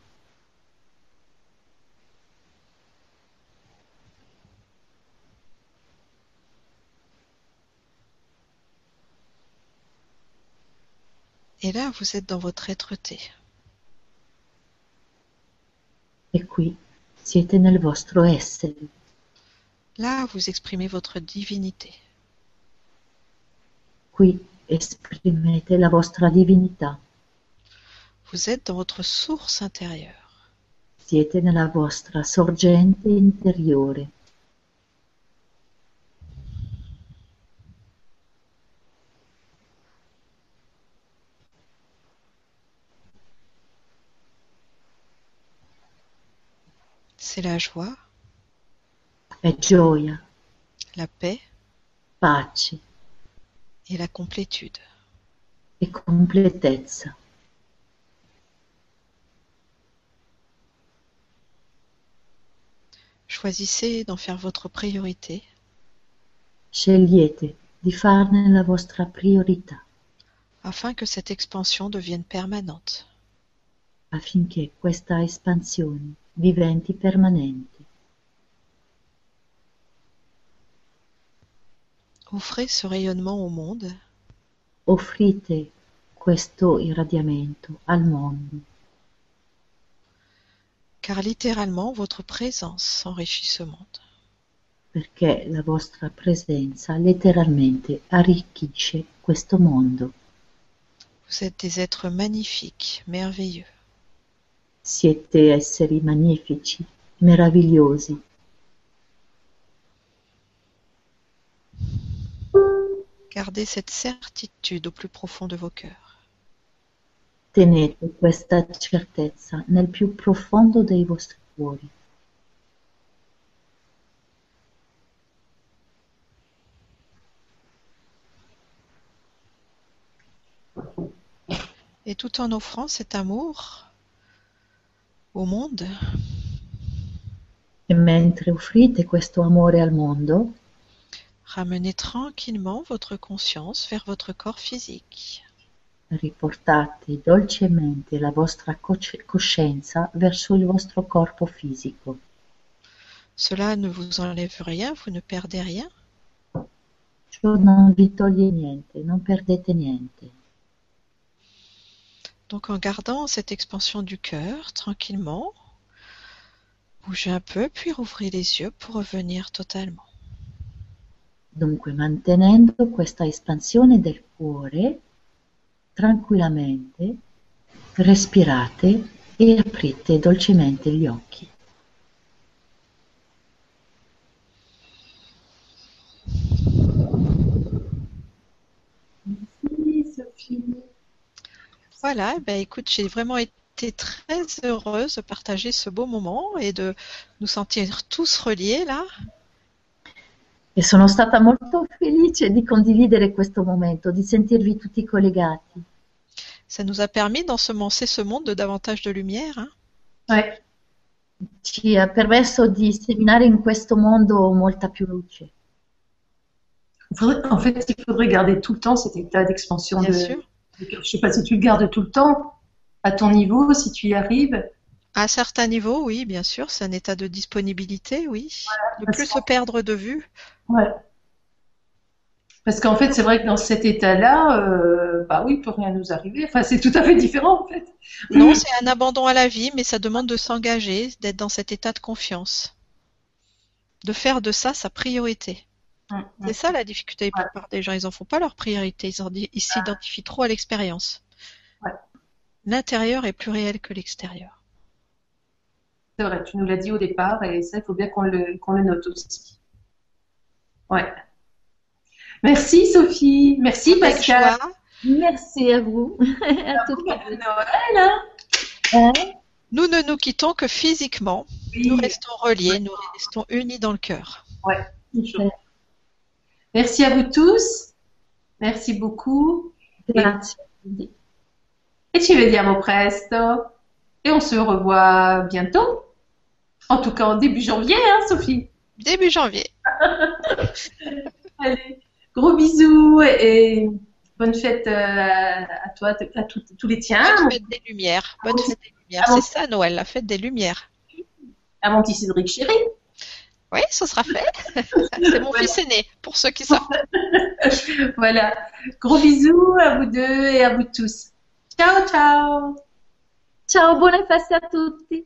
Et là, vous êtes dans votre êtreté. E qui siete nel vostro essere. Là, vous exprimez votre divinité. Qui esprimete la vostra divinità. Vous êtes dans votre source intérieure. Siete nella vostra sorgente interiore. C'est la joie, È gioia, la paix pace et la complétude. Et complétesse. Choisissez d'en faire votre priorité. Scegliete di farne la vostra priorità. Afin que cette expansion devienne permanente. Affinché questa espansione diventi permanente. Offrez ce rayonnement au monde Offrite questo irradiamento al mondo, car littéralement votre présence enrichit ce monde. perché la vostra presenza letteralmente arricchisce questo mondo. Vous êtes des êtres magnifiques, merveilleux. Siete esseri magnifici, meravigliosi. Gardez cette certitude au plus profond de vos cœurs. Tenete questa certezza nel più profondo dei vostri cuori. Et tout en offrant cet amour au monde, E mentre offrite questo amore al mondo, ramenez tranquillement votre conscience vers votre corps physique. riportate dolcemente la vostra cosci- coscienza verso il vostro corpo fisico. Cela ne vous enlève rien, vous ne perdez rien. Ciò non vi toglie niente, non perdete niente. Donc en gardant cette expansion du cœur tranquillement, bougez un peu, puis rouvrez les yeux pour revenir totalement. Dunque, mantenendo questa espansione del cuore, tranquillamente respirate e aprite dolcemente gli occhi. Merci, Sophie. Voilà, ben écoute, j'ai vraiment été très heureuse de partager ce beau moment et de nous sentir tous reliés là. E sono stata molto felice di condividere questo momento, di sentirvi tutti collegati. Ça nous a permis d'ensemencer ce monde de davantage de lumière. hein. Ouais. Ci ha permesso di seminare in questo mondo molta più luce. En fait, il faudrait garder tout le temps cet état d'expansion Bien de, sûr. de. Je sais pas si tu le gardes tout le temps à ton niveau, si tu y arrives. À un certain niveau, oui, bien sûr, c'est un état de disponibilité, oui. Ne parce plus se perdre de vue. Ouais. Parce qu'en fait, c'est vrai que dans cet état-là, euh, bah oui, il peut rien nous arriver. Enfin, c'est tout à fait différent, en fait. Non, c'est un abandon à la vie, mais ça demande de s'engager, d'être dans cet état de confiance. De faire de ça sa priorité. C'est ça la difficulté. La plupart des gens, ils en font pas leur priorité. Ils s'identifient trop à l'expérience. Ouais. L'intérieur est plus réel que l'extérieur. C'est vrai, tu nous l'as dit au départ, et ça, il faut bien qu'on le, qu'on le note aussi. Ouais. Merci, Sophie. Merci, Pascal. Merci à vous. à toutes. Noël, hein Hein? Nous ne nous quittons que physiquement. Oui. Nous restons reliés, nous restons unis dans le cœur. Toujours. Merci à vous tous. Merci beaucoup. Grazie. E ci vediamo presto? Et on se revoit bientôt. En tout cas, en début janvier, hein, Sophie. Début janvier. Allez, gros bisous et bonne fête euh, à toi, à tous tous les tiens, Bonne fête des lumières. Bonne fête des lumières. Bon. C'est ça, Noël, la fête des lumières. à mon petit Cédric chéri. Oui, ce sera fait. C'est mon Voilà. fils aîné, pour ceux qui savent. Voilà. Gros bisous à vous deux et à vous tous. Ciao, ciao. Ciao, buone feste a tutti.